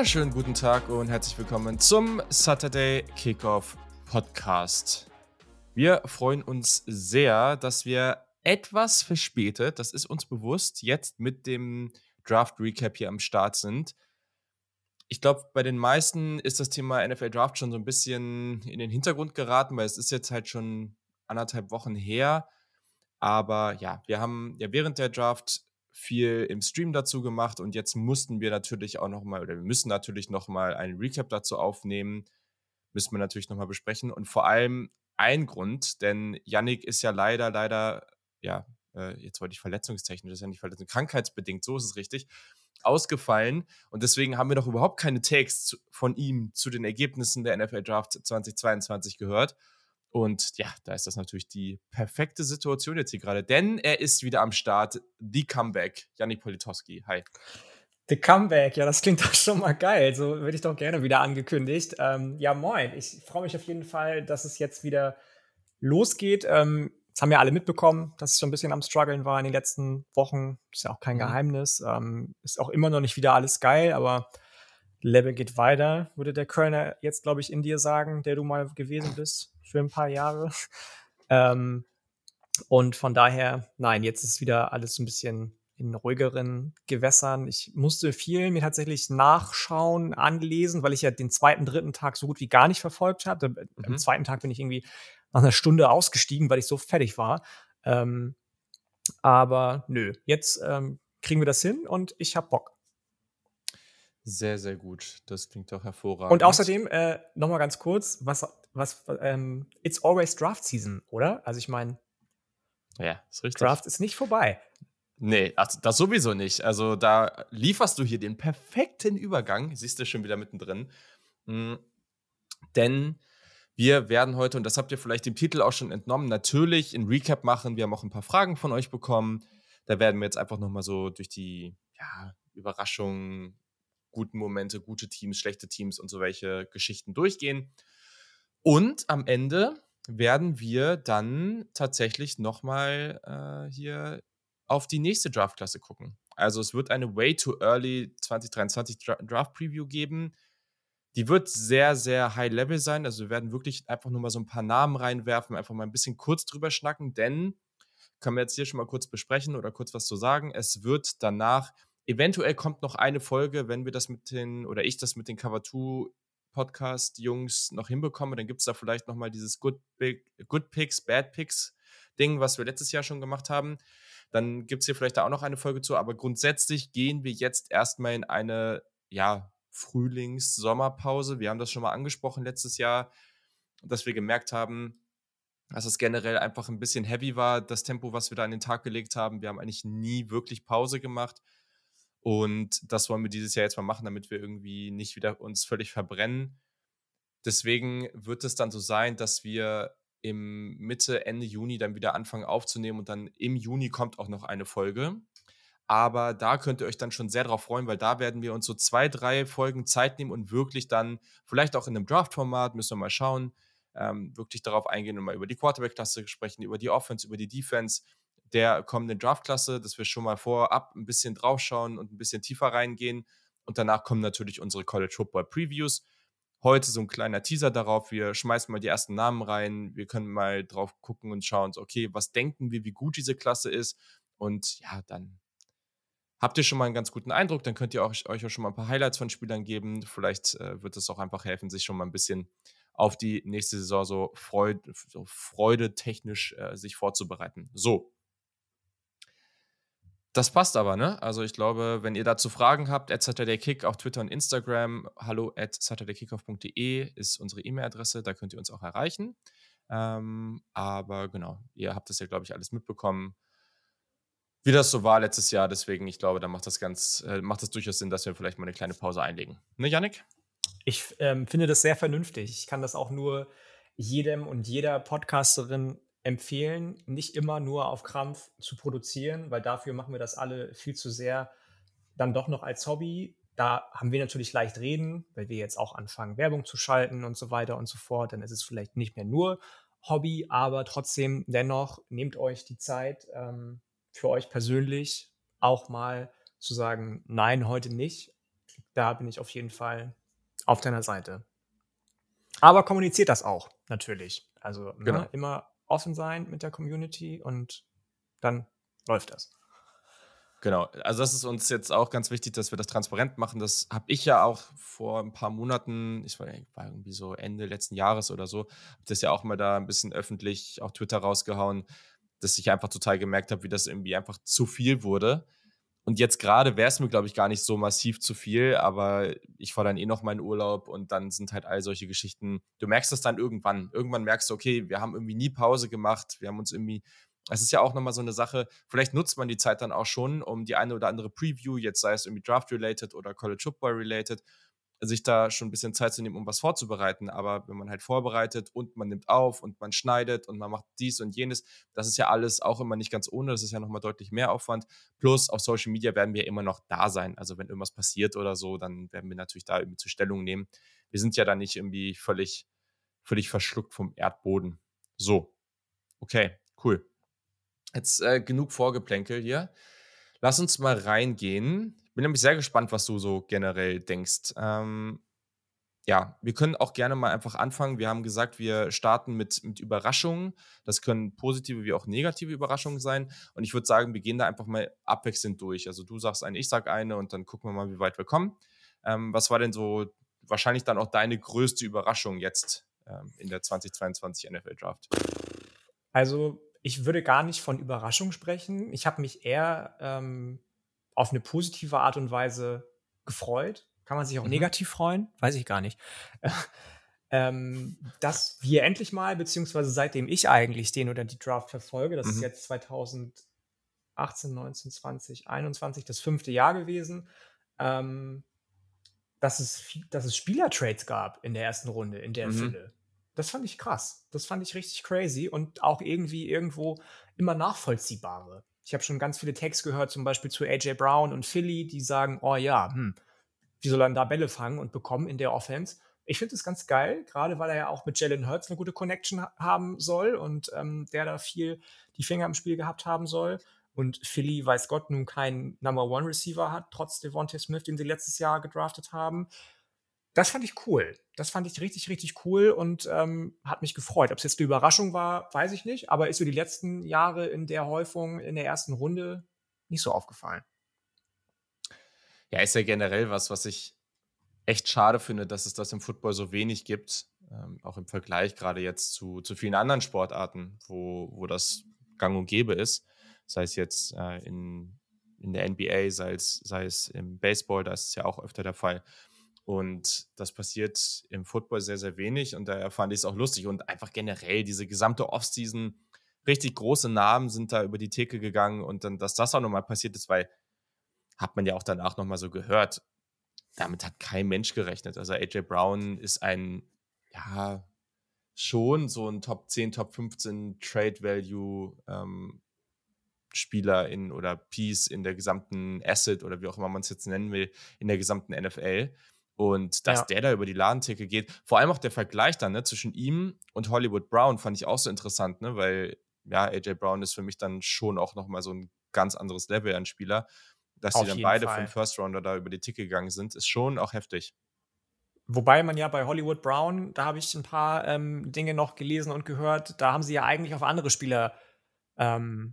wunderschönen guten Tag und herzlich willkommen zum Saturday Kickoff Podcast. Wir freuen uns sehr, dass wir etwas verspätet, das ist uns bewusst, jetzt mit dem Draft Recap hier am Start sind. Ich glaube, bei den meisten ist das Thema NFL Draft schon so ein bisschen in den Hintergrund geraten, weil es ist jetzt halt schon anderthalb Wochen her. Aber ja, wir haben ja während der Draft viel im Stream dazu gemacht und jetzt mussten wir natürlich auch nochmal, oder wir müssen natürlich nochmal einen Recap dazu aufnehmen. Müssen wir natürlich nochmal besprechen. Und vor allem ein Grund, denn Yannick ist ja leider, leider, ja, äh, jetzt wollte ich verletzungstechnisch, das ist ja nicht verletzung, krankheitsbedingt, so ist es richtig, ausgefallen. Und deswegen haben wir doch überhaupt keine Takes von ihm zu den Ergebnissen der NFL Draft 2022 gehört. Und ja, da ist das natürlich die perfekte Situation jetzt hier gerade, denn er ist wieder am Start. The Comeback. Yannick Politowski. Hi. The Comeback, ja, das klingt doch schon mal geil. So würde ich doch gerne wieder angekündigt. Ähm, ja, moin. Ich freue mich auf jeden Fall, dass es jetzt wieder losgeht. Ähm, das haben ja alle mitbekommen, dass ich so ein bisschen am Struggeln war in den letzten Wochen. Ist ja auch kein mhm. Geheimnis. Ähm, ist auch immer noch nicht wieder alles geil, aber Level geht weiter, würde der Kölner jetzt, glaube ich, in dir sagen, der du mal gewesen bist für ein paar Jahre. Ähm, und von daher, nein, jetzt ist wieder alles ein bisschen in ruhigeren Gewässern. Ich musste viel mir tatsächlich nachschauen, anlesen, weil ich ja den zweiten, dritten Tag so gut wie gar nicht verfolgt habe. Mhm. Am zweiten Tag bin ich irgendwie nach einer Stunde ausgestiegen, weil ich so fertig war. Ähm, aber nö, jetzt ähm, kriegen wir das hin und ich habe Bock. Sehr, sehr gut. Das klingt doch hervorragend. Und außerdem, äh, nochmal ganz kurz, was, was, ähm, it's always Draft Season, oder? Also ich meine, ja, ist richtig. Draft ist nicht vorbei. Nee, also das sowieso nicht. Also da lieferst du hier den perfekten Übergang. Siehst du schon wieder mittendrin. Mhm. Denn wir werden heute, und das habt ihr vielleicht dem Titel auch schon entnommen, natürlich ein Recap machen. Wir haben auch ein paar Fragen von euch bekommen. Da werden wir jetzt einfach nochmal so durch die ja, Überraschungen, guten Momente, gute Teams, schlechte Teams und so welche Geschichten durchgehen. Und am Ende werden wir dann tatsächlich nochmal äh, hier auf die nächste Draftklasse gucken. Also es wird eine Way Too Early 2023 Draft Preview geben. Die wird sehr, sehr high level sein. Also wir werden wirklich einfach nur mal so ein paar Namen reinwerfen, einfach mal ein bisschen kurz drüber schnacken, denn können wir jetzt hier schon mal kurz besprechen oder kurz was zu sagen. Es wird danach Eventuell kommt noch eine Folge, wenn wir das mit den, oder ich das mit den Cover 2 Podcast-Jungs noch hinbekomme, dann gibt es da vielleicht nochmal dieses Good, Big, Good Picks, Bad Picks Ding, was wir letztes Jahr schon gemacht haben. Dann gibt es hier vielleicht da auch noch eine Folge zu, aber grundsätzlich gehen wir jetzt erstmal in eine, ja, Frühlings-Sommerpause. Wir haben das schon mal angesprochen letztes Jahr, dass wir gemerkt haben, dass es generell einfach ein bisschen heavy war, das Tempo, was wir da an den Tag gelegt haben. Wir haben eigentlich nie wirklich Pause gemacht. Und das wollen wir dieses Jahr jetzt mal machen, damit wir irgendwie nicht wieder uns völlig verbrennen. Deswegen wird es dann so sein, dass wir im Mitte, Ende Juni dann wieder anfangen aufzunehmen und dann im Juni kommt auch noch eine Folge. Aber da könnt ihr euch dann schon sehr drauf freuen, weil da werden wir uns so zwei, drei Folgen Zeit nehmen und wirklich dann, vielleicht auch in einem Draft-Format, müssen wir mal schauen, ähm, wirklich darauf eingehen und mal über die Quarterback-Klasse sprechen, über die Offense, über die Defense, der kommenden Draftklasse, dass wir schon mal vorab ein bisschen draufschauen und ein bisschen tiefer reingehen. Und danach kommen natürlich unsere College Football Previews. Heute so ein kleiner Teaser darauf. Wir schmeißen mal die ersten Namen rein. Wir können mal drauf gucken und schauen, okay, was denken wir, wie gut diese Klasse ist. Und ja, dann habt ihr schon mal einen ganz guten Eindruck. Dann könnt ihr euch, auch schon mal ein paar Highlights von Spielern geben. Vielleicht äh, wird es auch einfach helfen, sich schon mal ein bisschen auf die nächste Saison so, Freude, so freudetechnisch äh, sich vorzubereiten. So, das passt aber, ne? Also ich glaube, wenn ihr dazu Fragen habt, at SaturdayKick auf Twitter und Instagram, hallo at saturdaykickoff.de ist unsere E-Mail-Adresse, da könnt ihr uns auch erreichen. Ähm, aber genau, ihr habt das ja, glaube ich, alles mitbekommen, wie das so war letztes Jahr. Deswegen, ich glaube, da macht das ganz, äh, macht das durchaus Sinn, dass wir vielleicht mal eine kleine Pause einlegen. Ne, Yannick? Ich ähm, finde das sehr vernünftig. Ich kann das auch nur jedem und jeder Podcasterin empfehlen, nicht immer nur auf Krampf zu produzieren, weil dafür machen wir das alle viel zu sehr dann doch noch als Hobby. Da haben wir natürlich leicht reden, weil wir jetzt auch anfangen, Werbung zu schalten und so weiter und so fort. Dann ist es vielleicht nicht mehr nur Hobby, aber trotzdem dennoch nehmt euch die Zeit ähm, für euch persönlich auch mal zu sagen, nein, heute nicht. da bin ich auf jeden Fall auf deiner Seite. Aber kommuniziert das auch, natürlich. Also ne, genau. ne, immer offen sein mit der Community und dann läuft das. Genau, also das ist uns jetzt auch ganz wichtig, dass wir das transparent machen. Das habe ich ja auch vor ein paar Monaten, ich war, irgendwie so Ende letzten Jahres oder so, habe das ja auch mal da ein bisschen öffentlich auf Twitter rausgehauen, dass ich einfach total gemerkt habe, wie das irgendwie einfach zu viel wurde. Und jetzt gerade wäre es mir, glaube ich, gar nicht so massiv zu viel, aber ich fahre dann eh noch meinen Urlaub und dann sind halt all solche Geschichten. Du merkst es dann irgendwann. Irgendwann merkst du, okay, wir haben irgendwie nie Pause gemacht, wir haben uns irgendwie es ist ja auch nochmal so eine Sache, vielleicht nutzt man die Zeit dann auch schon, um die eine oder andere Preview, jetzt sei es irgendwie Draft-related oder College Football-related, sich da schon ein bisschen Zeit zu nehmen, um was vorzubereiten. Aber wenn man halt vorbereitet und man nimmt auf und man schneidet und man macht dies und jenes, das ist ja alles auch immer nicht ganz ohne. Das ist ja nochmal deutlich mehr Aufwand. Plus auf Social Media werden wir immer noch da sein. Also wenn irgendwas passiert oder so, dann werden wir natürlich da irgendwie zur Stellung nehmen. Wir sind ja da nicht irgendwie völlig, völlig verschluckt vom Erdboden. So. Okay, cool. Jetzt äh, genug Vorgeplänkel hier. Lass uns mal reingehen. Ich bin nämlich sehr gespannt, was du so generell denkst. Ähm, ja, wir können auch gerne mal einfach anfangen. Wir haben gesagt, wir starten mit, mit Überraschungen. Das können positive wie auch negative Überraschungen sein. Und ich würde sagen, wir gehen da einfach mal abwechselnd durch. Also du sagst eine, ich sag eine und dann gucken wir mal, wie weit wir kommen. Ähm, was war denn so wahrscheinlich dann auch deine größte Überraschung jetzt ähm, in der 2022 NFL Draft? Also ich würde gar nicht von Überraschung sprechen. Ich habe mich eher ähm, auf eine positive Art und Weise gefreut. Kann man sich auch mhm. negativ freuen? Weiß ich gar nicht. ähm, dass wir endlich mal, beziehungsweise seitdem ich eigentlich den oder die Draft verfolge, das mhm. ist jetzt 2018, 19, 20, 21, das fünfte Jahr gewesen, ähm, dass, es, dass es Spielertrades gab in der ersten Runde, in der mhm. Fülle. Das fand ich krass. Das fand ich richtig crazy und auch irgendwie irgendwo immer nachvollziehbare. Ich habe schon ganz viele Texte gehört, zum Beispiel zu AJ Brown und Philly, die sagen, oh ja, hm, wie soll er da Bälle fangen und bekommen in der Offense? Ich finde das ganz geil, gerade weil er ja auch mit Jalen Hurts eine gute Connection ha haben soll und ähm, der da viel die Finger im Spiel gehabt haben soll. Und Philly, weiß Gott, nun keinen Number One Receiver hat, trotz Devontae Smith, den sie letztes Jahr gedraftet haben. Das fand ich cool. Das fand ich richtig, richtig cool und ähm, hat mich gefreut. Ob es jetzt eine Überraschung war, weiß ich nicht, aber ist mir die letzten Jahre in der Häufung in der ersten Runde nicht so aufgefallen. Ja, ist ja generell was, was ich echt schade finde, dass es das im Football so wenig gibt. Ähm, auch im Vergleich gerade jetzt zu, zu vielen anderen Sportarten, wo, wo das gang und gäbe ist. Sei es jetzt äh, in, in der NBA, sei es, sei es im Baseball, da ist es ja auch öfter der Fall. Und das passiert im Football sehr, sehr wenig. Und daher fand ich es auch lustig. Und einfach generell diese gesamte Offseason, richtig große Namen sind da über die Theke gegangen. Und dann, dass das auch nochmal passiert ist, weil hat man ja auch danach nochmal so gehört. Damit hat kein Mensch gerechnet. Also AJ Brown ist ein, ja, schon so ein Top 10, Top 15 Trade Value ähm, Spieler in oder Piece in der gesamten Asset oder wie auch immer man es jetzt nennen will, in der gesamten NFL. Und dass ja. der da über die Ladentheke geht, vor allem auch der Vergleich dann ne, zwischen ihm und Hollywood Brown fand ich auch so interessant, ne, weil ja, AJ Brown ist für mich dann schon auch nochmal so ein ganz anderes Level an Spieler. Dass Auf die dann beide Fall. vom First Rounder da über die Theke gegangen sind, ist schon auch heftig. Wobei man ja bei Hollywood Brown, da habe ich ein paar ähm, Dinge noch gelesen und gehört, da haben sie ja eigentlich auf andere Spieler ähm,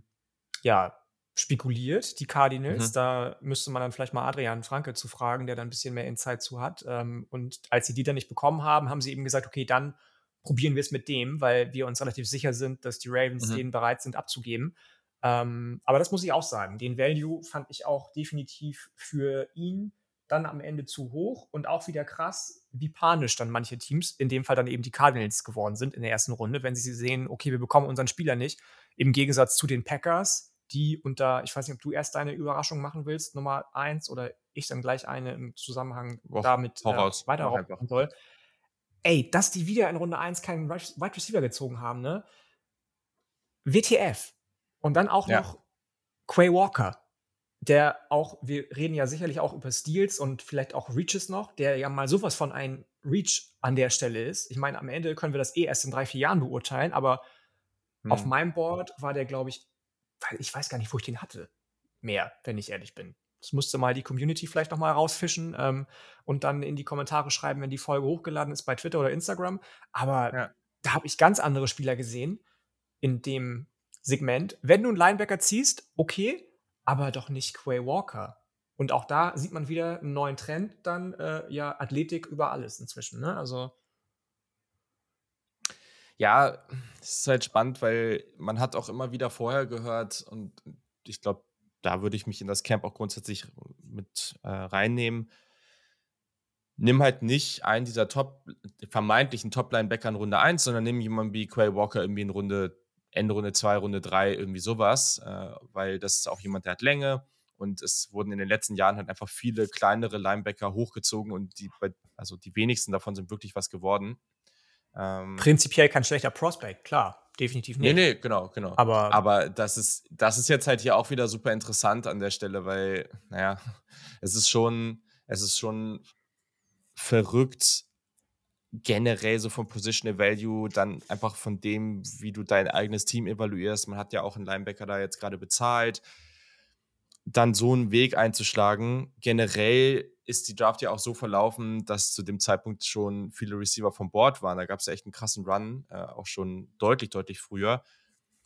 ja, spekuliert, die Cardinals. Mhm. Da müsste man dann vielleicht mal Adrian Franke zu fragen, der da ein bisschen mehr Insight zu hat. Ähm, und als sie die dann nicht bekommen haben, haben sie eben gesagt, okay, dann probieren wir es mit dem, weil wir uns relativ sicher sind, dass die Ravens mhm. den bereit sind abzugeben. Ähm, aber das muss ich auch sagen. Den Value fand ich auch definitiv für ihn dann am Ende zu hoch und auch wieder krass, wie panisch dann manche Teams, in dem Fall dann eben die Cardinals geworden sind in der ersten Runde, wenn sie sehen, okay, wir bekommen unseren Spieler nicht. Im Gegensatz zu den Packers, die unter, ich weiß nicht, ob du erst deine Überraschung machen willst, Nummer eins, oder ich dann gleich eine im Zusammenhang Och, damit äh, weitermachen soll. Ey, dass die wieder in Runde 1 keinen Wide Receiver gezogen haben, ne? WTF. Und dann auch ja. noch Quay Walker, der auch, wir reden ja sicherlich auch über Steals und vielleicht auch Reaches noch, der ja mal sowas von ein Reach an der Stelle ist. Ich meine, am Ende können wir das eh erst in drei, vier Jahren beurteilen, aber hm. auf meinem Board war der, glaube ich, weil ich weiß gar nicht, wo ich den hatte. Mehr, wenn ich ehrlich bin. Das musste mal die Community vielleicht noch mal rausfischen ähm, und dann in die Kommentare schreiben, wenn die Folge hochgeladen ist bei Twitter oder Instagram. Aber ja. da habe ich ganz andere Spieler gesehen in dem Segment. Wenn du einen Linebacker ziehst, okay, aber doch nicht Quay Walker. Und auch da sieht man wieder einen neuen Trend, dann äh, ja Athletik über alles inzwischen. Ne? Also ja, es ist halt spannend, weil man hat auch immer wieder vorher gehört und ich glaube, da würde ich mich in das Camp auch grundsätzlich mit äh, reinnehmen. Nimm halt nicht einen dieser Top, vermeintlichen Top-Linebacker in Runde 1, sondern nimm jemanden wie Quay Walker irgendwie in Runde, Ende Runde 2, Runde 3, irgendwie sowas, äh, weil das ist auch jemand, der hat Länge und es wurden in den letzten Jahren halt einfach viele kleinere Linebacker hochgezogen und die, also die wenigsten davon sind wirklich was geworden. Ähm, Prinzipiell kein schlechter Prospect, klar, definitiv nicht. Nee, nee, genau, genau. Aber, Aber das, ist, das ist jetzt halt hier auch wieder super interessant an der Stelle, weil, naja, es ist schon, es ist schon verrückt, generell so vom Positional Value, dann einfach von dem, wie du dein eigenes Team evaluierst. Man hat ja auch einen Linebacker da jetzt gerade bezahlt. Dann so einen Weg einzuschlagen. Generell ist die Draft ja auch so verlaufen, dass zu dem Zeitpunkt schon viele Receiver vom Board waren. Da gab es ja echt einen krassen Run, äh, auch schon deutlich, deutlich früher.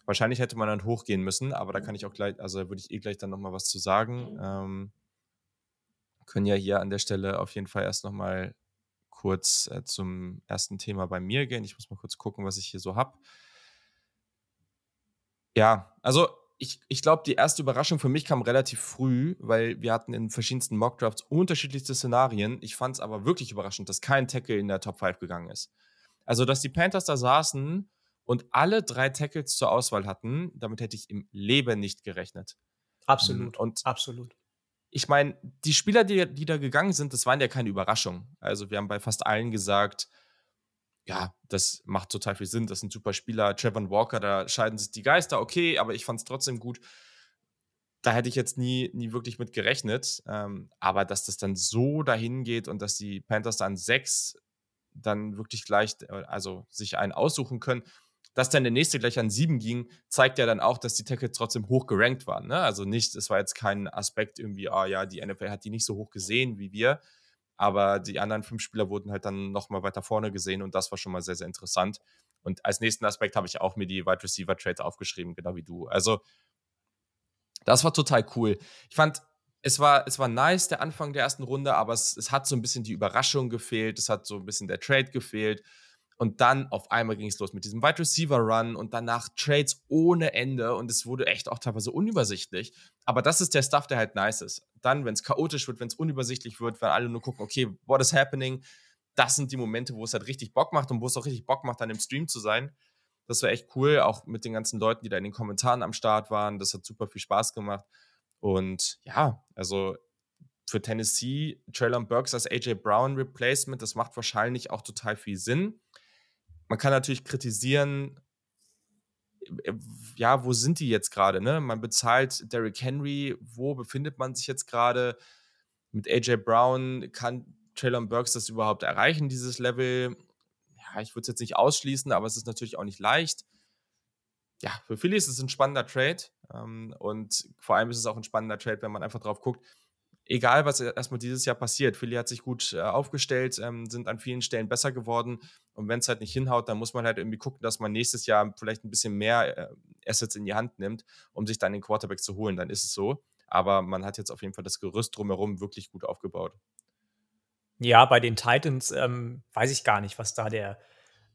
Wahrscheinlich hätte man dann hochgehen müssen, aber da kann ich auch gleich, also da würde ich eh gleich dann nochmal was zu sagen. Ähm, können ja hier an der Stelle auf jeden Fall erst nochmal kurz äh, zum ersten Thema bei mir gehen. Ich muss mal kurz gucken, was ich hier so habe. Ja, also ich, ich glaube, die erste Überraschung für mich kam relativ früh, weil wir hatten in verschiedensten Mockdrafts unterschiedlichste Szenarien. Ich fand es aber wirklich überraschend, dass kein Tackle in der Top 5 gegangen ist. Also, dass die Panthers da saßen und alle drei Tackles zur Auswahl hatten, damit hätte ich im Leben nicht gerechnet. Absolut. Und absolut. Ich meine, die Spieler, die, die da gegangen sind, das waren ja keine Überraschungen. Also, wir haben bei fast allen gesagt, ja, das macht total viel Sinn. Das sind super Spieler. Trevor Walker, da scheiden sich die Geister, okay, aber ich fand es trotzdem gut. Da hätte ich jetzt nie, nie wirklich mit gerechnet. Ähm, aber dass das dann so dahin geht und dass die Panthers dann sechs dann wirklich gleich, äh, also sich einen aussuchen können, dass dann der nächste gleich an sieben ging, zeigt ja dann auch, dass die Tackles trotzdem hoch gerankt waren. Ne? Also nicht, es war jetzt kein Aspekt irgendwie, ah ja, die NFL hat die nicht so hoch gesehen wie wir, aber die anderen fünf Spieler wurden halt dann nochmal weiter vorne gesehen und das war schon mal sehr, sehr interessant. Und als nächsten Aspekt habe ich auch mir die Wide Receiver Trades aufgeschrieben, genau wie du. Also, das war total cool. Ich fand, es war, es war nice, der Anfang der ersten Runde, aber es, es hat so ein bisschen die Überraschung gefehlt, es hat so ein bisschen der Trade gefehlt. Und dann auf einmal ging es los mit diesem Wide Receiver Run und danach Trades ohne Ende und es wurde echt auch teilweise unübersichtlich. Aber das ist der Stuff, der halt nice ist. Dann, wenn es chaotisch wird, wenn es unübersichtlich wird, wenn alle nur gucken, okay, what is happening? Das sind die Momente, wo es halt richtig Bock macht und wo es auch richtig Bock macht, dann im Stream zu sein. Das war echt cool, auch mit den ganzen Leuten, die da in den Kommentaren am Start waren. Das hat super viel Spaß gemacht. Und ja, also für Tennessee, Traylon Burks als AJ Brown Replacement, das macht wahrscheinlich auch total viel Sinn. Man kann natürlich kritisieren, äh, ja, wo sind die jetzt gerade? Ne? Man bezahlt Derrick Henry, wo befindet man sich jetzt gerade? Mit AJ Brown kann Traylon Burks das überhaupt erreichen, dieses Level? Ja, ich würde es jetzt nicht ausschließen, aber es ist natürlich auch nicht leicht. Ja, für Philly ist es ein spannender Trade ähm, und vor allem ist es auch ein spannender Trade, wenn man einfach drauf guckt, egal was erstmal dieses Jahr passiert, Philly hat sich gut äh, aufgestellt, ähm, sind an vielen Stellen besser geworden. Und wenn es halt nicht hinhaut, dann muss man halt irgendwie gucken, dass man nächstes Jahr vielleicht ein bisschen mehr äh, Assets in die Hand nimmt, um sich dann den Quarterback zu holen. Dann ist es so. Aber man hat jetzt auf jeden Fall das Gerüst drumherum wirklich gut aufgebaut. Ja, bei den Titans ähm, weiß ich gar nicht, was da der,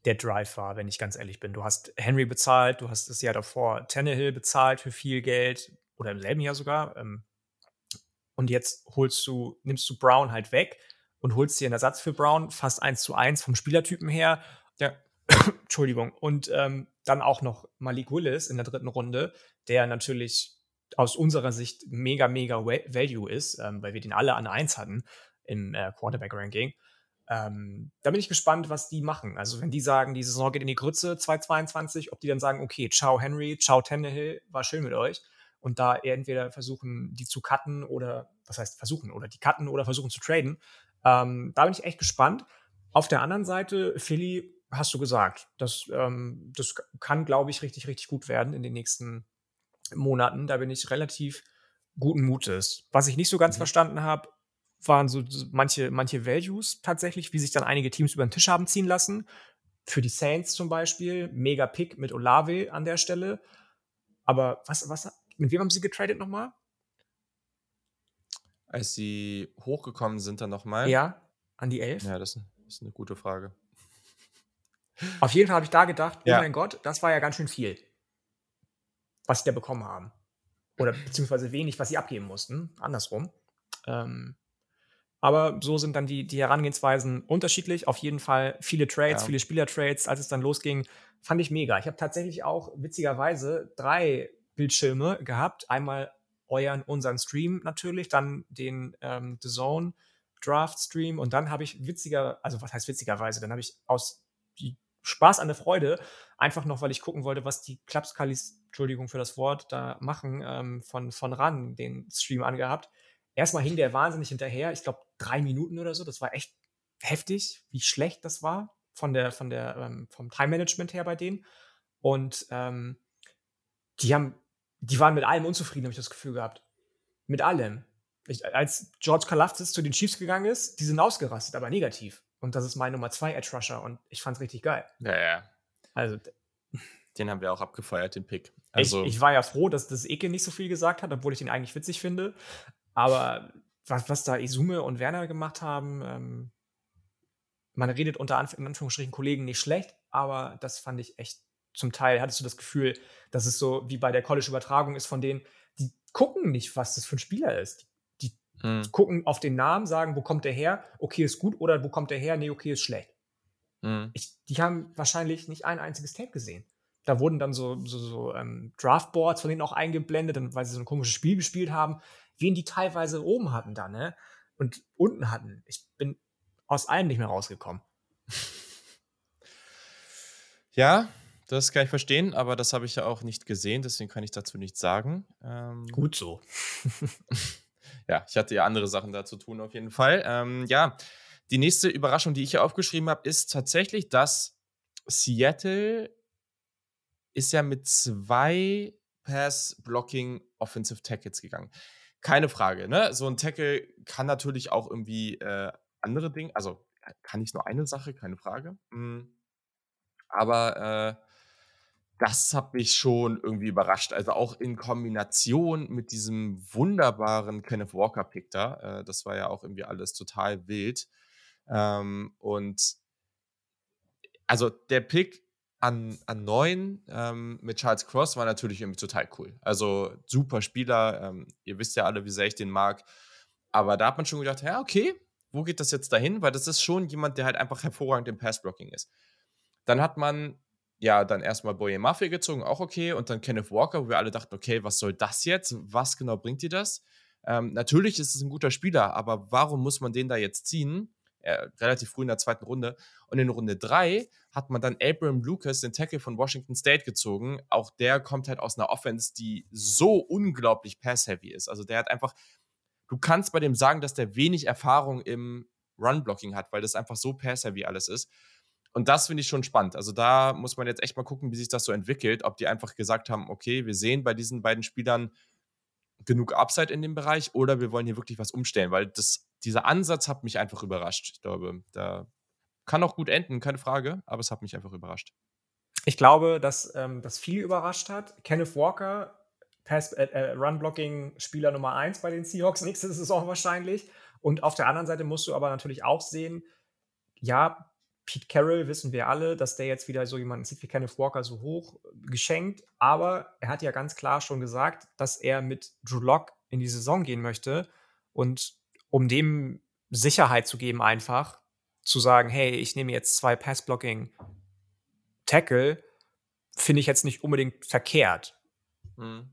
der Drive war, wenn ich ganz ehrlich bin. Du hast Henry bezahlt, du hast das Jahr davor Tannehill bezahlt für viel Geld oder im selben Jahr sogar. Ähm, und jetzt holst du, nimmst du Brown halt weg und holst dir einen Ersatz für Brown, fast eins zu eins vom Spielertypen her. Ja. Entschuldigung. Und ähm, dann auch noch Malik Willis in der dritten Runde, der natürlich aus unserer Sicht mega, mega Value ist, ähm, weil wir den alle an eins hatten im äh, Quarterback-Ranking. Ähm, da bin ich gespannt, was die machen. Also, wenn die sagen, die Saison geht in die Grütze 2022, ob die dann sagen, okay, ciao Henry, ciao Tannehill, war schön mit euch und da entweder versuchen, die zu cutten oder, was heißt versuchen, oder die cutten oder versuchen zu traden. Ähm, da bin ich echt gespannt. Auf der anderen Seite, Philly, hast du gesagt, das, ähm, das kann, glaube ich, richtig, richtig gut werden in den nächsten Monaten. Da bin ich relativ guten Mutes. Was ich nicht so ganz mhm. verstanden habe, waren so manche, manche Values tatsächlich, wie sich dann einige Teams über den Tisch haben ziehen lassen. Für die Saints zum Beispiel, mega Pick mit Olave an der Stelle. Aber was, was, mit wem haben sie getradet nochmal? Als sie hochgekommen sind dann nochmal? Ja, an die 11. Ja, das ist eine gute Frage. Auf jeden Fall habe ich da gedacht, oh ja. mein Gott, das war ja ganz schön viel, was sie da bekommen haben. Oder beziehungsweise wenig, was sie abgeben mussten. Andersrum. Ähm, aber so sind dann die, die Herangehensweisen unterschiedlich. Auf jeden Fall viele Trades, ja. viele Spielertrades. Als es dann losging, fand ich mega. Ich habe tatsächlich auch witzigerweise drei Bildschirme gehabt. Einmal euren, unseren Stream natürlich, dann den ähm, The Zone Draft Stream und dann habe ich witziger, also was heißt witzigerweise, dann habe ich aus Spaß an der Freude, einfach noch, weil ich gucken wollte, was die Klapskalis, Entschuldigung für das Wort, da machen, ähm, von, von RAN den Stream angehabt. Erstmal hing der wahnsinnig hinterher, ich glaube drei Minuten oder so, das war echt heftig, wie schlecht das war von der, von der, ähm, vom Time-Management her bei denen. Und ähm, die haben, die waren mit allem unzufrieden, habe ich das Gefühl gehabt. Mit allem. Ich, als George Kalafdis zu den Chiefs gegangen ist, die sind ausgerastet, aber negativ. Und das ist mein Nummer 2 Edge Rusher und ich fand's richtig geil. Ja, ja. Also. Den haben wir auch abgefeiert, den Pick. Also, ich, ich war ja froh, dass das Eke nicht so viel gesagt hat, obwohl ich ihn eigentlich witzig finde. Aber was, was da Isume und Werner gemacht haben, ähm, man redet unter Anf Anführungsstrichen Kollegen nicht schlecht, aber das fand ich echt zum Teil, hattest du das Gefühl, dass es so wie bei der College-Übertragung ist von denen, die gucken nicht, was das für ein Spieler ist. Hm. Gucken auf den Namen, sagen, wo kommt der her? Okay, ist gut. Oder wo kommt der her? Nee, okay, ist schlecht. Hm. Ich, die haben wahrscheinlich nicht ein einziges Tape gesehen. Da wurden dann so, so, so ähm, Draftboards von denen auch eingeblendet, weil sie so ein komisches Spiel gespielt haben, wen die teilweise oben hatten da, ne? Und unten hatten. Ich bin aus allem nicht mehr rausgekommen. Ja, das kann ich verstehen, aber das habe ich ja auch nicht gesehen, deswegen kann ich dazu nichts sagen. Ähm, Gut so. ja, ich hatte ja andere Sachen da zu tun auf jeden Fall. Ähm, ja, die nächste Überraschung, die ich hier aufgeschrieben habe, ist tatsächlich, dass Seattle ist ja mit zwei Pass-Blocking Offensive Tackles gegangen. Keine Frage, ne? So ein Tackle kann natürlich auch irgendwie äh, andere Dinge, also kann nicht nur eine Sache, keine Frage. Mhm. Aber äh, das hat mich schon irgendwie überrascht. Also auch in Kombination mit diesem wunderbaren Kenneth Walker-Pick da. Äh, das war ja auch irgendwie alles total wild. Ähm, und also der Pick an, an neun ähm, mit Charles Cross war natürlich irgendwie total cool. Also super Spieler. Ähm, ihr wisst ja alle, wie sehr ich den mag. Aber da hat man schon gedacht, ja, okay, wo geht das jetzt dahin? Weil das ist schon jemand, der halt einfach hervorragend im Passblocking ist. Dann hat man ja, dann erstmal Boye Mafia gezogen, auch okay. Und dann Kenneth Walker, wo wir alle dachten, okay, was soll das jetzt? Was genau bringt dir das? Ähm, natürlich ist es ein guter Spieler, aber warum muss man den da jetzt ziehen? Äh, relativ früh in der zweiten Runde. Und in Runde 3 hat man dann Abraham Lucas, den Tackle von Washington State, gezogen. Auch der kommt halt aus einer Offense, die so unglaublich pass-heavy ist. Also der hat einfach, du kannst bei dem sagen, dass der wenig Erfahrung im Run-Blocking hat, weil das einfach so pass-heavy alles ist. Und das finde ich schon spannend. Also da muss man jetzt echt mal gucken, wie sich das so entwickelt. Ob die einfach gesagt haben, okay, wir sehen bei diesen beiden Spielern genug Upside in dem Bereich oder wir wollen hier wirklich was umstellen, weil das, dieser Ansatz hat mich einfach überrascht. Ich glaube, da kann auch gut enden, keine Frage, aber es hat mich einfach überrascht. Ich glaube, dass ähm, das viel überrascht hat. Kenneth Walker, Pass, äh, äh, Run-Blocking-Spieler Nummer 1 bei den Seahawks nächste Saison wahrscheinlich. Und auf der anderen Seite musst du aber natürlich auch sehen, ja, Pete Carroll wissen wir alle, dass der jetzt wieder so jemanden sieht wie Kenneth Walker so hoch geschenkt. Aber er hat ja ganz klar schon gesagt, dass er mit Drew Lock in die Saison gehen möchte. Und um dem Sicherheit zu geben, einfach zu sagen, hey, ich nehme jetzt zwei Pass-Blocking Tackle, finde ich jetzt nicht unbedingt verkehrt. Mhm.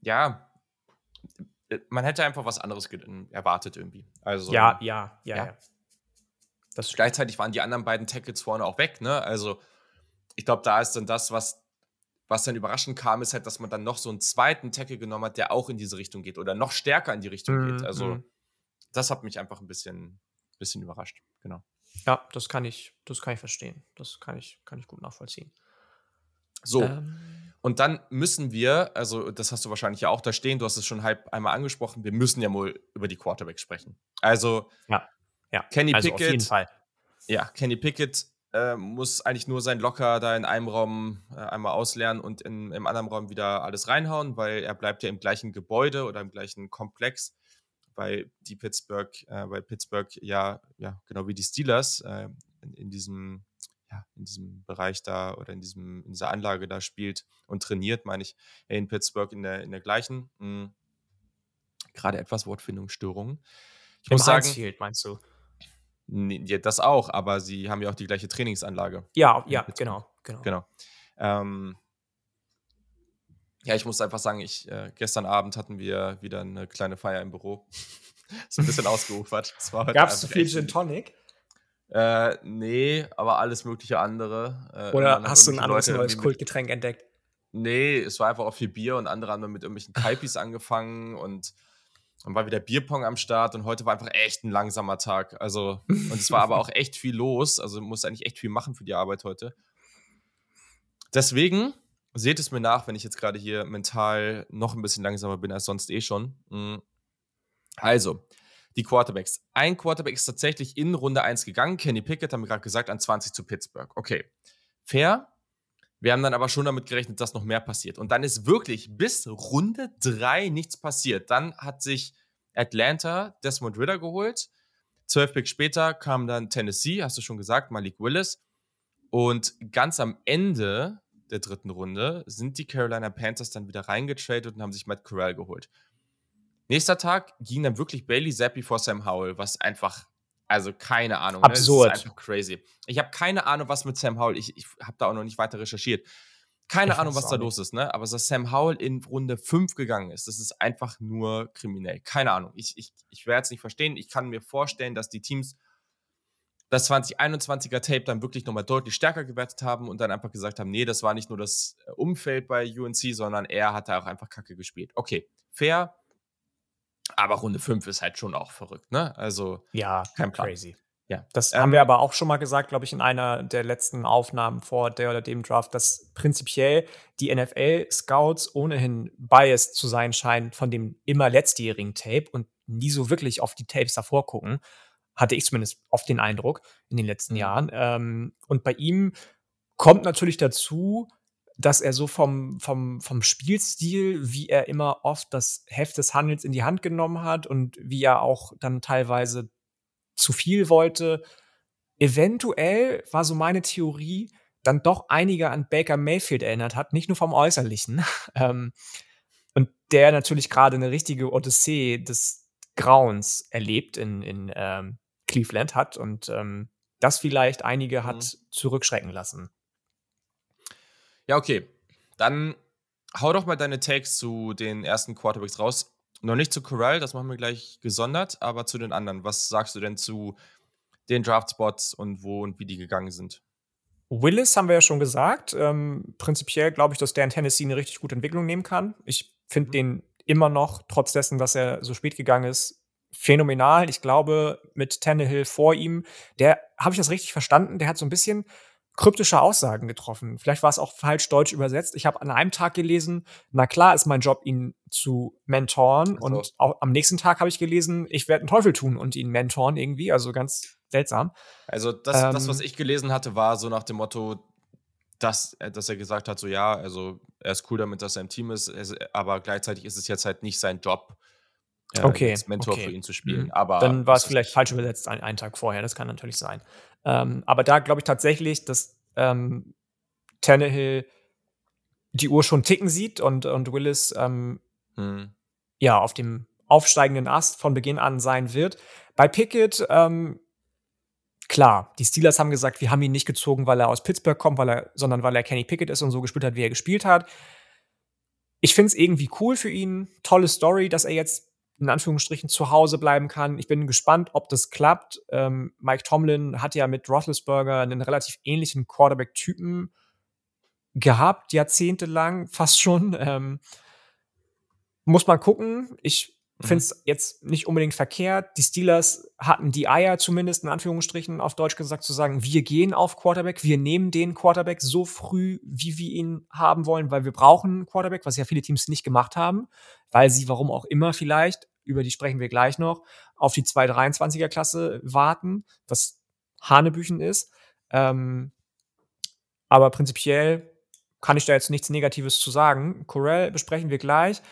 Ja, äh, man hätte einfach was anderes erwartet irgendwie. Also, ja, ja, ja, ja. ja. Das Gleichzeitig waren die anderen beiden Tackles vorne auch weg, ne? Also, ich glaube, da ist dann das, was, was dann überraschend kam, ist halt, dass man dann noch so einen zweiten Tackle genommen hat, der auch in diese Richtung geht oder noch stärker in die Richtung mhm. geht. Also, mhm. das hat mich einfach ein bisschen, bisschen überrascht. Genau. Ja, das kann ich, das kann ich verstehen. Das kann ich, kann ich gut nachvollziehen. So. Ähm. Und dann müssen wir, also das hast du wahrscheinlich ja auch da stehen, du hast es schon halb einmal angesprochen, wir müssen ja mal über die Quarterbacks sprechen. Also, ja, ja. Kenny also Pickett. Auf jeden Fall. Ja, Kenny Pickett äh, muss eigentlich nur sein Locker da in einem Raum äh, einmal ausleeren und in, im anderen Raum wieder alles reinhauen, weil er bleibt ja im gleichen Gebäude oder im gleichen Komplex, weil die Pittsburgh, äh, weil Pittsburgh ja, ja, genau wie die Steelers äh, in, in, diesem, ja, in diesem Bereich da oder in, diesem, in dieser Anlage da spielt und trainiert, meine ich, in Pittsburgh in der, in der gleichen. Mh, hm, gerade etwas Wortfindungsstörungen. Ich Im muss sagen, Field, meinst du? Ja, das auch, aber sie haben ja auch die gleiche Trainingsanlage. Ja, ja, genau, genau. genau. Ähm, ja, ich muss einfach sagen, ich, äh, gestern Abend hatten wir wieder eine kleine Feier im Büro. so ein bisschen ausgeufert. Gab es zu viel Gin Tonic? Äh, nee, aber alles mögliche andere. Äh, Oder hast du ein anderes Leute neues Kultgetränk entdeckt? Nee, es war einfach auch viel Bier und andere haben mit irgendwelchen Kaipis angefangen und dann war wieder Bierpong am Start und heute war einfach echt ein langsamer Tag. Also, und es war aber auch echt viel los. Also, musste eigentlich echt viel machen für die Arbeit heute. Deswegen seht es mir nach, wenn ich jetzt gerade hier mental noch ein bisschen langsamer bin als sonst eh schon. Mhm. Also, die Quarterbacks. Ein Quarterback ist tatsächlich in Runde 1 gegangen. Kenny Pickett, haben wir gerade gesagt, an 20 zu Pittsburgh. Okay. Fair. Wir haben dann aber schon damit gerechnet, dass noch mehr passiert. Und dann ist wirklich bis Runde 3 nichts passiert. Dann hat sich Atlanta Desmond Ritter geholt. Zwölf Picks später kam dann Tennessee, hast du schon gesagt, Malik Willis. Und ganz am Ende der dritten Runde sind die Carolina Panthers dann wieder reingetradet und haben sich Matt Corral geholt. Nächster Tag ging dann wirklich Bailey Zappi vor Sam Howell, was einfach also keine Ahnung. Absurd. Ne? Das ist einfach crazy. Ich habe keine Ahnung, was mit Sam Howell. Ich, ich habe da auch noch nicht weiter recherchiert. Keine ich Ahnung, was da los ist, ne? Aber dass Sam Howell in Runde 5 gegangen ist, das ist einfach nur kriminell. Keine Ahnung. Ich, ich, ich werde es nicht verstehen. Ich kann mir vorstellen, dass die Teams das 2021er Tape dann wirklich nochmal deutlich stärker gewertet haben und dann einfach gesagt haben, nee, das war nicht nur das äh, Umfeld bei UNC, sondern er hat da auch einfach Kacke gespielt. Okay, fair, aber Runde 5 ist halt schon auch verrückt, ne? Also, ja, kein Plan. crazy. Ja, das ähm, haben wir aber auch schon mal gesagt, glaube ich, in einer der letzten Aufnahmen vor der oder dem Draft, dass prinzipiell die NFL-Scouts ohnehin biased zu sein scheinen von dem immer letztjährigen Tape und nie so wirklich auf die Tapes davor gucken. Hatte ich zumindest oft den Eindruck in den letzten mhm. Jahren. Ähm, und bei ihm kommt natürlich dazu, dass er so vom, vom, vom Spielstil, wie er immer oft das Heft des Handels in die Hand genommen hat und wie er auch dann teilweise zu viel wollte. Eventuell war so meine Theorie, dann doch einige an Baker Mayfield erinnert hat, nicht nur vom Äußerlichen. ähm, und der natürlich gerade eine richtige Odyssee des Grauens erlebt in, in ähm, Cleveland hat und ähm, das vielleicht einige hat mhm. zurückschrecken lassen. Ja, okay. Dann hau doch mal deine Takes zu den ersten Quarterbacks raus. Noch nicht zu Corral, das machen wir gleich gesondert, aber zu den anderen. Was sagst du denn zu den Draftspots und wo und wie die gegangen sind? Willis haben wir ja schon gesagt. Ähm, prinzipiell glaube ich, dass der in Tennessee eine richtig gute Entwicklung nehmen kann. Ich finde mhm. den immer noch, trotz dessen, dass er so spät gegangen ist, phänomenal. Ich glaube, mit Tannehill vor ihm, der, habe ich das richtig verstanden? Der hat so ein bisschen kryptische Aussagen getroffen. Vielleicht war es auch falsch deutsch übersetzt. Ich habe an einem Tag gelesen, na klar ist mein Job, ihn zu mentoren. So. Und auch am nächsten Tag habe ich gelesen, ich werde einen Teufel tun und ihn mentoren irgendwie. Also ganz seltsam. Also das, ähm, das was ich gelesen hatte, war so nach dem Motto, dass, dass er gesagt hat, so ja, also er ist cool damit, dass er im Team ist, aber gleichzeitig ist es jetzt halt nicht sein Job, äh, okay, als Mentor okay. für ihn zu spielen. Mhm. Aber Dann war es vielleicht falsch übersetzt, ein, einen Tag vorher, das kann natürlich sein. Ähm, aber da glaube ich tatsächlich, dass ähm, Tannehill die Uhr schon ticken sieht und, und Willis ähm, hm. ja auf dem aufsteigenden Ast von Beginn an sein wird. Bei Pickett, ähm, klar, die Steelers haben gesagt, wir haben ihn nicht gezogen, weil er aus Pittsburgh kommt, weil er, sondern weil er Kenny Pickett ist und so gespielt hat, wie er gespielt hat. Ich finde es irgendwie cool für ihn. Tolle Story, dass er jetzt in Anführungsstrichen zu Hause bleiben kann. Ich bin gespannt, ob das klappt. Ähm, Mike Tomlin hat ja mit Roethlisberger einen relativ ähnlichen Quarterback-Typen gehabt, jahrzehntelang fast schon. Ähm, muss man gucken. Ich. Finde es jetzt nicht unbedingt verkehrt. Die Steelers hatten die Eier zumindest in Anführungsstrichen auf Deutsch gesagt zu sagen, wir gehen auf Quarterback, wir nehmen den Quarterback so früh, wie wir ihn haben wollen, weil wir brauchen einen Quarterback, was ja viele Teams nicht gemacht haben, weil sie, warum auch immer vielleicht, über die sprechen wir gleich noch, auf die 223er Klasse warten, was Hanebüchen ist. Ähm, aber prinzipiell kann ich da jetzt nichts Negatives zu sagen. Corell besprechen wir gleich.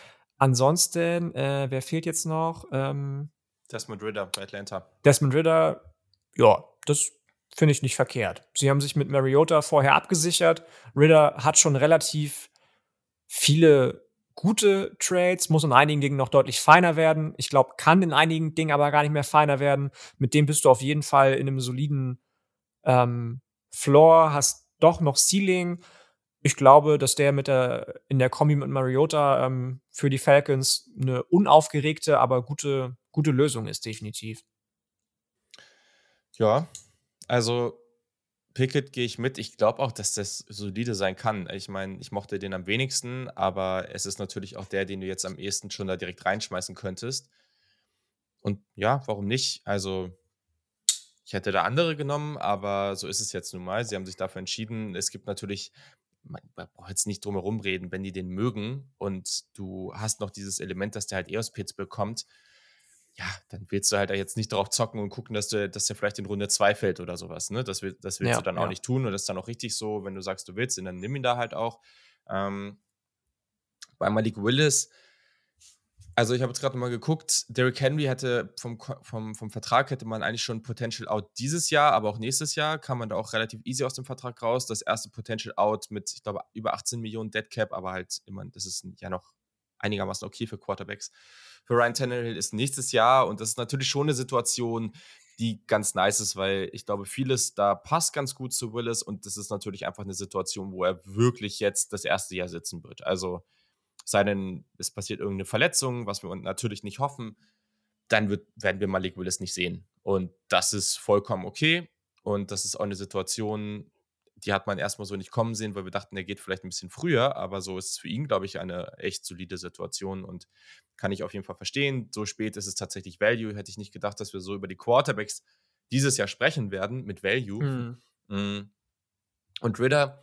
Ansonsten, äh, wer fehlt jetzt noch? Ähm, Desmond Ritter bei Atlanta. Desmond Ritter, ja, das finde ich nicht verkehrt. Sie haben sich mit Mariota vorher abgesichert. Ritter hat schon relativ viele gute Trades, muss in einigen Dingen noch deutlich feiner werden. Ich glaube, kann in einigen Dingen aber gar nicht mehr feiner werden. Mit dem bist du auf jeden Fall in einem soliden ähm, Floor, hast doch noch Ceiling ich glaube, dass der mit der in der Kombi mit Mariota ähm, für die Falcons eine unaufgeregte, aber gute, gute Lösung ist, definitiv. Ja, also Pickett gehe ich mit. Ich glaube auch, dass das solide sein kann. Ich meine, ich mochte den am wenigsten, aber es ist natürlich auch der, den du jetzt am ehesten schon da direkt reinschmeißen könntest. Und ja, warum nicht? Also, ich hätte da andere genommen, aber so ist es jetzt nun mal. Sie haben sich dafür entschieden. Es gibt natürlich man, man braucht jetzt nicht drum herum reden, wenn die den mögen und du hast noch dieses Element, dass der halt EOS-Pits bekommt, ja, dann willst du halt jetzt nicht darauf zocken und gucken, dass, du, dass der vielleicht in Runde 2 fällt oder sowas. Ne? Das, will, das willst ja, du dann ja. auch nicht tun und das ist dann auch richtig so, wenn du sagst, du willst, dann nimm ihn da halt auch. Ähm, bei Malik Willis, also ich habe jetzt gerade mal geguckt, Derrick Henry hätte vom, vom, vom Vertrag hätte man eigentlich schon Potential Out dieses Jahr, aber auch nächstes Jahr kam man da auch relativ easy aus dem Vertrag raus. Das erste Potential Out mit, ich glaube, über 18 Millionen Dead Cap, aber halt immer, das ist ja noch einigermaßen okay für Quarterbacks. Für Ryan Tannehill ist nächstes Jahr und das ist natürlich schon eine Situation, die ganz nice ist, weil ich glaube, vieles da passt ganz gut zu Willis und das ist natürlich einfach eine Situation, wo er wirklich jetzt das erste Jahr sitzen wird. Also sei denn, es passiert irgendeine Verletzung, was wir natürlich nicht hoffen, dann wird, werden wir Malik Willis nicht sehen. Und das ist vollkommen okay. Und das ist auch eine Situation, die hat man erstmal so nicht kommen sehen, weil wir dachten, er geht vielleicht ein bisschen früher, aber so ist es für ihn, glaube ich, eine echt solide Situation und kann ich auf jeden Fall verstehen. So spät ist es tatsächlich Value. Hätte ich nicht gedacht, dass wir so über die Quarterbacks dieses Jahr sprechen werden mit Value. Mhm. Und Ritter,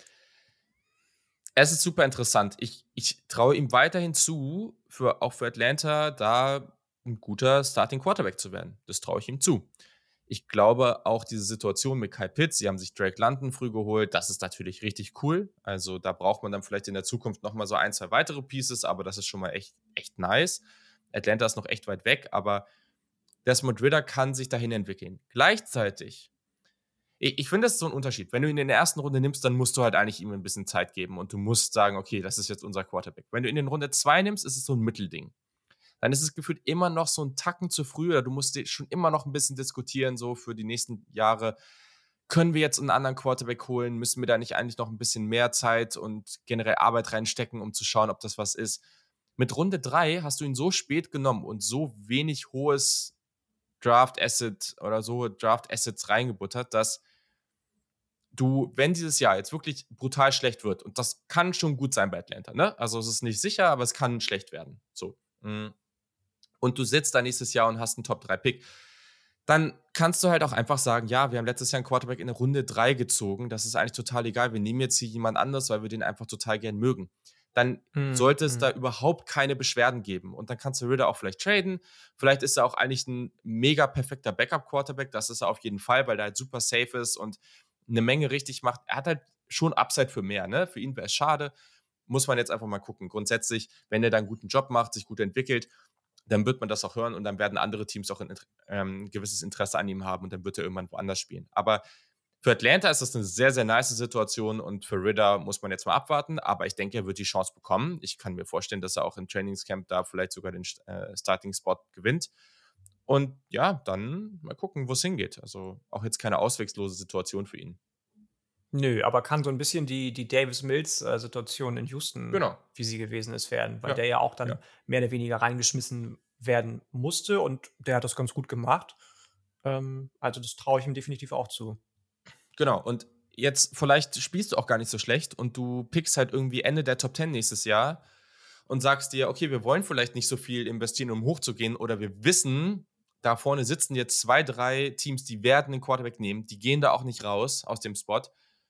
es ist super interessant. Ich, ich traue ihm weiterhin zu, für, auch für Atlanta, da ein guter Starting Quarterback zu werden. Das traue ich ihm zu. Ich glaube auch diese Situation mit Kyle Pitts, sie haben sich Drake London früh geholt, das ist natürlich richtig cool. Also da braucht man dann vielleicht in der Zukunft nochmal so ein, zwei weitere Pieces, aber das ist schon mal echt, echt nice. Atlanta ist noch echt weit weg, aber Desmond Ritter kann sich dahin entwickeln. Gleichzeitig ich, ich finde, das ist so ein Unterschied. Wenn du ihn in der ersten Runde nimmst, dann musst du halt eigentlich ihm ein bisschen Zeit geben und du musst sagen, okay, das ist jetzt unser Quarterback. Wenn du ihn in Runde zwei nimmst, ist es so ein Mittelding. Dann ist es gefühlt immer noch so ein Tacken zu früh oder du musst schon immer noch ein bisschen diskutieren, so für die nächsten Jahre. Können wir jetzt einen anderen Quarterback holen? Müssen wir da nicht eigentlich noch ein bisschen mehr Zeit und generell Arbeit reinstecken, um zu schauen, ob das was ist? Mit Runde drei hast du ihn so spät genommen und so wenig hohes Draft Asset oder so Draft Assets reingebuttert, dass du, wenn dieses Jahr jetzt wirklich brutal schlecht wird, und das kann schon gut sein bei Atlanta, ne? Also es ist nicht sicher, aber es kann schlecht werden. So. Mm. Und du sitzt da nächstes Jahr und hast einen Top-3-Pick, dann kannst du halt auch einfach sagen, ja, wir haben letztes Jahr einen Quarterback in der Runde 3 gezogen. Das ist eigentlich total egal. Wir nehmen jetzt hier jemand anders, weil wir den einfach total gern mögen. Dann hm, sollte es hm. da überhaupt keine Beschwerden geben. Und dann kannst du Ritter auch vielleicht traden. Vielleicht ist er auch eigentlich ein mega perfekter Backup-Quarterback. Das ist er auf jeden Fall, weil der halt super safe ist und eine Menge richtig macht. Er hat halt schon Upside für mehr, ne? Für ihn wäre es schade. Muss man jetzt einfach mal gucken. Grundsätzlich, wenn er dann einen guten Job macht, sich gut entwickelt, dann wird man das auch hören und dann werden andere Teams auch ein ähm, gewisses Interesse an ihm haben und dann wird er irgendwann woanders spielen. Aber für Atlanta ist das eine sehr, sehr nice Situation und für Ritter muss man jetzt mal abwarten, aber ich denke, er wird die Chance bekommen. Ich kann mir vorstellen, dass er auch im Trainingscamp da vielleicht sogar den äh, Starting-Spot gewinnt. Und ja, dann mal gucken, wo es hingeht. Also auch jetzt keine auswegslose Situation für ihn. Nö, aber kann so ein bisschen die, die Davis-Mills-Situation in Houston, genau. wie sie gewesen ist, werden, weil ja. der ja auch dann ja. mehr oder weniger reingeschmissen werden musste und der hat das ganz gut gemacht. Ähm, also das traue ich ihm definitiv auch zu. Genau, und jetzt vielleicht spielst du auch gar nicht so schlecht und du pickst halt irgendwie Ende der Top 10 nächstes Jahr und sagst dir, okay, wir wollen vielleicht nicht so viel investieren, um hochzugehen, oder wir wissen, da vorne sitzen jetzt zwei, drei Teams, die werden den Quarterback nehmen, die gehen da auch nicht raus aus dem Spot.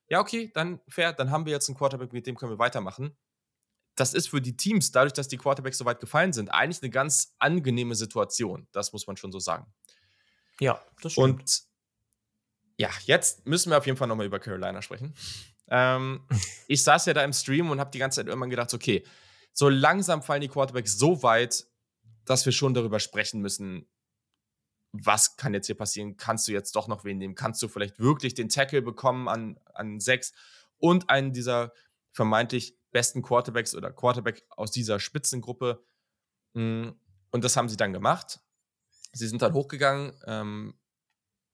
Ja, okay, dann fair, dann haben wir jetzt einen Quarterback, mit dem können wir weitermachen. Das ist für die Teams, dadurch, dass die Quarterbacks so weit gefallen sind, eigentlich eine ganz angenehme Situation. Das muss man schon so sagen. Ja, das stimmt. Und ja, jetzt müssen wir auf jeden Fall nochmal über Carolina sprechen. Ähm, ich saß ja da im Stream und habe die ganze Zeit irgendwann gedacht, okay, so langsam fallen die Quarterbacks so weit, dass wir schon darüber sprechen müssen, was kann jetzt hier passieren? Kannst du jetzt doch noch wen nehmen? Kannst du vielleicht wirklich den Tackle bekommen an, an sechs und einen dieser vermeintlich besten Quarterbacks oder Quarterback aus dieser Spitzengruppe? Hm, und das haben sie dann gemacht. Sie sind dann hochgegangen, ähm,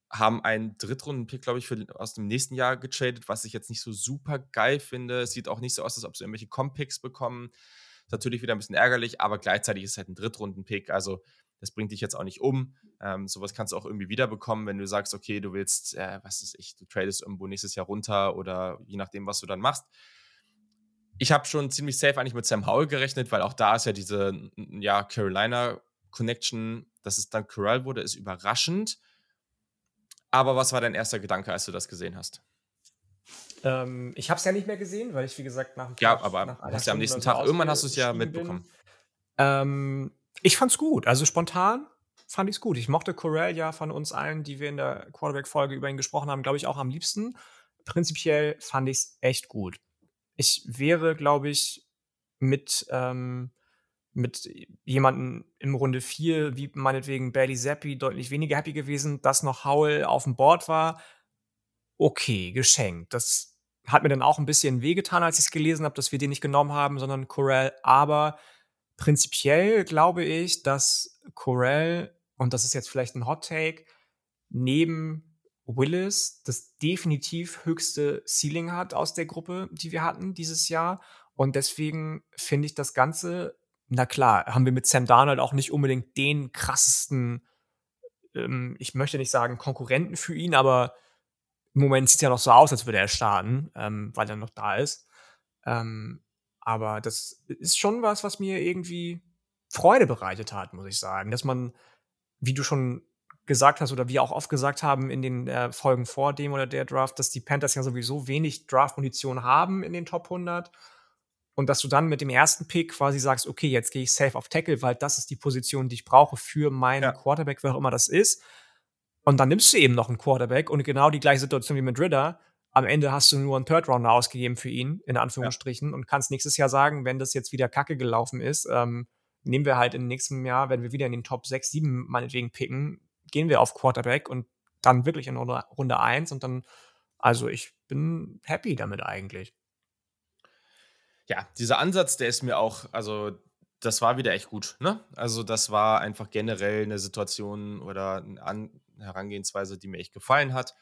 haben einen Drittrunden-Pick, glaube ich, für, aus dem nächsten Jahr getradet, was ich jetzt nicht so super geil finde. Es sieht auch nicht so aus, als ob sie irgendwelche Comp-Picks bekommen. Ist natürlich wieder ein bisschen ärgerlich, aber gleichzeitig ist es halt ein Drittrunden-Pick. Also das bringt dich jetzt auch nicht um. Ähm, sowas kannst du auch irgendwie wiederbekommen, wenn du sagst, okay, du willst, äh, was ist ich, du tradest irgendwo nächstes Jahr runter oder je nachdem, was du dann machst. Ich habe schon ziemlich safe eigentlich mit Sam Howell gerechnet, weil auch da ist ja diese ja, Carolina Connection, dass es dann Corral wurde, ist überraschend. Aber was war dein erster Gedanke, als du das gesehen hast? Ähm, ich habe es ja nicht mehr gesehen, weil ich, wie gesagt, nach dem Ja, aber hast ja am nächsten Tag, irgendwann hast du es ja mitbekommen. Ähm, ich fand's gut. Also spontan fand ich's gut. Ich mochte Corell ja von uns allen, die wir in der Quarterback-Folge über ihn gesprochen haben, glaube ich, auch am liebsten. Prinzipiell fand ich's echt gut. Ich wäre, glaube ich, mit, ähm, mit jemandem im Runde 4, wie meinetwegen Bailey Zappi, deutlich weniger happy gewesen, dass noch Howell auf dem Board war. Okay, geschenkt. Das hat mir dann auch ein bisschen wehgetan, als ich es gelesen habe, dass wir den nicht genommen haben, sondern Corell. Aber Prinzipiell glaube ich, dass Corell, und das ist jetzt vielleicht ein Hot Take, neben Willis das definitiv höchste Ceiling hat aus der Gruppe, die wir hatten dieses Jahr. Und deswegen finde ich das Ganze, na klar, haben wir mit Sam Darnold auch nicht unbedingt den krassesten, ähm, ich möchte nicht sagen Konkurrenten für ihn, aber im Moment sieht es ja noch so aus, als würde er starten, ähm, weil er noch da ist. Ähm, aber das ist schon was, was mir irgendwie Freude bereitet hat, muss ich sagen. Dass man, wie du schon gesagt hast oder wir auch oft gesagt haben in den äh, Folgen vor dem oder der Draft, dass die Panthers ja sowieso wenig Draft-Munition haben in den Top 100 und dass du dann mit dem ersten Pick quasi sagst, okay, jetzt gehe ich safe auf Tackle, weil das ist die Position, die ich brauche für meinen ja. Quarterback, wer auch immer das ist. Und dann nimmst du eben noch einen Quarterback und genau die gleiche Situation wie mit Ritter am Ende hast du nur einen Third Rounder ausgegeben für ihn, in Anführungsstrichen, ja. und kannst nächstes Jahr sagen, wenn das jetzt wieder kacke gelaufen ist, ähm, nehmen wir halt im nächsten Jahr, wenn wir wieder in den Top 6, 7 meinetwegen picken, gehen wir auf Quarterback und dann wirklich in Runde, Runde 1 und dann, also ich bin happy damit eigentlich. Ja, dieser Ansatz, der ist mir auch, also das war wieder echt gut, ne? Also das war einfach generell eine Situation oder eine Herangehensweise, die mir echt gefallen hat.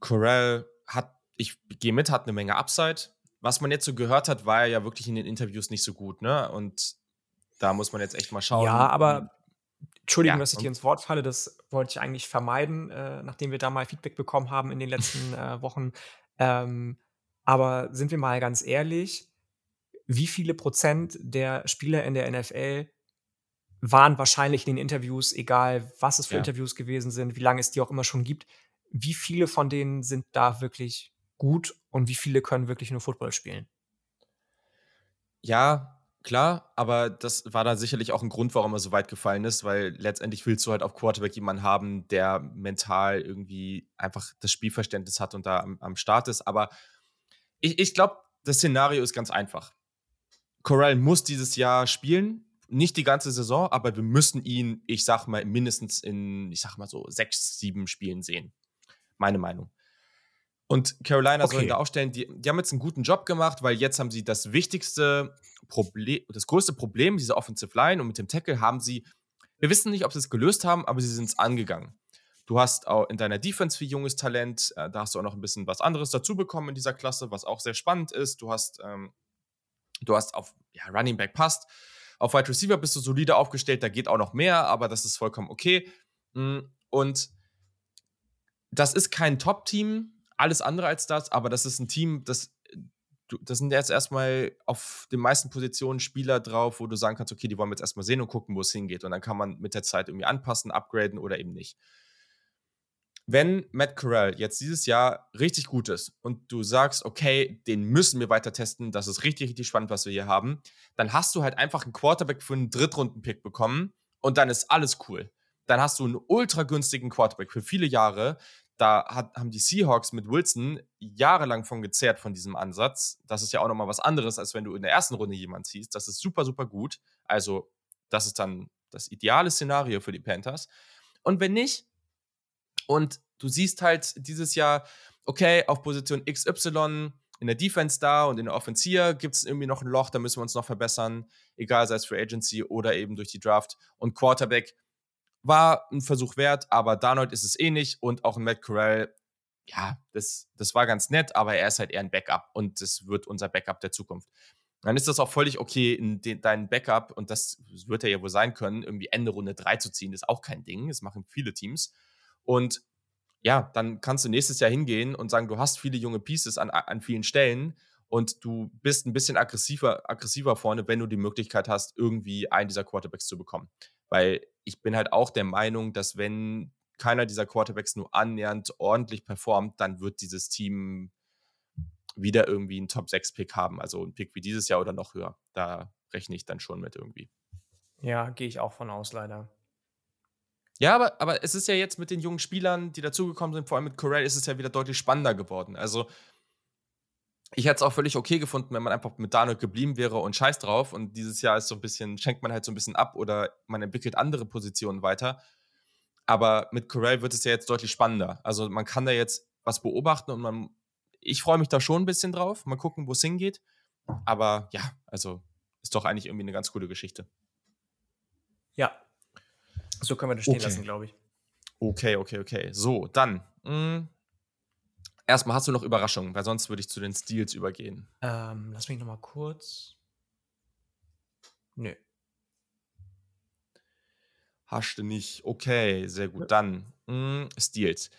Corell hat, ich gehe mit, hat eine Menge Upside. Was man jetzt so gehört hat, war er ja wirklich in den Interviews nicht so gut, ne? Und da muss man jetzt echt mal schauen. Ja, aber Entschuldigung, ja, dass ich dir ins Wort falle, das wollte ich eigentlich vermeiden, äh, nachdem wir da mal Feedback bekommen haben in den letzten äh, Wochen. Ähm, aber sind wir mal ganz ehrlich, wie viele Prozent der Spieler in der NFL waren wahrscheinlich in den Interviews, egal was es für ja. Interviews gewesen sind, wie lange es die auch immer schon gibt, wie viele von denen sind da wirklich gut und wie viele können wirklich nur Football spielen? Ja, klar, aber das war da sicherlich auch ein Grund, warum er so weit gefallen ist, weil letztendlich willst du halt auf Quarterback jemanden haben, der mental irgendwie einfach das Spielverständnis hat und da am, am Start ist. Aber ich, ich glaube, das Szenario ist ganz einfach. Corral muss dieses Jahr spielen, nicht die ganze Saison, aber wir müssen ihn, ich sag mal, mindestens in, ich sag mal so, sechs, sieben Spielen sehen. Meine Meinung. Und Carolina okay. sollen da aufstellen, die, die haben jetzt einen guten Job gemacht, weil jetzt haben sie das wichtigste Problem, das größte Problem dieser Offensive Line und mit dem Tackle haben sie, wir wissen nicht, ob sie es gelöst haben, aber sie sind es angegangen. Du hast auch in deiner Defense viel junges Talent, äh, da hast du auch noch ein bisschen was anderes dazu bekommen in dieser Klasse, was auch sehr spannend ist. Du hast, ähm, du hast auf ja, Running Back passt. Auf Wide Receiver bist du solide aufgestellt, da geht auch noch mehr, aber das ist vollkommen okay. Mm, und das ist kein Top-Team, alles andere als das, aber das ist ein Team, das du, das sind jetzt erstmal auf den meisten Positionen Spieler drauf, wo du sagen kannst, okay, die wollen wir jetzt erstmal sehen und gucken, wo es hingeht. Und dann kann man mit der Zeit irgendwie anpassen, upgraden oder eben nicht. Wenn Matt Corral jetzt dieses Jahr richtig gut ist und du sagst, okay, den müssen wir weiter testen, das ist richtig, richtig spannend, was wir hier haben, dann hast du halt einfach einen Quarterback für einen Drittrunden-Pick bekommen und dann ist alles cool. Dann hast du einen ultra günstigen Quarterback für viele Jahre, da hat, haben die Seahawks mit Wilson jahrelang von gezehrt von diesem Ansatz. Das ist ja auch nochmal was anderes, als wenn du in der ersten Runde jemanden ziehst. Das ist super, super gut. Also, das ist dann das ideale Szenario für die Panthers. Und wenn nicht, und du siehst halt dieses Jahr, okay, auf Position XY in der Defense da und in der Offensive gibt es irgendwie noch ein Loch, da müssen wir uns noch verbessern, egal sei es Free Agency oder eben durch die Draft. Und Quarterback, war ein Versuch wert, aber Darnold ist es eh nicht und auch ein Matt Corral, ja, das, das war ganz nett, aber er ist halt eher ein Backup und das wird unser Backup der Zukunft. Dann ist das auch völlig okay, in deinen Backup, und das wird er ja wohl sein können, irgendwie Ende Runde 3 zu ziehen, ist auch kein Ding. Das machen viele Teams. Und ja, dann kannst du nächstes Jahr hingehen und sagen, du hast viele junge Pieces an, an vielen Stellen und du bist ein bisschen aggressiver, aggressiver vorne, wenn du die Möglichkeit hast, irgendwie einen dieser Quarterbacks zu bekommen. Weil ich bin halt auch der Meinung, dass wenn keiner dieser Quarterbacks nur annähernd ordentlich performt, dann wird dieses Team wieder irgendwie einen Top-6-Pick haben. Also ein Pick wie dieses Jahr oder noch höher. Da rechne ich dann schon mit irgendwie. Ja, gehe ich auch von aus, leider. Ja, aber, aber es ist ja jetzt mit den jungen Spielern, die dazugekommen sind, vor allem mit Corral, ist es ja wieder deutlich spannender geworden. Also ich hätte es auch völlig okay gefunden, wenn man einfach mit Daniel geblieben wäre und scheiß drauf. Und dieses Jahr ist so ein bisschen, schenkt man halt so ein bisschen ab oder man entwickelt andere Positionen weiter. Aber mit Corell wird es ja jetzt deutlich spannender. Also man kann da jetzt was beobachten und man, ich freue mich da schon ein bisschen drauf. Mal gucken, wo es hingeht. Aber ja, also ist doch eigentlich irgendwie eine ganz coole Geschichte. Ja. So können wir das stehen okay. lassen, glaube ich. Okay, okay, okay. So, dann. Mh, hm, Erstmal hast du noch Überraschungen, weil sonst würde ich zu den Steals übergehen. Ähm, lass mich noch mal kurz. Nö. Du nicht. Okay, sehr gut. Dann mh, hm, Steals.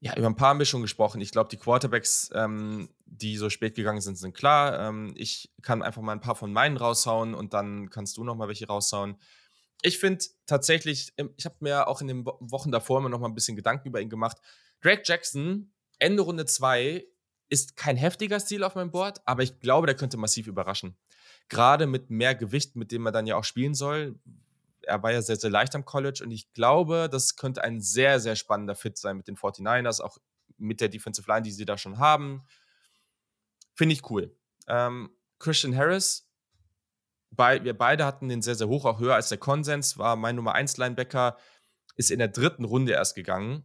Ja, über ein paar haben wir schon gesprochen. Ich glaube, die Quarterbacks, ähm, die so spät gegangen sind, sind klar. Ähm, ich kann einfach mal ein paar von meinen raushauen und dann kannst du noch mal welche raushauen. Ich finde tatsächlich, ich habe mir auch in den Wochen davor immer noch mal ein bisschen Gedanken über ihn gemacht. Drake Jackson Ende Runde 2 ist kein heftiger Stil auf meinem Board, aber ich glaube, der könnte massiv überraschen. Gerade mit mehr Gewicht, mit dem er dann ja auch spielen soll. Er war ja sehr, sehr leicht am College und ich glaube, das könnte ein sehr, sehr spannender Fit sein mit den 49ers, auch mit der Defensive Line, die sie da schon haben. Finde ich cool. Ähm, Christian Harris, bei, wir beide hatten den sehr, sehr hoch, auch höher als der Konsens, war mein Nummer 1 Linebacker, ist in der dritten Runde erst gegangen.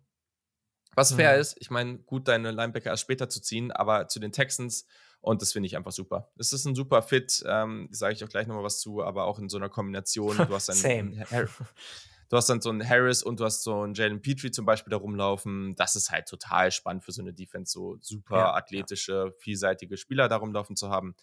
Was fair mhm. ist, ich meine, gut, deine Linebacker erst später zu ziehen, aber zu den Texans und das finde ich einfach super. Es ist ein super Fit, ähm, sage ich auch gleich nochmal was zu, aber auch in so einer Kombination. Du hast einen du hast dann so einen Harris und du hast so einen Jalen Petrie zum Beispiel da rumlaufen. Das ist halt total spannend für so eine Defense, so super ja, athletische, ja. vielseitige Spieler da rumlaufen zu haben.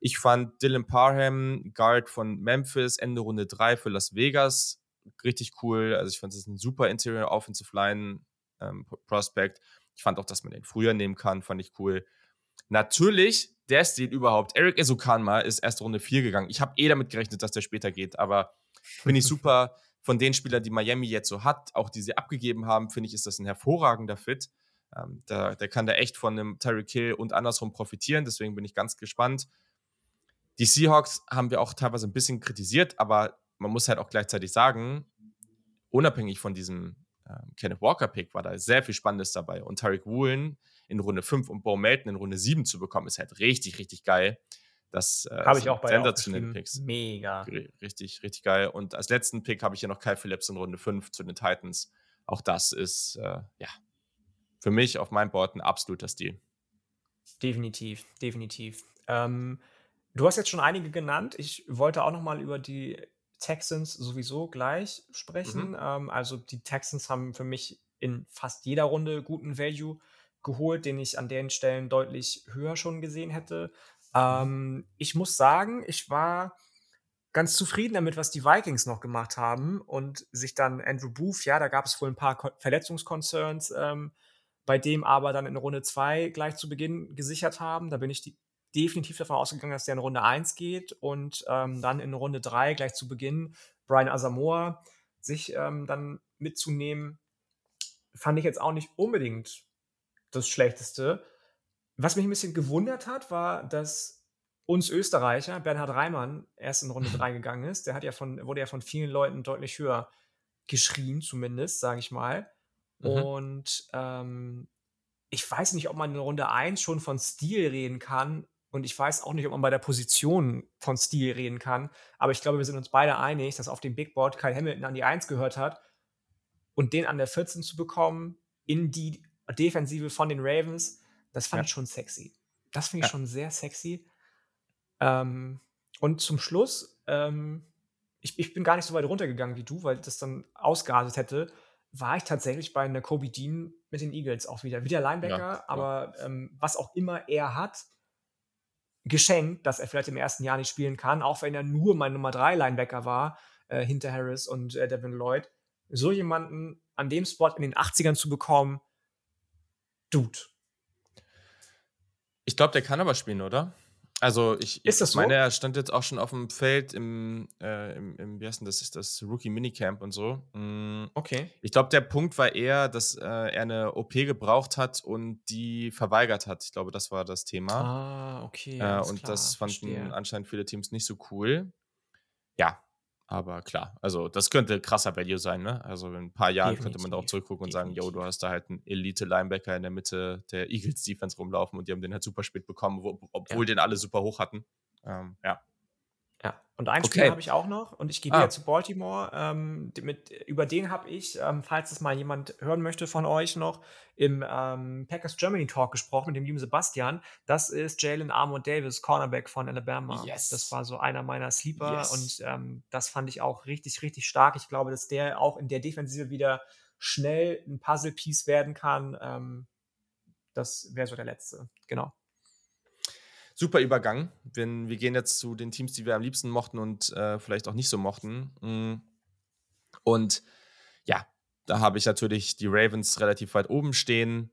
Ich fand Dylan Parham, Guard von Memphis, Ende Runde 3 für Las Vegas, richtig cool. Also ich fand es ein super Interior Offensive Line ähm, Prospect. Ich fand auch, dass man den früher nehmen kann, fand ich cool. Natürlich, der Stil überhaupt. Eric Esukanma ist erst Runde 4 gegangen. Ich habe eh damit gerechnet, dass der später geht, aber finde ich super. Von den Spielern, die Miami jetzt so hat, auch die sie abgegeben haben, finde ich, ist das ein hervorragender Fit. Ähm, der, der kann da echt von einem Tyreek Hill und andersrum profitieren. Deswegen bin ich ganz gespannt. Die Seahawks haben wir auch teilweise ein bisschen kritisiert, aber man muss halt auch gleichzeitig sagen, unabhängig von diesem ähm, Kenneth Walker-Pick war da sehr viel Spannendes dabei. Und Tarek Woolen in Runde 5 und Bo Melton in Runde 7 zu bekommen, ist halt richtig, richtig geil. Das äh, habe ich auch bei sensationellen Picks. Mega. Richtig, richtig geil. Und als letzten Pick habe ich hier noch Kyle Phillips in Runde 5 zu den Titans. Auch das ist, äh, ja, für mich auf meinem Board ein absoluter Stil. Definitiv, definitiv. Ähm, du hast jetzt schon einige genannt. Ich wollte auch noch mal über die Texans sowieso gleich sprechen. Mhm. Ähm, also die Texans haben für mich in fast jeder Runde guten Value geholt, den ich an den Stellen deutlich höher schon gesehen hätte. Mhm. Ähm, ich muss sagen, ich war ganz zufrieden damit, was die Vikings noch gemacht haben und sich dann Andrew Booth, ja, da gab es wohl ein paar Verletzungskoncerns ähm, bei dem aber dann in Runde 2 gleich zu Beginn gesichert haben. Da bin ich die, definitiv davon ausgegangen, dass der in Runde 1 geht und ähm, dann in Runde 3 gleich zu Beginn Brian Asamoah sich ähm, dann mitzunehmen, fand ich jetzt auch nicht unbedingt das Schlechteste. Was mich ein bisschen gewundert hat, war, dass uns Österreicher, Bernhard Reimann, erst in Runde 3 gegangen ist. Der hat ja von, wurde ja von vielen Leuten deutlich höher geschrien, zumindest, sage ich mal. Mhm. Und ähm, ich weiß nicht, ob man in Runde 1 schon von Stil reden kann. Und ich weiß auch nicht, ob man bei der Position von Stil reden kann. Aber ich glaube, wir sind uns beide einig, dass auf dem Big Board Kyle Hamilton an die 1 gehört hat. Und den an der 14 zu bekommen, in die Defensive von den Ravens, das fand ja. ich schon sexy. Das finde ich ja. schon sehr sexy. Ähm, und zum Schluss, ähm, ich, ich bin gar nicht so weit runtergegangen wie du, weil das dann ausgeartet hätte war ich tatsächlich bei einer Kobe Dean mit den Eagles auch wieder. Wieder Linebacker, ja, aber ähm, was auch immer er hat, geschenkt, dass er vielleicht im ersten Jahr nicht spielen kann, auch wenn er nur mein Nummer 3 Linebacker war, äh, hinter Harris und äh, Devin Lloyd. So jemanden an dem Spot in den 80ern zu bekommen, Dude. Ich glaube, der kann aber spielen, oder? Also ich, ist das so? meine, er stand jetzt auch schon auf dem Feld im, äh, im, im wie heißt denn das, ist das Rookie Minicamp und so. Mhm. Okay. Ich glaube, der Punkt war eher, dass äh, er eine OP gebraucht hat und die verweigert hat. Ich glaube, das war das Thema. Ah, okay. Äh, und klar, das fanden verstehe. anscheinend viele Teams nicht so cool. Ja, aber klar, also das könnte krasser Value sein, ne? Also in ein paar Jahren Definitiv. könnte man darauf zurückgucken und Definitiv. sagen, yo, du hast da halt einen Elite-Linebacker in der Mitte der Eagles-Defense rumlaufen und die haben den halt super spät bekommen, wo, obwohl ja. den alle super hoch hatten. Ähm, ja. Und einen okay. Spieler habe ich auch noch und ich gehe ah. wieder zu Baltimore. Ähm, mit, über den habe ich, ähm, falls es mal jemand hören möchte von euch noch, im ähm, Packers Germany Talk gesprochen mit dem lieben Sebastian. Das ist Jalen Armor Davis, Cornerback von Alabama. Yes. Das war so einer meiner Sleeper yes. und ähm, das fand ich auch richtig, richtig stark. Ich glaube, dass der auch in der Defensive wieder schnell ein Puzzle-Piece werden kann. Ähm, das wäre so der letzte, genau super Übergang. Wenn, wir gehen jetzt zu den Teams, die wir am liebsten mochten und äh, vielleicht auch nicht so mochten. Mm. Und ja, da habe ich natürlich die Ravens relativ weit oben stehen.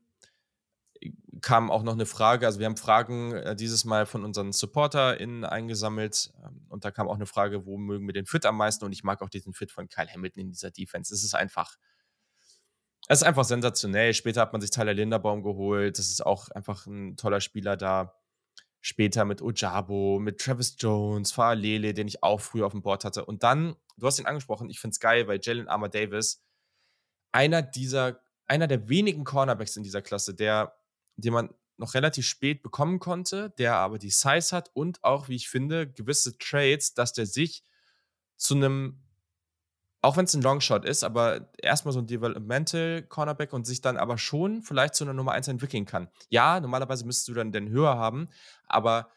Kam auch noch eine Frage, also wir haben Fragen äh, dieses Mal von unseren SupporterInnen eingesammelt ähm, und da kam auch eine Frage, wo mögen wir den Fit am meisten und ich mag auch diesen Fit von Kyle Hamilton in dieser Defense. Es ist einfach, es ist einfach sensationell. Später hat man sich Tyler Linderbaum geholt, das ist auch einfach ein toller Spieler da später mit Ojabo, mit Travis Jones, Faalele, den ich auch früher auf dem Board hatte. Und dann, du hast ihn angesprochen, ich finde es geil, weil Jalen Armour Davis, einer dieser, einer der wenigen Cornerbacks in dieser Klasse, der, den man noch relativ spät bekommen konnte, der aber die Size hat und auch, wie ich finde, gewisse Trades, dass der sich zu einem auch wenn es ein Longshot ist, aber erstmal so ein Developmental Cornerback und sich dann aber schon vielleicht zu einer Nummer 1 entwickeln kann. Ja, normalerweise müsstest du dann den höher haben, aber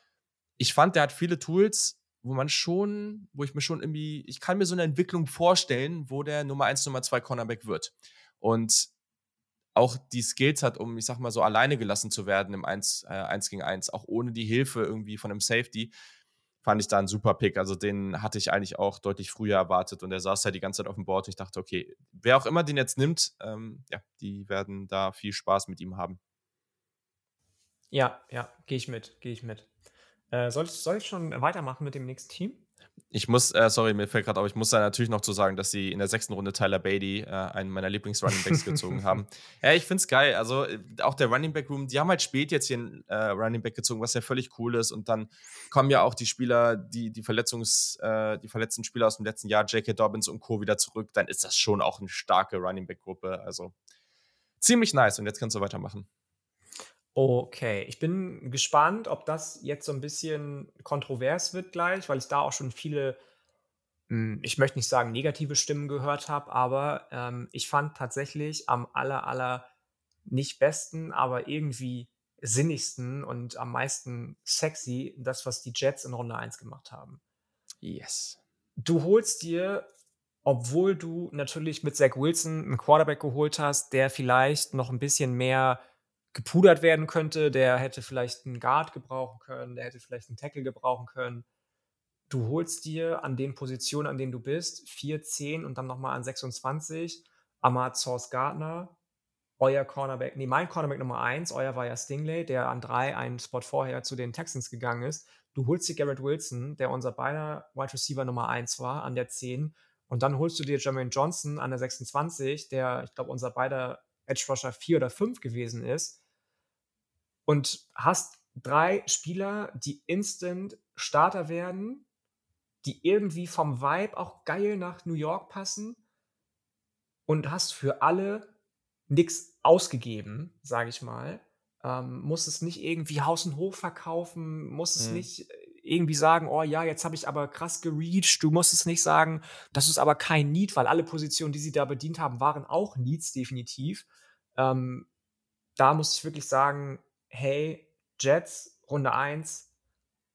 ich fand, der hat viele Tools, wo man schon, wo ich mir schon irgendwie, ich kann mir so eine Entwicklung vorstellen, wo der Nummer 1, Nummer 2 Cornerback wird. Und auch die Skills hat, um, ich sag mal, so alleine gelassen zu werden im 1, äh, 1 gegen 1, auch ohne die Hilfe irgendwie von einem Safety fand ich da ein super Pick. Also den hatte ich eigentlich auch deutlich früher erwartet und er saß ja die ganze Zeit auf dem Board. Ich dachte, okay, wer auch immer den jetzt nimmt, ähm, ja, die werden da viel Spaß mit ihm haben. Ja, ja, gehe ich mit, gehe ich mit. Äh, soll, soll ich schon weitermachen mit dem nächsten Team? Ich muss, äh, sorry, mir fällt gerade auf, ich muss da natürlich noch zu sagen, dass sie in der sechsten Runde Tyler Beatty, äh, einen meiner Lieblings-Runningbacks, gezogen haben. Ja, ich finde es geil. Also äh, auch der Running Back Room, die haben halt spät jetzt hier einen äh, Running Back gezogen, was ja völlig cool ist. Und dann kommen ja auch die Spieler, die, die, Verletzungs, äh, die verletzten Spieler aus dem letzten Jahr, J.K. Dobbins und Co. wieder zurück. Dann ist das schon auch eine starke Running Back-Gruppe. Also ziemlich nice. Und jetzt kannst du weitermachen. Okay, ich bin gespannt, ob das jetzt so ein bisschen kontrovers wird gleich, weil ich da auch schon viele, hm, ich möchte nicht sagen negative Stimmen gehört habe, aber ähm, ich fand tatsächlich am aller, aller nicht besten, aber irgendwie sinnigsten und am meisten sexy das, was die Jets in Runde 1 gemacht haben. Yes. Du holst dir, obwohl du natürlich mit Zach Wilson einen Quarterback geholt hast, der vielleicht noch ein bisschen mehr gepudert werden könnte. Der hätte vielleicht einen Guard gebrauchen können, der hätte vielleicht einen Tackle gebrauchen können. Du holst dir an den Positionen, an denen du bist, 4, 10 und dann nochmal an 26 Ahmad Source Gardner euer Cornerback, nee, mein Cornerback Nummer 1, euer war ja Stingley, der an 3 einen Spot vorher zu den Texans gegangen ist. Du holst dir Garrett Wilson, der unser beider Wide Receiver Nummer 1 war, an der 10. Und dann holst du dir Jermaine Johnson an der 26, der, ich glaube, unser beider Edge Rusher 4 oder 5 gewesen ist. Und hast drei Spieler, die instant Starter werden, die irgendwie vom Vibe auch geil nach New York passen und hast für alle nichts ausgegeben, sage ich mal. Ähm, muss es nicht irgendwie Haus und Hof verkaufen, muss es mhm. nicht äh, irgendwie sagen, oh ja, jetzt habe ich aber krass gereached. Du musst es nicht sagen, das ist aber kein Need, weil alle Positionen, die sie da bedient haben, waren auch Needs, definitiv. Ähm, da muss ich wirklich sagen, hey, Jets, Runde 1.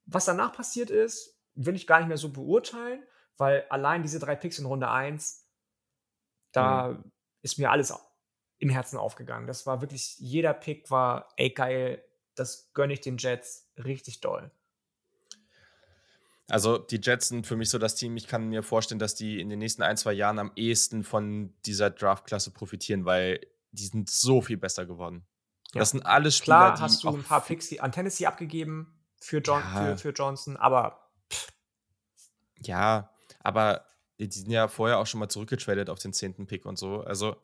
Was danach passiert ist, will ich gar nicht mehr so beurteilen, weil allein diese drei Picks in Runde 1, da mhm. ist mir alles im Herzen aufgegangen. Das war wirklich, jeder Pick war, ey geil, das gönne ich den Jets richtig doll. Also die Jets sind für mich so das Team, ich kann mir vorstellen, dass die in den nächsten ein, zwei Jahren am ehesten von dieser Draftklasse profitieren, weil die sind so viel besser geworden. Ja. Das sind alles Spieler, Klar, hast du ein paar Picks an Tennessee abgegeben für, John, ja. für, für Johnson, aber pff. Ja, aber die sind ja vorher auch schon mal zurückgetradet auf den zehnten Pick und so. Also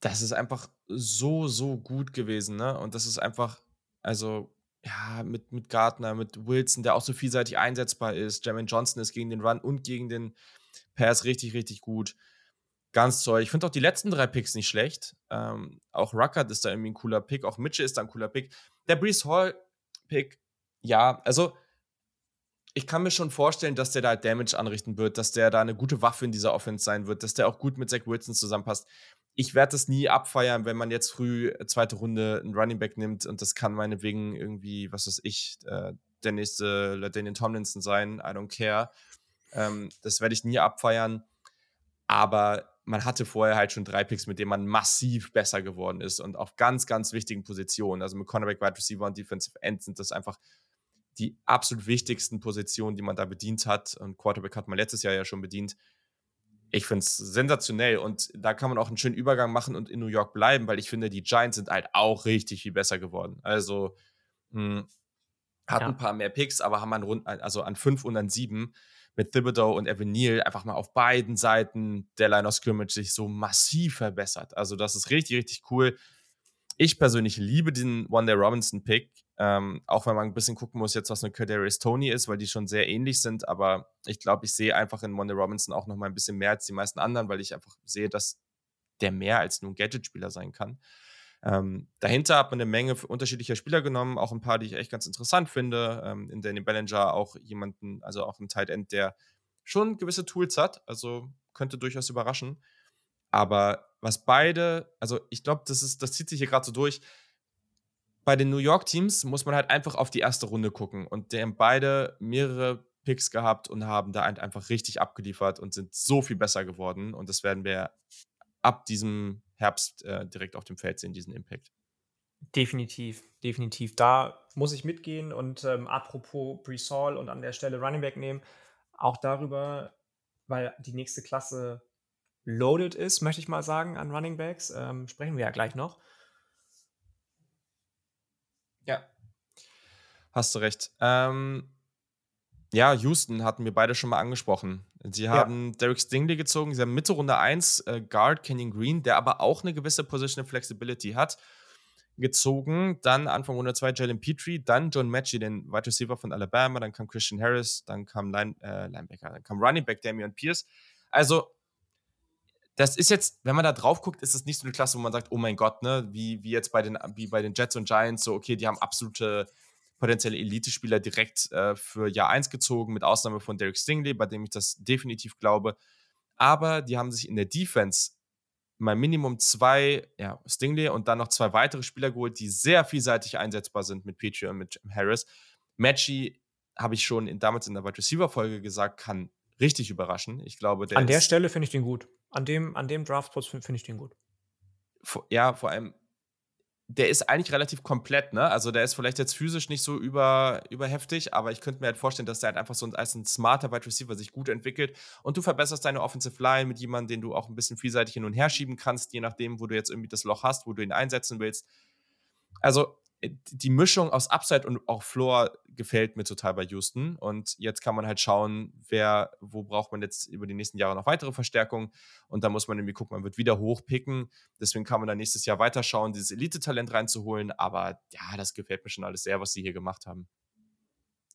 das ist einfach so, so gut gewesen, ne? Und das ist einfach, also, ja, mit, mit Gardner, mit Wilson, der auch so vielseitig einsetzbar ist. Jermaine Johnson ist gegen den Run und gegen den Pass richtig, richtig gut. Ganz toll. Ich finde auch die letzten drei Picks nicht schlecht. Ähm, auch Ruckert ist da irgendwie ein cooler Pick. Auch Mitchell ist da ein cooler Pick. Der Brees Hall-Pick, ja, also ich kann mir schon vorstellen, dass der da Damage anrichten wird, dass der da eine gute Waffe in dieser Offense sein wird, dass der auch gut mit Zach Wilson zusammenpasst ich werde das nie abfeiern, wenn man jetzt früh äh, zweite Runde einen Running Back nimmt und das kann meinetwegen irgendwie, was weiß ich, äh, der nächste Daniel Tomlinson sein. I don't care. Ähm, das werde ich nie abfeiern. Aber man hatte vorher halt schon drei Picks, mit denen man massiv besser geworden ist und auf ganz, ganz wichtigen Positionen. Also mit Cornerback, Wide Receiver und Defensive End sind das einfach die absolut wichtigsten Positionen, die man da bedient hat. Und Quarterback hat man letztes Jahr ja schon bedient ich finde es sensationell und da kann man auch einen schönen Übergang machen und in New York bleiben, weil ich finde, die Giants sind halt auch richtig viel besser geworden. Also mh, hm, hatten ja. ein paar mehr Picks, aber haben an rund, also an fünf und an sieben mit Thibodeau und Evan Neal einfach mal auf beiden Seiten der Line of Scrimmage sich so massiv verbessert. Also das ist richtig, richtig cool. Ich persönlich liebe den One Day Robinson Pick. Ähm, auch wenn man ein bisschen gucken muss, jetzt was eine Kadarius Tony ist, weil die schon sehr ähnlich sind. Aber ich glaube, ich sehe einfach in Wanda Robinson auch noch mal ein bisschen mehr als die meisten anderen, weil ich einfach sehe, dass der mehr als nur ein Gadget-Spieler sein kann. Ähm, dahinter hat man eine Menge unterschiedlicher Spieler genommen, auch ein paar, die ich echt ganz interessant finde. Ähm, in Danny Bellinger auch jemanden, also auch ein Tight End, der schon gewisse Tools hat, also könnte durchaus überraschen. Aber was beide, also ich glaube, das das zieht sich hier gerade so durch bei den New York Teams muss man halt einfach auf die erste Runde gucken. Und die haben beide mehrere Picks gehabt und haben da einfach richtig abgeliefert und sind so viel besser geworden. Und das werden wir ab diesem Herbst äh, direkt auf dem Feld sehen, diesen Impact. Definitiv, definitiv. Da muss ich mitgehen. Und ähm, apropos Brisol und an der Stelle Running Back nehmen, auch darüber, weil die nächste Klasse loaded ist, möchte ich mal sagen, an Running Backs, ähm, sprechen wir ja gleich noch. Hast du recht. Ähm, ja, Houston hatten wir beide schon mal angesprochen. Sie haben ja. Derek Stingley gezogen, sie haben Mitte Runde 1 äh, Guard Kenyon Green, der aber auch eine gewisse Positional Flexibility hat, gezogen. Dann Anfang Runde 2 Jalen Petrie, dann John Matchy, den Wide Receiver von Alabama, dann kam Christian Harris, dann kam Line, äh, Linebacker, dann kam Running Back Damian Pierce. Also das ist jetzt, wenn man da drauf guckt, ist es nicht so eine Klasse, wo man sagt, oh mein Gott, ne, wie, wie jetzt bei den, wie bei den Jets und Giants, so, okay, die haben absolute potenzielle Elite-Spieler direkt äh, für Jahr 1 gezogen, mit Ausnahme von Derek Stingley, bei dem ich das definitiv glaube. Aber die haben sich in der Defense mal Minimum zwei, ja, Stingley und dann noch zwei weitere Spieler geholt, die sehr vielseitig einsetzbar sind mit Petrie und mit Harris. Matchy habe ich schon in, damals in der Wide Receiver-Folge gesagt, kann richtig überraschen. Ich glaube, der An der Stelle finde ich den gut. An dem, an dem Draftplatz finde find ich den gut. Ja, vor allem, der ist eigentlich relativ komplett, ne? Also der ist vielleicht jetzt physisch nicht so über, überheftig, aber ich könnte mir halt vorstellen, dass der halt einfach so als ein smarter Wide Receiver sich gut entwickelt und du verbesserst deine Offensive Line mit jemandem, den du auch ein bisschen vielseitig hin und her schieben kannst, je nachdem, wo du jetzt irgendwie das Loch hast, wo du ihn einsetzen willst. Also die Mischung aus Upside und auch Floor gefällt mir total bei Houston. Und jetzt kann man halt schauen, wer, wo braucht man jetzt über die nächsten Jahre noch weitere Verstärkungen. Und da muss man irgendwie gucken, man wird wieder hochpicken. Deswegen kann man dann nächstes Jahr weiterschauen, dieses Elite-Talent reinzuholen. Aber ja, das gefällt mir schon alles sehr, was sie hier gemacht haben.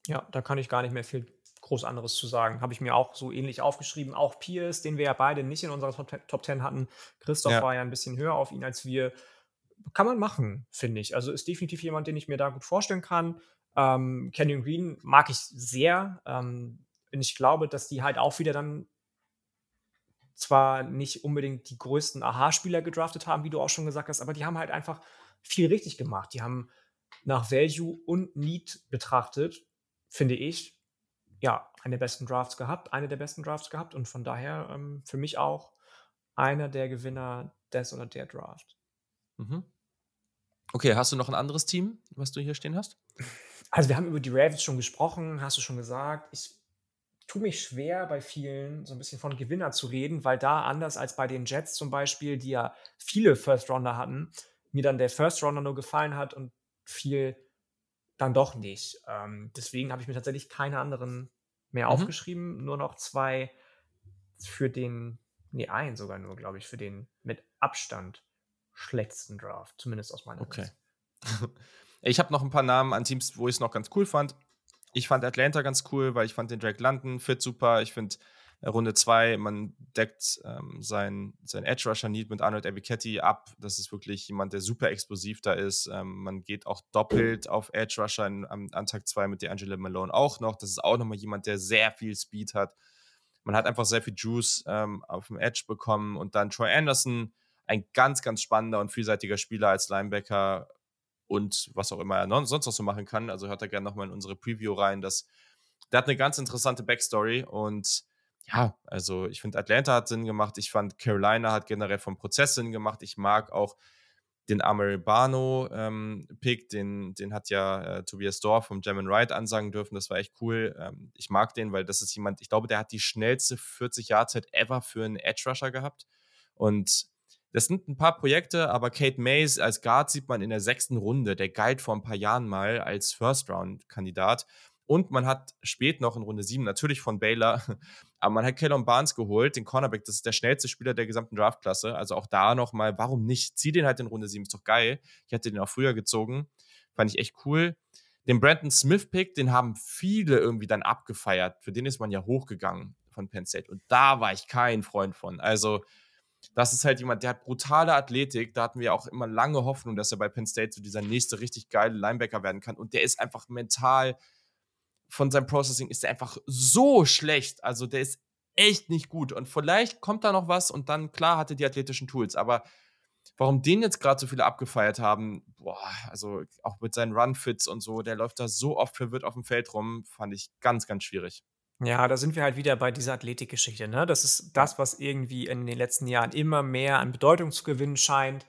Ja, da kann ich gar nicht mehr viel groß anderes zu sagen. Habe ich mir auch so ähnlich aufgeschrieben. Auch Pierce, den wir ja beide nicht in unserer Top 10 hatten. Christoph ja. war ja ein bisschen höher auf ihn als wir kann man machen, finde ich. Also ist definitiv jemand, den ich mir da gut vorstellen kann. Ähm, Canyon Green mag ich sehr. Ähm, und ich glaube, dass die halt auch wieder dann zwar nicht unbedingt die größten Aha-Spieler gedraftet haben, wie du auch schon gesagt hast, aber die haben halt einfach viel richtig gemacht. Die haben nach Value und Need betrachtet, finde ich, ja, eine der besten Drafts gehabt, eine der besten Drafts gehabt und von daher ähm, für mich auch einer der Gewinner des oder der Draft. Mhm. Okay, hast du noch ein anderes Team, was du hier stehen hast? Also wir haben über die Ravens schon gesprochen, hast du schon gesagt. Ich tue mich schwer bei vielen so ein bisschen von Gewinner zu reden, weil da anders als bei den Jets zum Beispiel, die ja viele First Rounder hatten, mir dann der First Rounder nur gefallen hat und viel dann doch nicht. Ähm, deswegen habe ich mir tatsächlich keine anderen mehr mhm. aufgeschrieben, nur noch zwei für den, nee, einen sogar nur, glaube ich, für den mit Abstand schlechtesten Draft, zumindest aus meiner okay. Sicht. Ich habe noch ein paar Namen an Teams, wo ich es noch ganz cool fand. Ich fand Atlanta ganz cool, weil ich fand den Drake London fit super. Ich finde äh, Runde 2, man deckt ähm, sein, sein Edge Rusher Need mit Arnold Ebiketti ab. Das ist wirklich jemand, der super explosiv da ist. Ähm, man geht auch doppelt auf Edge Rusher in, an, an Tag 2 mit D'Angelo Malone auch noch. Das ist auch nochmal jemand, der sehr viel Speed hat. Man hat einfach sehr viel Juice ähm, auf dem Edge bekommen und dann Troy Anderson ein ganz, ganz spannender und vielseitiger Spieler als Linebacker und was auch immer er sonst noch so machen kann. Also hört da gerne nochmal in unsere Preview rein. Das, der hat eine ganz interessante Backstory und ja, also ich finde Atlanta hat Sinn gemacht. Ich fand Carolina hat generell vom Prozess Sinn gemacht. Ich mag auch den Ameribano-Pick, ähm, den, den hat ja äh, Tobias Dorf vom German Ride ansagen dürfen. Das war echt cool. Ähm, ich mag den, weil das ist jemand, ich glaube, der hat die schnellste 40-Jahr-Zeit ever für einen Edge-Rusher gehabt. Und das sind ein paar Projekte, aber Kate Mays als Guard sieht man in der sechsten Runde. Der galt vor ein paar Jahren mal als First-Round-Kandidat. Und man hat spät noch in Runde 7 natürlich von Baylor, aber man hat Kellon Barnes geholt, den Cornerback, das ist der schnellste Spieler der gesamten Draftklasse. Also auch da nochmal, warum nicht? Zieh den halt in Runde 7, ist doch geil. Ich hätte den auch früher gezogen. Fand ich echt cool. Den Brandon Smith-Pick, den haben viele irgendwie dann abgefeiert. Für den ist man ja hochgegangen von Penn State. Und da war ich kein Freund von. Also, das ist halt jemand, der hat brutale Athletik. Da hatten wir auch immer lange Hoffnung, dass er bei Penn State so dieser nächste richtig geile Linebacker werden kann. Und der ist einfach mental, von seinem Processing ist er einfach so schlecht. Also der ist echt nicht gut. Und vielleicht kommt da noch was und dann, klar, hatte die athletischen Tools. Aber warum den jetzt gerade so viele abgefeiert haben, boah, also auch mit seinen Run-Fits und so, der läuft da so oft verwirrt auf dem Feld rum, fand ich ganz, ganz schwierig. Ja, da sind wir halt wieder bei dieser Athletikgeschichte, ne? Das ist das, was irgendwie in den letzten Jahren immer mehr an Bedeutung zu gewinnen scheint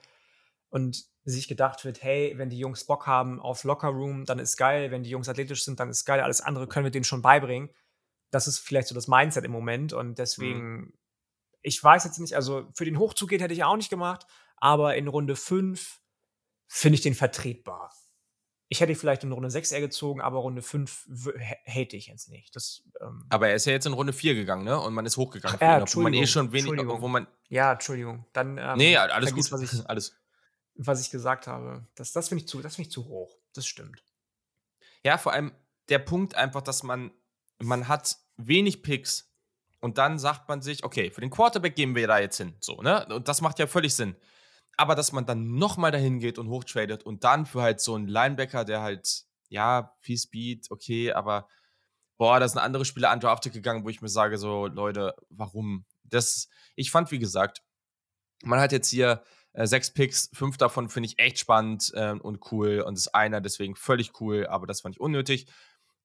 und sich gedacht wird, hey, wenn die Jungs Bock haben auf Lockerroom, dann ist geil, wenn die Jungs athletisch sind, dann ist geil, alles andere können wir denen schon beibringen. Das ist vielleicht so das Mindset im Moment und deswegen, mhm. ich weiß jetzt nicht, also für den Hochzug geht hätte ich auch nicht gemacht, aber in Runde 5 finde ich den vertretbar. Ich hätte vielleicht in Runde 6 eher gezogen, aber Runde 5 hätte ich jetzt nicht. Das, ähm aber er ist ja jetzt in Runde 4 gegangen, ne? Und man ist hochgegangen. Ach, ja, wo man eh schon wenig, wo man. Ja, Entschuldigung. Dann. Ähm, nee, alles gut. Was ich, alles. Was ich gesagt habe. Das, das finde ich, zu, find ich zu hoch. Das stimmt. Ja, vor allem der Punkt einfach, dass man, man hat wenig Picks und dann sagt man sich, okay, für den Quarterback gehen wir da jetzt hin. So, ne? Und das macht ja völlig Sinn aber dass man dann nochmal dahin geht und hochtradet und dann für halt so einen Linebacker, der halt, ja, viel Speed, okay, aber boah, da sind andere Spieler undrafted gegangen, wo ich mir sage, so, Leute, warum? Das, ich fand, wie gesagt, man hat jetzt hier äh, sechs Picks, fünf davon finde ich echt spannend äh, und cool und ist einer deswegen völlig cool, aber das fand ich unnötig.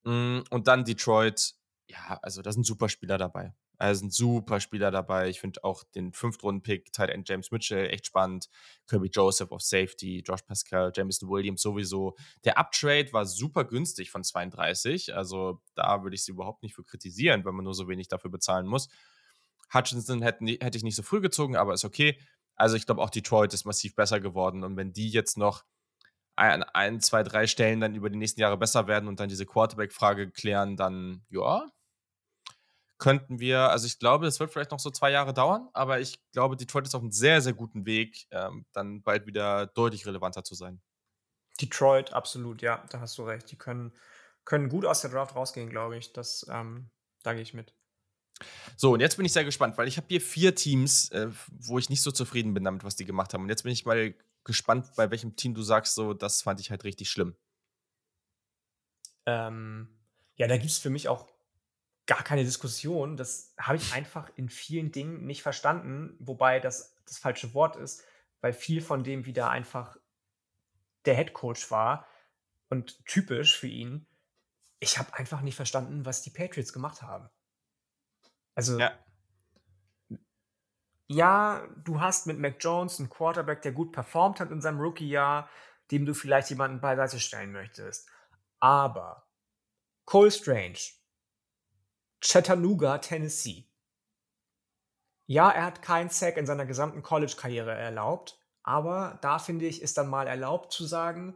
Mm, und dann Detroit, ja, also da sind super Spieler dabei. Also sind super Spieler dabei. Ich finde auch den Fünftrunden-Pick, Tight End James Mitchell, echt spannend. Kirby Joseph auf Safety, Josh Pascal, Jameson Williams sowieso. Der Uptrade war super günstig von 32. Also da würde ich sie überhaupt nicht für kritisieren, wenn man nur so wenig dafür bezahlen muss. Hutchinson hätte, hätte ich nicht so früh gezogen, aber ist okay. Also ich glaube auch Detroit ist massiv besser geworden. Und wenn die jetzt noch an ein, zwei, drei Stellen dann über die nächsten Jahre besser werden und dann diese Quarterback-Frage klären, dann ja, könnten wir, also ich glaube, es wird vielleicht noch so zwei Jahre dauern, aber ich glaube, Detroit ist auf einem sehr, sehr guten Weg, ähm, dann bald wieder deutlich relevanter zu sein. Detroit, absolut, ja, da hast du recht. Die können, können gut aus der Draft rausgehen, glaube ich. Das, ähm, da gehe ich mit. So, und jetzt bin ich sehr gespannt, weil ich habe hier vier Teams, äh, wo ich nicht so zufrieden bin damit, was die gemacht haben. Und jetzt bin ich mal gespannt, bei welchem Team du sagst, so, das fand ich halt richtig schlimm. Ähm, ja, da gibt es für mich auch gar keine Diskussion. Das habe ich einfach in vielen Dingen nicht verstanden, wobei das das falsche Wort ist, weil viel von dem wieder einfach der Head Coach war und typisch für ihn. Ich habe einfach nicht verstanden, was die Patriots gemacht haben. Also, ja. ja, du hast mit Mac Jones einen Quarterback, der gut performt hat in seinem Rookie-Jahr, dem du vielleicht jemanden beiseite stellen möchtest. Aber Cole Strange, Chattanooga, Tennessee. Ja, er hat keinen Sack in seiner gesamten College-Karriere erlaubt, aber da finde ich, ist dann mal erlaubt zu sagen,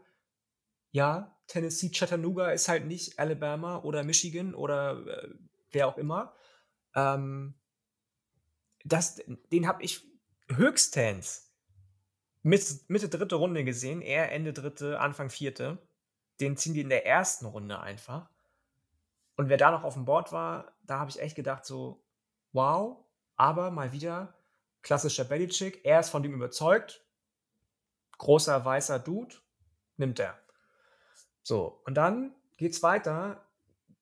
ja, Tennessee, Chattanooga ist halt nicht Alabama oder Michigan oder äh, wer auch immer. Ähm, das, den habe ich höchstens Mitte, Mitte dritte Runde gesehen, eher Ende dritte, Anfang vierte. Den ziehen die in der ersten Runde einfach. Und wer da noch auf dem Board war, da habe ich echt gedacht, so, wow, aber mal wieder klassischer Belichick. Er ist von dem überzeugt. Großer weißer Dude, nimmt er. So, und dann geht's weiter.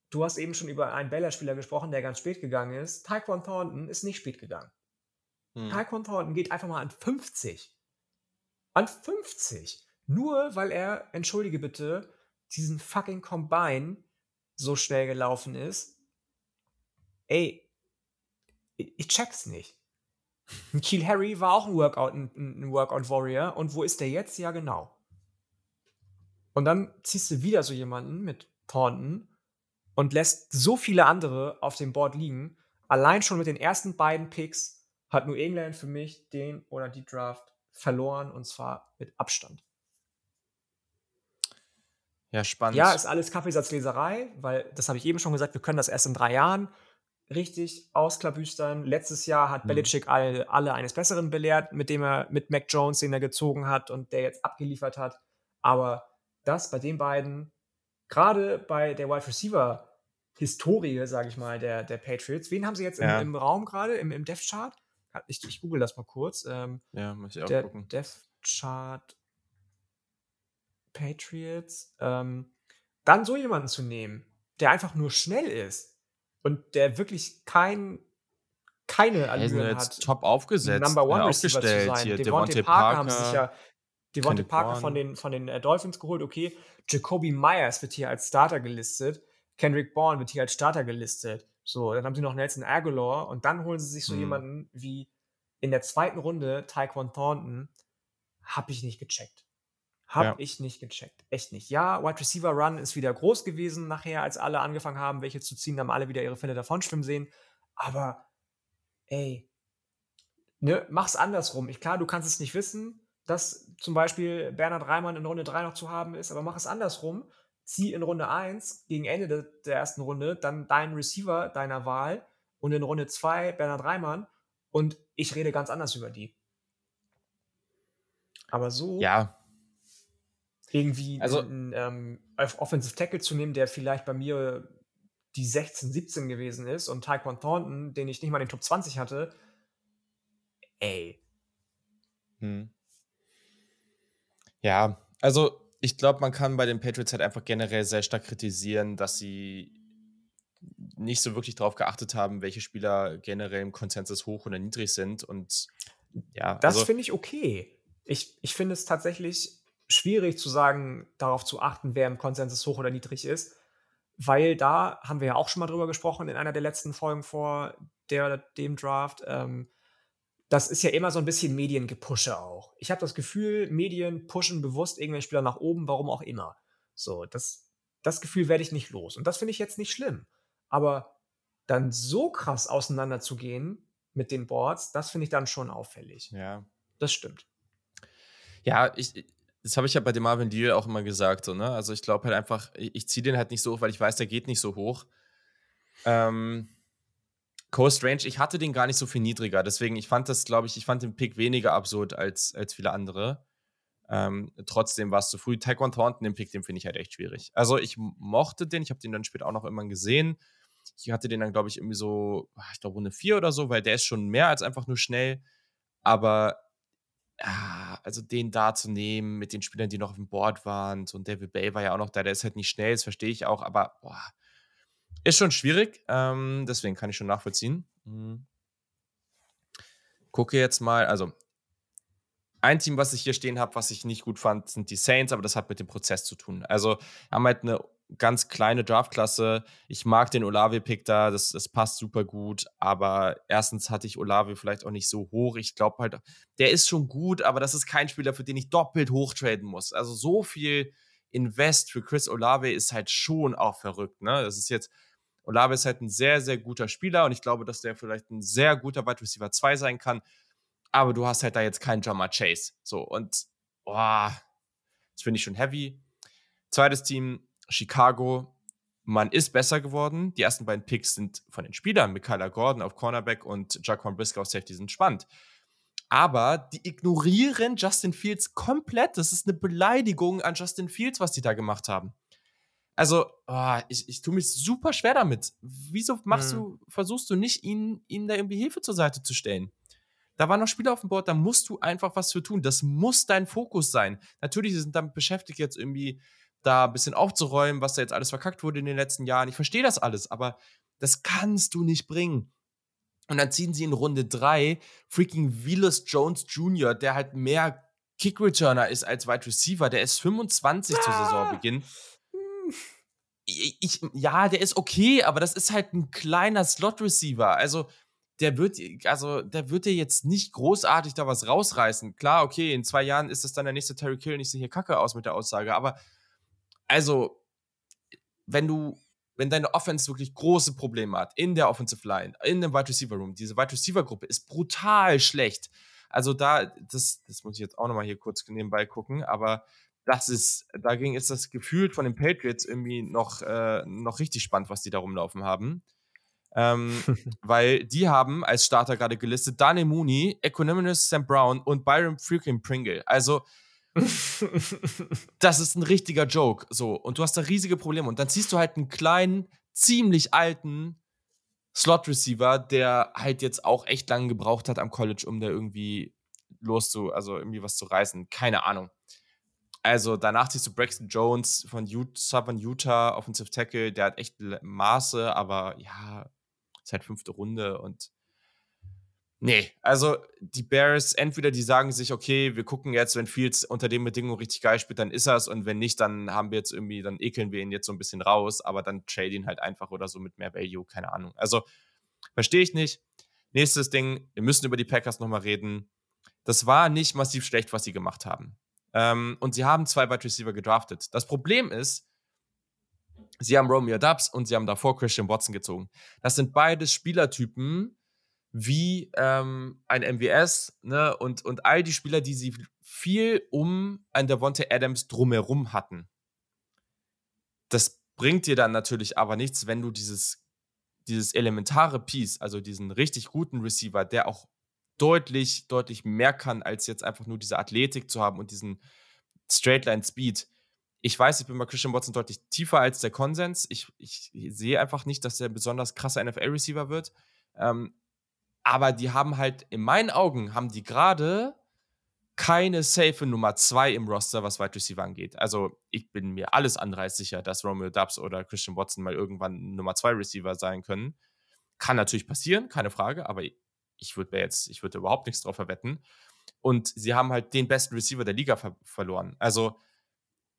Du hast eben schon über einen Baylor-Spieler gesprochen, der ganz spät gegangen ist. Taekwon Thornton ist nicht spät gegangen. Hm. Taekwon Thornton geht einfach mal an 50. An 50. Nur weil er, entschuldige bitte, diesen fucking Combine so schnell gelaufen ist. Ey, ich check's nicht. Kiel Harry war auch ein Workout, ein, ein Workout Warrior. Und wo ist der jetzt? Ja, genau. Und dann ziehst du wieder so jemanden mit Thornton und lässt so viele andere auf dem Board liegen. Allein schon mit den ersten beiden Picks hat New England für mich den oder die Draft verloren und zwar mit Abstand. Ja, spannend. Ja, ist alles Kaffeesatzleserei, weil das habe ich eben schon gesagt, wir können das erst in drei Jahren richtig ausklabüstern. Letztes Jahr hat mhm. Belichick alle, alle eines Besseren belehrt, mit dem er mit Mac Jones, den er gezogen hat und der jetzt abgeliefert hat. Aber das bei den beiden, gerade bei der Wide Receiver Historie, sage ich mal, der, der Patriots. Wen haben sie jetzt ja. im, im, Raum gerade, im, im Death Chart? Ich, ich google das mal kurz. Ähm, ja, muss ich auch der gucken. Death Chart Patriots, ähm, dann so jemanden zu nehmen, der einfach nur schnell ist und der wirklich kein, keine Allüren hat, top aufgesetzt, Number One ja, aufgestellt zu sein. hier. Devontae Parker, Parker haben sich ja Devontae Parker von den, von den äh, Dolphins geholt, okay. Jacoby Myers wird hier als Starter gelistet. Kendrick Bourne wird hier als Starter gelistet. So, dann haben sie noch Nelson Aguilar und dann holen sie sich so hm. jemanden wie in der zweiten Runde Taekwon Thornton. Hab ich nicht gecheckt. Hab ja. ich nicht gecheckt. Echt nicht. Ja, Wide Receiver Run ist wieder groß gewesen nachher, als alle angefangen haben, welche zu ziehen, haben alle wieder ihre Fälle davon schwimmen sehen. Aber, ey, ne, mach's andersrum. Ich, klar, du kannst es nicht wissen, dass zum Beispiel Bernhard Reimann in Runde 3 noch zu haben ist, aber mach es andersrum. Zieh in Runde 1 gegen Ende de, der ersten Runde dann deinen Receiver deiner Wahl und in Runde 2 Bernhard Reimann und ich rede ganz anders über die. Aber so. Ja, irgendwie also, einen ähm, Offensive Tackle zu nehmen, der vielleicht bei mir die 16, 17 gewesen ist und Taekwon Thornton, den ich nicht mal in den Top 20 hatte, ey. Hm. Ja, also ich glaube, man kann bei den Patriots halt einfach generell sehr stark kritisieren, dass sie nicht so wirklich darauf geachtet haben, welche Spieler generell im Konsensus hoch oder niedrig sind. Und ja. Das also, finde ich okay. Ich, ich finde es tatsächlich schwierig zu sagen, darauf zu achten, wer im Konsensus hoch oder niedrig ist, weil da haben wir ja auch schon mal drüber gesprochen in einer der letzten Folgen vor der oder dem Draft. Ähm, das ist ja immer so ein bisschen Mediengepusche auch. Ich habe das Gefühl, Medien pushen bewusst irgendwelche Spieler nach oben, warum auch immer. So, das, das Gefühl werde ich nicht los. Und das finde ich jetzt nicht schlimm. Aber dann so krass auseinanderzugehen mit den Boards, das finde ich dann schon auffällig. Ja. Das stimmt. Ja, ich, das habe ich ja bei dem Marvin Deal auch immer gesagt, so, ne? Also ich glaube halt einfach, ich, ziehe den halt nicht so hoch, weil ich weiß, der geht nicht so hoch. Ähm, Coast Range, ich hatte den gar nicht so viel niedriger. Deswegen, ich fand das, glaube ich, ich fand den Pick weniger absurd als, als viele andere. Ähm, trotzdem war es zu früh. Taekwon Thornton, den Pick, den finde ich halt echt schwierig. Also ich mochte den, ich habe den dann später auch noch immer gesehen. Ich hatte den dann, glaube ich, irgendwie so, ah, ich glaube, Runde 4 oder so, weil der ist schon mehr als einfach nur schnell. Aber also den da zu nehmen mit den Spielern, die noch auf dem Board waren, so ein David Bay war ja auch noch da, der ist halt nicht schnell, das verstehe ich auch, aber boah, ist schon schwierig, ähm, deswegen kann ich schon nachvollziehen. Mhm. Gucke jetzt mal, also ein Team, was ich hier stehen habe, was ich nicht gut fand, sind die Saints, aber das hat mit dem Prozess zu tun. Also haben halt eine ganz kleine Draftklasse. Ich mag den Olave-Pick da, das, das passt super gut, aber erstens hatte ich Olave vielleicht auch nicht so hoch. Ich glaube halt, der ist schon gut, aber das ist kein Spieler, für den ich doppelt hochtraden muss. Also so viel Invest für Chris Olave ist halt schon auch verrückt. Ne? Das ist jetzt Olave ist halt ein sehr, sehr guter Spieler und ich glaube, dass der vielleicht ein sehr guter Wide Receiver 2 sein kann. Aber du hast halt da jetzt keinen Jammer Chase. So, und boah, das finde ich schon heavy. Zweites Team, Chicago. Man ist besser geworden. Die ersten beiden Picks sind von den Spielern. Michaela Gordon auf Cornerback und Jaquan Briscoe auf Safety sind spannend. Aber die ignorieren Justin Fields komplett. Das ist eine Beleidigung an Justin Fields, was die da gemacht haben. Also, oh, ich, ich tue mich super schwer damit. Wieso machst mhm. du, versuchst du nicht, ihnen, ihnen da irgendwie Hilfe zur Seite zu stellen? Da waren noch Spieler auf dem Board, da musst du einfach was für tun. Das muss dein Fokus sein. Natürlich sind damit beschäftigt, jetzt irgendwie da ein bisschen aufzuräumen, was da jetzt alles verkackt wurde in den letzten Jahren. Ich verstehe das alles, aber das kannst du nicht bringen. Und dann ziehen sie in Runde 3 freaking Willis Jones Jr., der halt mehr Kick-Returner ist als Wide Receiver. Der ist 25 ah. zu Saisonbeginn ich, ja, der ist okay, aber das ist halt ein kleiner Slot-Receiver. Also, der wird, also, der wird dir jetzt nicht großartig da was rausreißen. Klar, okay, in zwei Jahren ist das dann der nächste Terry Kill nicht so hier kacke aus mit der Aussage, aber also, wenn du, wenn deine Offense wirklich große Probleme hat, in der Offensive Line, in dem Wide Receiver Room, diese Wide Receiver Gruppe ist brutal schlecht. Also da, das, das muss ich jetzt auch nochmal hier kurz nebenbei gucken, aber das ist, dagegen ist das gefühlt von den Patriots irgendwie noch, äh, noch richtig spannend, was die da rumlaufen haben. Ähm, weil die haben als Starter gerade gelistet Dane Mooney, Equanimous Sam Brown und Byron freaking Pringle. Also, das ist ein richtiger Joke. So, und du hast da riesige Probleme. Und dann ziehst du halt einen kleinen, ziemlich alten Slot-Receiver, der halt jetzt auch echt lange gebraucht hat am College, um da irgendwie loszu, also irgendwie was zu reißen. Keine Ahnung. Also danach siehst du Braxton Jones von Utah, Southern Utah, Offensive Tackle, der hat echt Maße, aber ja, ist halt fünfte Runde und nee, also die Bears, entweder die sagen sich, okay, wir gucken jetzt, wenn Fields unter den Bedingungen richtig geil spielt, dann ist er's und wenn nicht, dann haben wir jetzt irgendwie, dann ekeln wir ihn jetzt so ein bisschen raus, aber dann trade ihn halt einfach oder so mit mehr Value, keine Ahnung. Also verstehe ich nicht. Nächstes Ding, wir müssen über die Packers nochmal reden. Das war nicht massiv schlecht, was sie gemacht haben. Ähm, und sie haben zwei Wide Receiver gedraftet. Das Problem ist, sie haben Romeo Dubs und sie haben davor Christian Watson gezogen. Das sind beides Spielertypen wie ähm, ein MWS ne? und, und all die Spieler, die sie viel um ein Devontae Adams drumherum hatten. Das bringt dir dann natürlich aber nichts, wenn du dieses, dieses elementare Piece, also diesen richtig guten Receiver, der auch deutlich, deutlich mehr kann, als jetzt einfach nur diese Athletik zu haben und diesen Straightline Speed. Ich weiß, ich bin bei Christian Watson deutlich tiefer als der Konsens. Ich, ich sehe einfach nicht, dass der besonders krasser NFL-Receiver wird. Ähm, aber die haben halt, in meinen Augen, haben die gerade keine safe Nummer 2 im Roster, was Wide Receiver angeht. Also ich bin mir alles andere als sicher, dass Romeo Dubs oder Christian Watson mal irgendwann Nummer 2 Receiver sein können. Kann natürlich passieren, keine Frage, aber ich würde jetzt, ich würde überhaupt nichts drauf verwetten. Und sie haben halt den besten Receiver der Liga ver verloren. Also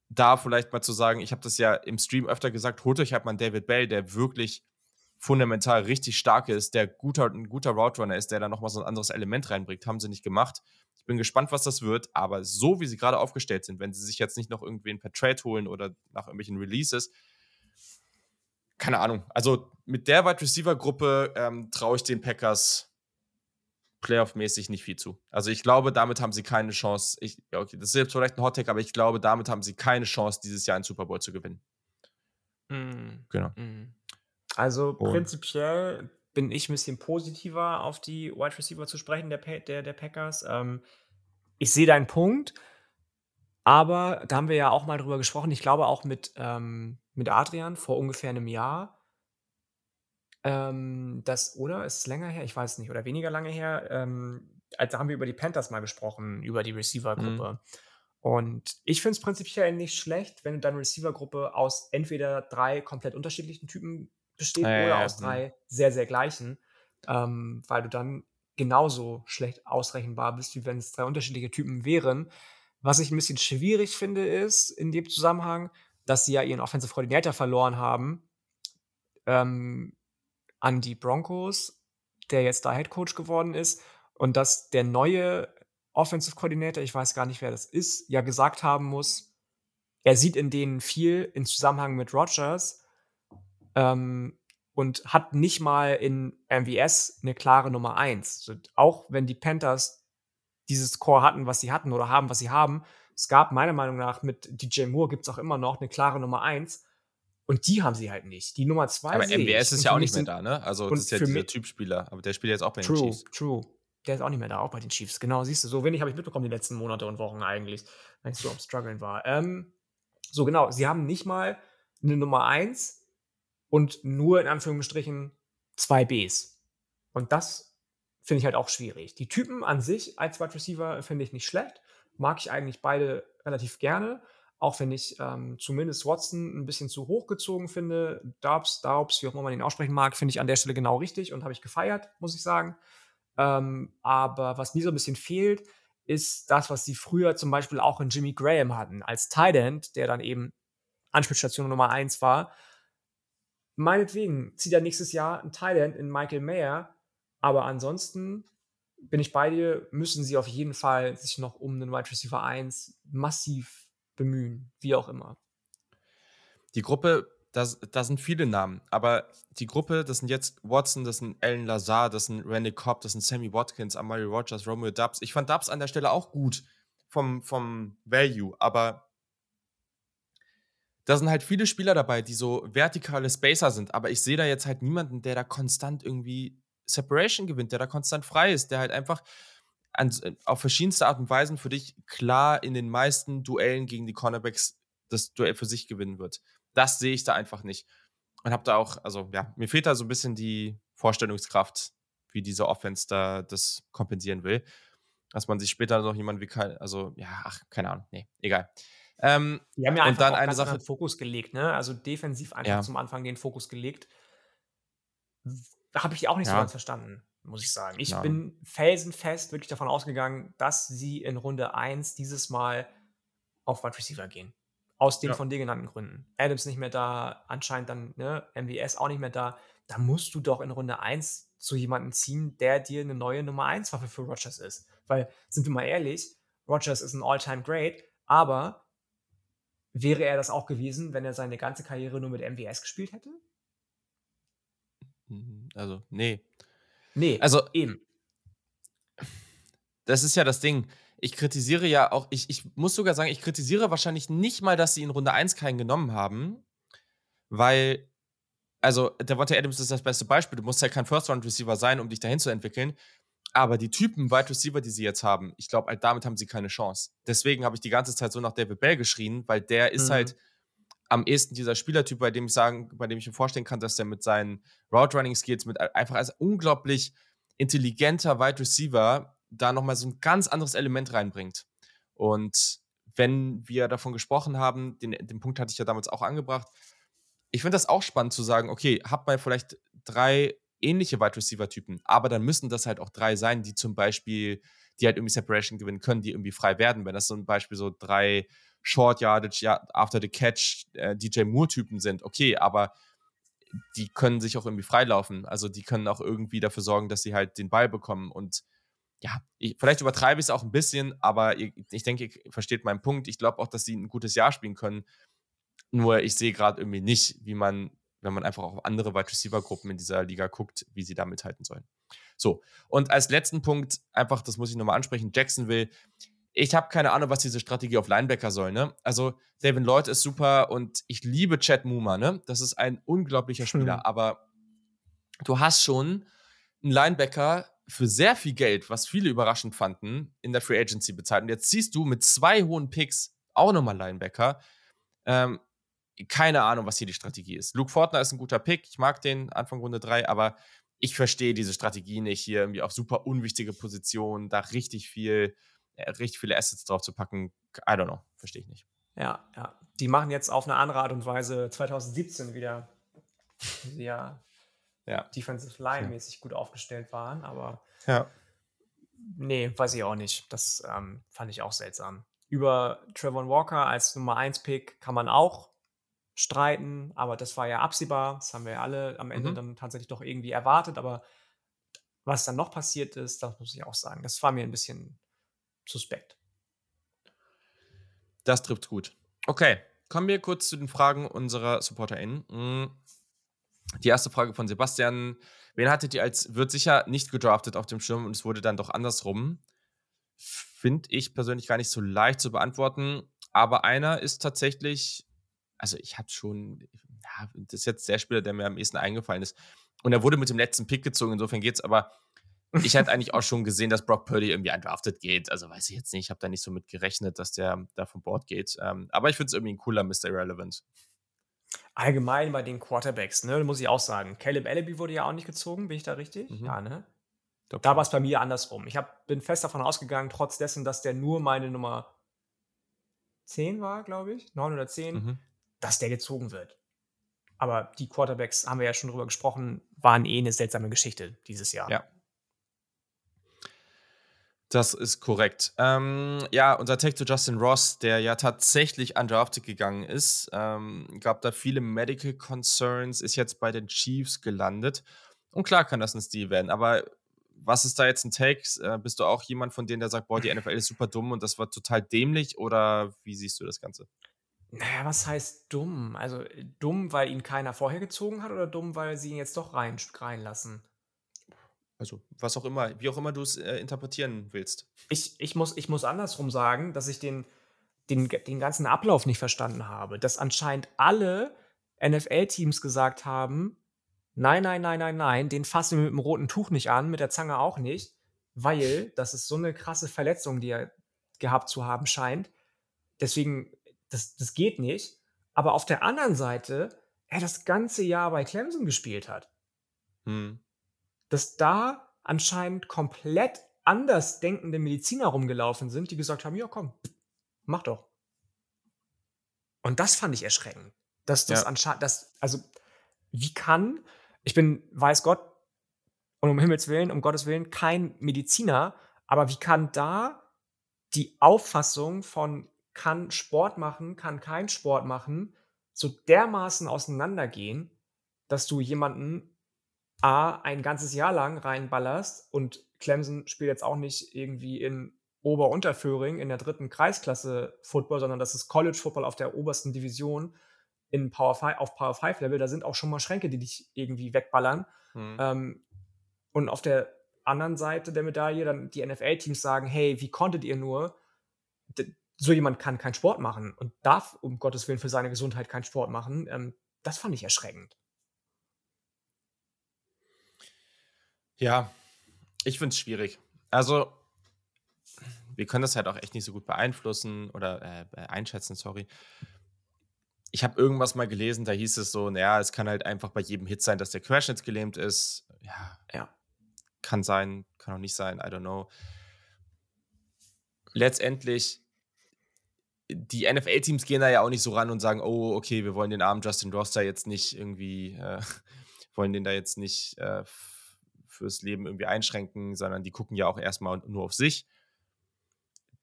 da vielleicht mal zu sagen, ich habe das ja im Stream öfter gesagt, holt euch halt mal David Bell, der wirklich fundamental richtig stark ist, der guter, ein guter Route Runner ist, der da nochmal so ein anderes Element reinbringt. Haben sie nicht gemacht. Ich bin gespannt, was das wird, aber so wie sie gerade aufgestellt sind, wenn sie sich jetzt nicht noch irgendwen per Trade holen oder nach irgendwelchen Releases, keine Ahnung. Also mit der Wide Receiver Gruppe ähm, traue ich den Packers Playoff-mäßig nicht viel zu. Also ich glaube, damit haben sie keine Chance. Ich, okay, das ist jetzt vielleicht ein Hot Take, aber ich glaube, damit haben sie keine Chance, dieses Jahr einen Super Bowl zu gewinnen. Mm. Genau. Mm. Also Und. prinzipiell bin ich ein bisschen positiver auf die Wide Receiver zu sprechen, der, der, der Packers. Ähm, ich sehe deinen Punkt, aber da haben wir ja auch mal drüber gesprochen. Ich glaube auch mit, ähm, mit Adrian vor ungefähr einem Jahr ähm, das oder ist es länger her? Ich weiß nicht. Oder weniger lange her? Ähm, also haben wir über die Panthers mal gesprochen, über die Receiver-Gruppe. Mhm. Und ich finde es prinzipiell nicht schlecht, wenn deine Receiver-Gruppe aus entweder drei komplett unterschiedlichen Typen besteht äh, oder aus drei sehr, sehr gleichen, ähm, weil du dann genauso schlecht ausrechenbar bist, wie wenn es drei unterschiedliche Typen wären. Was ich ein bisschen schwierig finde, ist in dem Zusammenhang, dass sie ja ihren Offensive Coordinator verloren haben. Ähm, an die Broncos, der jetzt da Head Coach geworden ist, und dass der neue Offensive Coordinator, ich weiß gar nicht, wer das ist, ja gesagt haben muss, er sieht in denen viel in Zusammenhang mit Rogers ähm, und hat nicht mal in MVS eine klare Nummer 1. auch wenn die Panthers dieses Core hatten, was sie hatten oder haben, was sie haben, es gab meiner Meinung nach mit DJ Moore gibt es auch immer noch eine klare Nummer 1 und die haben sie halt nicht. Die Nummer zwei. Aber MBS ist ja auch nicht mehr da, ne? Also, das ist ja dieser Typspieler. Aber der spielt jetzt auch bei true, den Chiefs. True, Der ist auch nicht mehr da, auch bei den Chiefs. Genau, siehst du, so wenig habe ich mitbekommen die letzten Monate und Wochen eigentlich, wenn ich so am Struggeln war. Ähm, so, genau. Sie haben nicht mal eine Nummer eins und nur in Anführungsstrichen zwei Bs. Und das finde ich halt auch schwierig. Die Typen an sich als Wide Receiver finde ich nicht schlecht. Mag ich eigentlich beide relativ gerne. Auch wenn ich ähm, zumindest Watson ein bisschen zu hoch gezogen finde. Dobbs, Daubs, wie auch immer man ihn aussprechen mag, finde ich an der Stelle genau richtig und habe ich gefeiert, muss ich sagen. Ähm, aber was mir so ein bisschen fehlt, ist das, was sie früher zum Beispiel auch in Jimmy Graham hatten, als Tight End, der dann eben Anspielstation Nummer 1 war. Meinetwegen zieht er nächstes Jahr ein End in Michael Mayer, aber ansonsten bin ich bei dir, müssen sie auf jeden Fall sich noch um den Wide Receiver 1 massiv bemühen, wie auch immer. Die Gruppe, da sind viele Namen, aber die Gruppe, das sind jetzt Watson, das sind Alan Lazar, das sind Randy Cobb, das sind Sammy Watkins, Amari Rogers, Romeo Dubs. Ich fand Dubs an der Stelle auch gut vom, vom Value, aber da sind halt viele Spieler dabei, die so vertikale Spacer sind, aber ich sehe da jetzt halt niemanden, der da konstant irgendwie Separation gewinnt, der da konstant frei ist, der halt einfach an, äh, auf verschiedenste Art und Weisen für dich klar in den meisten Duellen gegen die Cornerbacks das Duell für sich gewinnen wird. Das sehe ich da einfach nicht. Und habe da auch, also ja, mir fehlt da so ein bisschen die Vorstellungskraft, wie diese Offense da das kompensieren will. Dass man sich später noch jemand wie also ja, ach, keine Ahnung, nee, egal. Ähm, Die haben ja einfach und dann eine Sache Fokus gelegt, ne? Also defensiv einfach ja. zum Anfang den Fokus gelegt. Da habe ich auch nicht ja. so ganz verstanden muss ich sagen. Ich ja. bin felsenfest wirklich davon ausgegangen, dass sie in Runde 1 dieses Mal auf Wide Receiver gehen. Aus den von dir genannten Gründen. Adams nicht mehr da, anscheinend dann ne, MWS auch nicht mehr da. Da musst du doch in Runde 1 zu jemandem ziehen, der dir eine neue Nummer 1 Waffe für Rogers ist. Weil, sind wir mal ehrlich, Rogers ist ein All-Time Great, aber wäre er das auch gewesen, wenn er seine ganze Karriere nur mit MWS gespielt hätte? Mhm, also, nee. Nee, also eben. Das ist ja das Ding. Ich kritisiere ja auch, ich, ich muss sogar sagen, ich kritisiere wahrscheinlich nicht mal, dass sie in Runde 1 keinen genommen haben, weil, also, der Devontae Adams ist das beste Beispiel. Du musst ja kein First-Round-Receiver sein, um dich dahin zu entwickeln. Aber die Typen Wide Receiver, die sie jetzt haben, ich glaube, halt damit haben sie keine Chance. Deswegen habe ich die ganze Zeit so nach David Bell geschrien, weil der ist mhm. halt am ehesten dieser Spielertyp, bei dem ich sagen, bei dem ich mir vorstellen kann, dass der mit seinen Route Running Skills, mit einfach als unglaublich intelligenter Wide Receiver da nochmal so ein ganz anderes Element reinbringt. Und wenn wir davon gesprochen haben, den, den Punkt hatte ich ja damals auch angebracht, ich finde das auch spannend zu sagen, okay, habt mal vielleicht drei ähnliche Wide Receiver-Typen, aber dann müssen das halt auch drei sein, die zum Beispiel, die halt irgendwie Separation gewinnen können, die irgendwie frei werden. Wenn das zum Beispiel so drei Short Yardage, After the Catch, äh, DJ Moore-Typen sind, okay, aber die können sich auch irgendwie freilaufen. Also die können auch irgendwie dafür sorgen, dass sie halt den Ball bekommen. Und ja, ich, vielleicht übertreibe ich es auch ein bisschen, aber ich, ich denke, ihr versteht meinen Punkt. Ich glaube auch, dass sie ein gutes Jahr spielen können. Nur ich sehe gerade irgendwie nicht, wie man, wenn man einfach auf andere Wide Receiver-Gruppen in dieser Liga guckt, wie sie da mithalten sollen. So, und als letzten Punkt, einfach, das muss ich nochmal ansprechen, Jacksonville. Ich habe keine Ahnung, was diese Strategie auf Linebacker soll, ne? Also, David Lloyd ist super und ich liebe Chad Muma, ne? Das ist ein unglaublicher Spieler, hm. aber du hast schon einen Linebacker für sehr viel Geld, was viele überraschend fanden, in der Free Agency bezahlt. Und jetzt siehst du mit zwei hohen Picks auch nochmal Linebacker. Ähm, keine Ahnung, was hier die Strategie ist. Luke Fortner ist ein guter Pick. Ich mag den Anfang Runde 3, aber ich verstehe diese Strategie nicht, hier irgendwie auf super unwichtige Positionen, da richtig viel, äh, richtig viele Assets drauf zu packen. I don't know, verstehe ich nicht. Ja, ja. Die machen jetzt auf eine andere Art und Weise 2017 wieder, ja, ja. Defensive Line-mäßig gut aufgestellt waren, aber ja. nee, weiß ich auch nicht. Das ähm, fand ich auch seltsam. Über Trevor Walker als Nummer 1 Pick kann man auch streiten, aber das war ja absehbar. Das haben wir ja alle am Ende mhm. dann tatsächlich doch irgendwie erwartet. Aber was dann noch passiert ist, das muss ich auch sagen, das war mir ein bisschen suspekt. Das trifft gut. Okay, kommen wir kurz zu den Fragen unserer SupporterInnen. Hm. Die erste Frage von Sebastian. Wen hattet ihr als wird sicher nicht gedraftet auf dem Schirm und es wurde dann doch andersrum? Finde ich persönlich gar nicht so leicht zu beantworten. Aber einer ist tatsächlich also ich habe schon, ja, das ist jetzt der Spieler, der mir am ehesten eingefallen ist. Und er wurde mit dem letzten Pick gezogen, insofern geht's, aber ich hätte eigentlich auch schon gesehen, dass Brock Purdy irgendwie undrafted geht. Also weiß ich jetzt nicht, ich habe da nicht so mit gerechnet, dass der da von Bord geht. Ähm, aber ich finde es irgendwie ein cooler Mr. Irrelevant. Allgemein bei den Quarterbacks, ne, muss ich auch sagen. Caleb Allaby wurde ja auch nicht gezogen, bin ich da richtig? Mhm. Ja, ne? Doch. Da war es bei mir andersrum. Ich hab, bin fest davon ausgegangen, trotz dessen, dass der nur meine Nummer 10 war, glaube ich. 9 oder 10. Mhm dass der gezogen wird. Aber die Quarterbacks, haben wir ja schon drüber gesprochen, waren eh eine seltsame Geschichte dieses Jahr. Ja. Das ist korrekt. Ähm, ja, unser Tech zu Justin Ross, der ja tatsächlich undrafted gegangen ist, ähm, gab da viele Medical Concerns, ist jetzt bei den Chiefs gelandet. Und klar kann das ein Stil werden, aber was ist da jetzt ein Take? Äh, bist du auch jemand von denen, der sagt, boah, die NFL ist super dumm und das war total dämlich oder wie siehst du das Ganze? Naja, was heißt dumm? Also dumm, weil ihn keiner vorher gezogen hat oder dumm, weil sie ihn jetzt doch rein reinlassen? Also, was auch immer, wie auch immer du es äh, interpretieren willst. Ich, ich, muss, ich muss andersrum sagen, dass ich den, den, den ganzen Ablauf nicht verstanden habe. Dass anscheinend alle NFL-Teams gesagt haben, nein, nein, nein, nein, nein, den fassen wir mit dem roten Tuch nicht an, mit der Zange auch nicht, weil das ist so eine krasse Verletzung, die er gehabt zu haben scheint. Deswegen das, das geht nicht. Aber auf der anderen Seite, er das ganze Jahr bei Clemson gespielt hat. Hm. Dass da anscheinend komplett anders denkende Mediziner rumgelaufen sind, die gesagt haben, ja komm, mach doch. Und das fand ich erschreckend. Dass das ja. anscheinend, das, also, wie kann, ich bin, weiß Gott, und um Himmels Willen, um Gottes Willen, kein Mediziner, aber wie kann da die Auffassung von kann Sport machen, kann kein Sport machen, so dermaßen auseinandergehen, dass du jemanden A, ein ganzes Jahr lang reinballerst und Clemson spielt jetzt auch nicht irgendwie in Ober-Unterföhring in der dritten Kreisklasse Football, sondern das ist College Football auf der obersten Division in Power 5, auf Power 5 Level. Da sind auch schon mal Schränke, die dich irgendwie wegballern. Mhm. Ähm, und auf der anderen Seite der Medaille dann die NFL-Teams sagen, hey, wie konntet ihr nur? So jemand kann keinen Sport machen und darf um Gottes Willen für seine Gesundheit keinen Sport machen, ähm, das fand ich erschreckend. Ja, ich finde es schwierig. Also, wir können das halt auch echt nicht so gut beeinflussen oder äh, einschätzen, sorry. Ich habe irgendwas mal gelesen, da hieß es so, naja, es kann halt einfach bei jedem Hit sein, dass der querschnittsgelähmt ist. Ja, ja. Kann sein, kann auch nicht sein, I don't know. Letztendlich die NFL-Teams gehen da ja auch nicht so ran und sagen, oh, okay, wir wollen den armen Justin Roster jetzt nicht irgendwie, äh, wollen den da jetzt nicht äh, fürs Leben irgendwie einschränken, sondern die gucken ja auch erstmal nur auf sich.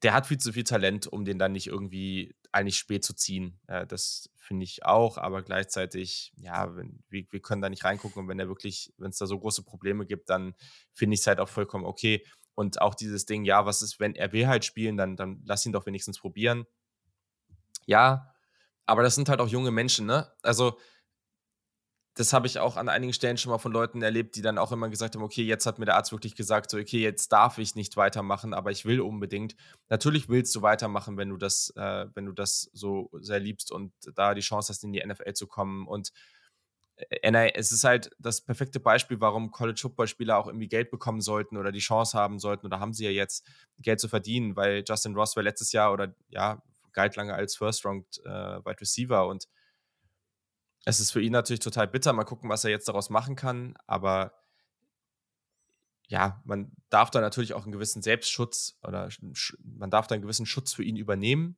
der hat viel zu viel Talent, um den dann nicht irgendwie eigentlich spät zu ziehen. Äh, das finde ich auch, aber gleichzeitig, ja, wenn, wir, wir können da nicht reingucken und wenn er wirklich, wenn es da so große Probleme gibt, dann finde ich es halt auch vollkommen okay. Und auch dieses Ding, ja, was ist, wenn er will halt spielen, dann, dann lass ihn doch wenigstens probieren. Ja, aber das sind halt auch junge Menschen, ne? Also, das habe ich auch an einigen Stellen schon mal von Leuten erlebt, die dann auch immer gesagt haben, okay, jetzt hat mir der Arzt wirklich gesagt, so, okay, jetzt darf ich nicht weitermachen, aber ich will unbedingt. Natürlich willst du weitermachen, wenn du das, äh, wenn du das so sehr liebst und da die Chance hast, in die NFL zu kommen. Und äh, es ist halt das perfekte Beispiel, warum College-Football-Spieler auch irgendwie Geld bekommen sollten oder die Chance haben sollten oder haben sie ja jetzt Geld zu verdienen, weil Justin Ross war letztes Jahr oder ja, lange als First-Round äh, Wide Receiver und es ist für ihn natürlich total bitter. Mal gucken, was er jetzt daraus machen kann. Aber ja, man darf da natürlich auch einen gewissen Selbstschutz oder man darf da einen gewissen Schutz für ihn übernehmen.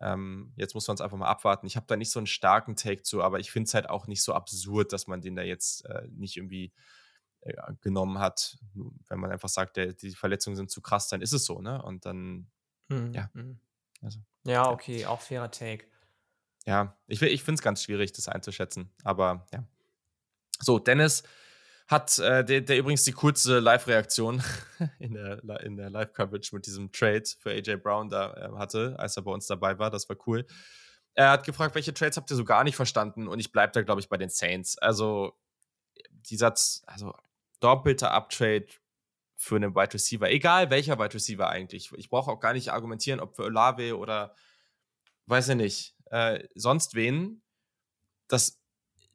Ähm, jetzt muss man es einfach mal abwarten. Ich habe da nicht so einen starken Take zu, aber ich finde es halt auch nicht so absurd, dass man den da jetzt äh, nicht irgendwie äh, genommen hat. Wenn man einfach sagt, der, die Verletzungen sind zu krass, dann ist es so, ne? Und dann, mhm. ja. Mhm. Also, ja, okay, ja. auch fairer Take. Ja, ich, ich finde es ganz schwierig, das einzuschätzen. Aber ja. So, Dennis hat, äh, der, der, übrigens die coolste Live-Reaktion in der, in der Live-Coverage mit diesem Trade für AJ Brown da äh, hatte, als er bei uns dabei war. Das war cool. Er hat gefragt, welche Trades habt ihr so gar nicht verstanden? Und ich bleibe da, glaube ich, bei den Saints. Also, dieser, also doppelter Uptrade für einen Wide Receiver, egal welcher Wide Receiver eigentlich. Ich brauche auch gar nicht argumentieren, ob für Olave oder weiß ich nicht, äh, sonst wen. Das,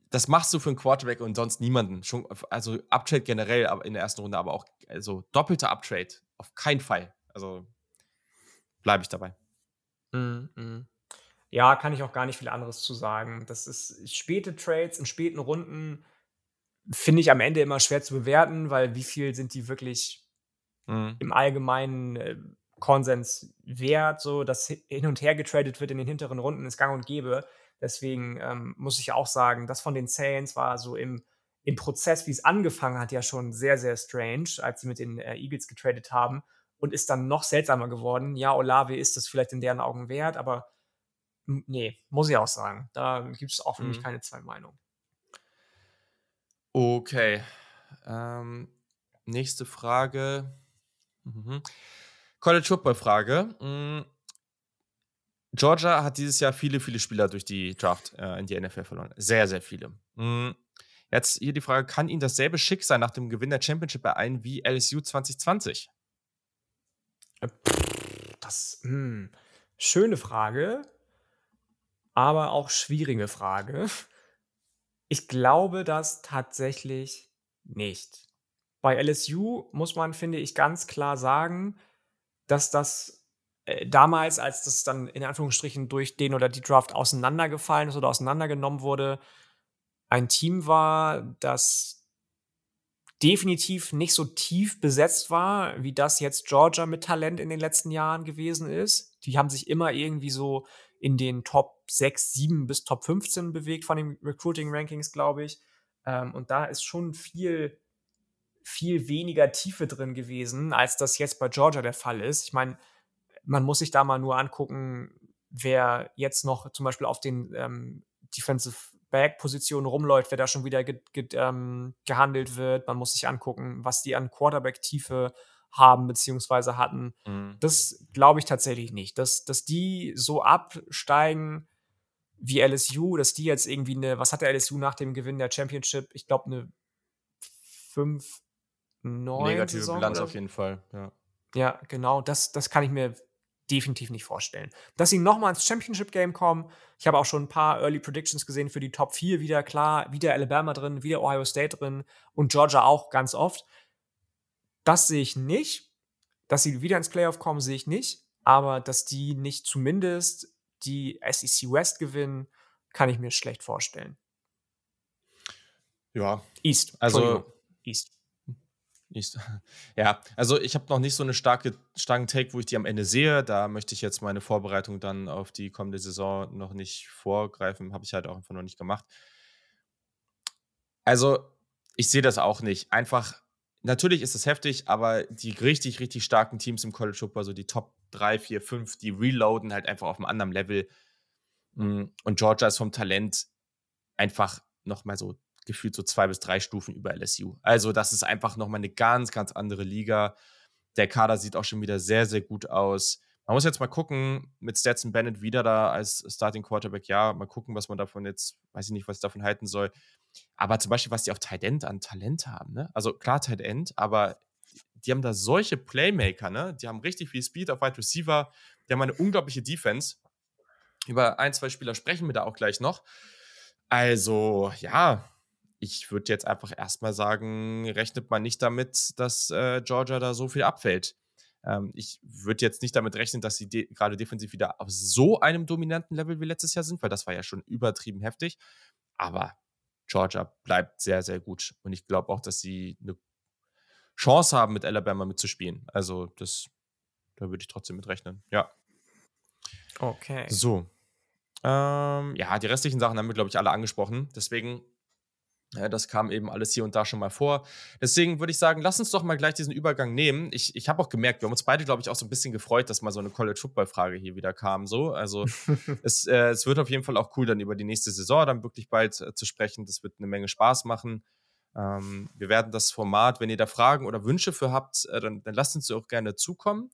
das machst du für einen Quarterback und sonst niemanden. Schon, also Uptrade generell in der ersten Runde, aber auch also doppelter Uptrade. Auf keinen Fall. Also bleibe ich dabei. Mm, mm. Ja, kann ich auch gar nicht viel anderes zu sagen. Das ist späte Trades in späten Runden finde ich am Ende immer schwer zu bewerten, weil wie viel sind die wirklich mhm. im allgemeinen äh, Konsens wert, so dass hin und her getradet wird in den hinteren Runden ist gang und gäbe. Deswegen ähm, muss ich auch sagen, das von den Saints war so im, im Prozess, wie es angefangen hat, ja schon sehr, sehr strange, als sie mit den äh, Eagles getradet haben und ist dann noch seltsamer geworden. Ja, Olave ist das vielleicht in deren Augen wert, aber nee, muss ich auch sagen. Da gibt es auch für mhm. mich keine zwei Meinungen. Okay. Ähm, nächste Frage. Mhm. College Football Frage. Mhm. Georgia hat dieses Jahr viele, viele Spieler durch die Draft äh, in die NFL verloren. Sehr, sehr viele. Mhm. Jetzt hier die Frage: Kann Ihnen dasselbe Schicksal nach dem Gewinn der Championship ereilen wie LSU 2020? Äh, das, mh, hm, schöne Frage, aber auch schwierige Frage. Ich glaube das tatsächlich nicht. Bei LSU muss man, finde ich, ganz klar sagen, dass das äh, damals, als das dann in Anführungsstrichen durch den oder die Draft auseinandergefallen ist oder auseinandergenommen wurde, ein Team war, das definitiv nicht so tief besetzt war, wie das jetzt Georgia mit Talent in den letzten Jahren gewesen ist. Die haben sich immer irgendwie so in den Top 6, 7 bis Top 15 bewegt von den Recruiting-Rankings, glaube ich. Ähm, und da ist schon viel, viel weniger Tiefe drin gewesen, als das jetzt bei Georgia der Fall ist. Ich meine, man muss sich da mal nur angucken, wer jetzt noch zum Beispiel auf den ähm, Defensive Back-Positionen rumläuft, wer da schon wieder ge ge ähm, gehandelt wird. Man muss sich angucken, was die an Quarterback-Tiefe haben beziehungsweise hatten. Mhm. Das glaube ich tatsächlich nicht. Dass, dass die so absteigen wie LSU, dass die jetzt irgendwie eine, was hat der LSU nach dem Gewinn der Championship? Ich glaube, eine 5 9 Negative Saison Bilanz auf jeden Fall, ja. Ja, genau, das, das kann ich mir definitiv nicht vorstellen. Dass sie nochmal ins Championship-Game kommen. Ich habe auch schon ein paar Early Predictions gesehen für die Top 4 wieder. Klar, wieder Alabama drin, wieder Ohio State drin und Georgia auch ganz oft. Das sehe ich nicht. Dass sie wieder ins Playoff kommen, sehe ich nicht. Aber dass die nicht zumindest die SEC West gewinnen, kann ich mir schlecht vorstellen. Ja. East. Also East. East. Ja, also ich habe noch nicht so eine starke, starken Take, wo ich die am Ende sehe. Da möchte ich jetzt meine Vorbereitung dann auf die kommende Saison noch nicht vorgreifen. Habe ich halt auch einfach noch nicht gemacht. Also, ich sehe das auch nicht. Einfach natürlich ist es heftig, aber die richtig, richtig starken Teams im College Football, so die Top 3, 4, 5, die reloaden halt einfach auf einem anderen Level. Mm, und Georgia ist vom Talent einfach nochmal so gefühlt so zwei bis drei Stufen über LSU. Also, das ist einfach nochmal eine ganz, ganz andere Liga. Der Kader sieht auch schon wieder sehr, sehr gut aus. Man muss jetzt mal gucken, mit Stetson Bennett wieder da als Starting Quarterback. Ja, mal gucken, was man davon jetzt, weiß ich nicht, was ich davon halten soll. Aber zum Beispiel, was die auf Tight End an Talent haben, ne? Also klar, Tight End, aber die haben da solche Playmaker, ne? Die haben richtig viel Speed auf Wide Receiver. Die haben eine unglaubliche Defense. Über ein, zwei Spieler sprechen wir da auch gleich noch. Also, ja, ich würde jetzt einfach erstmal sagen, rechnet man nicht damit, dass äh, Georgia da so viel abfällt. Ähm, ich würde jetzt nicht damit rechnen, dass sie de gerade defensiv wieder auf so einem dominanten Level wie letztes Jahr sind, weil das war ja schon übertrieben heftig. Aber Georgia bleibt sehr, sehr gut. Und ich glaube auch, dass sie eine Chance haben, mit Alabama mitzuspielen. Also, das, da würde ich trotzdem mit rechnen. Ja. Okay. So. Ähm, ja, die restlichen Sachen haben wir, glaube ich, alle angesprochen. Deswegen ja, das kam eben alles hier und da schon mal vor. Deswegen würde ich sagen, lass uns doch mal gleich diesen Übergang nehmen. Ich, ich habe auch gemerkt, wir haben uns beide, glaube ich, auch so ein bisschen gefreut, dass mal so eine College-Football-Frage hier wieder kam. So. Also es, äh, es wird auf jeden Fall auch cool, dann über die nächste Saison dann wirklich bald äh, zu sprechen. Das wird eine Menge Spaß machen. Ähm, wir werden das Format, wenn ihr da Fragen oder Wünsche für habt, äh, dann, dann lasst uns auch gerne zukommen.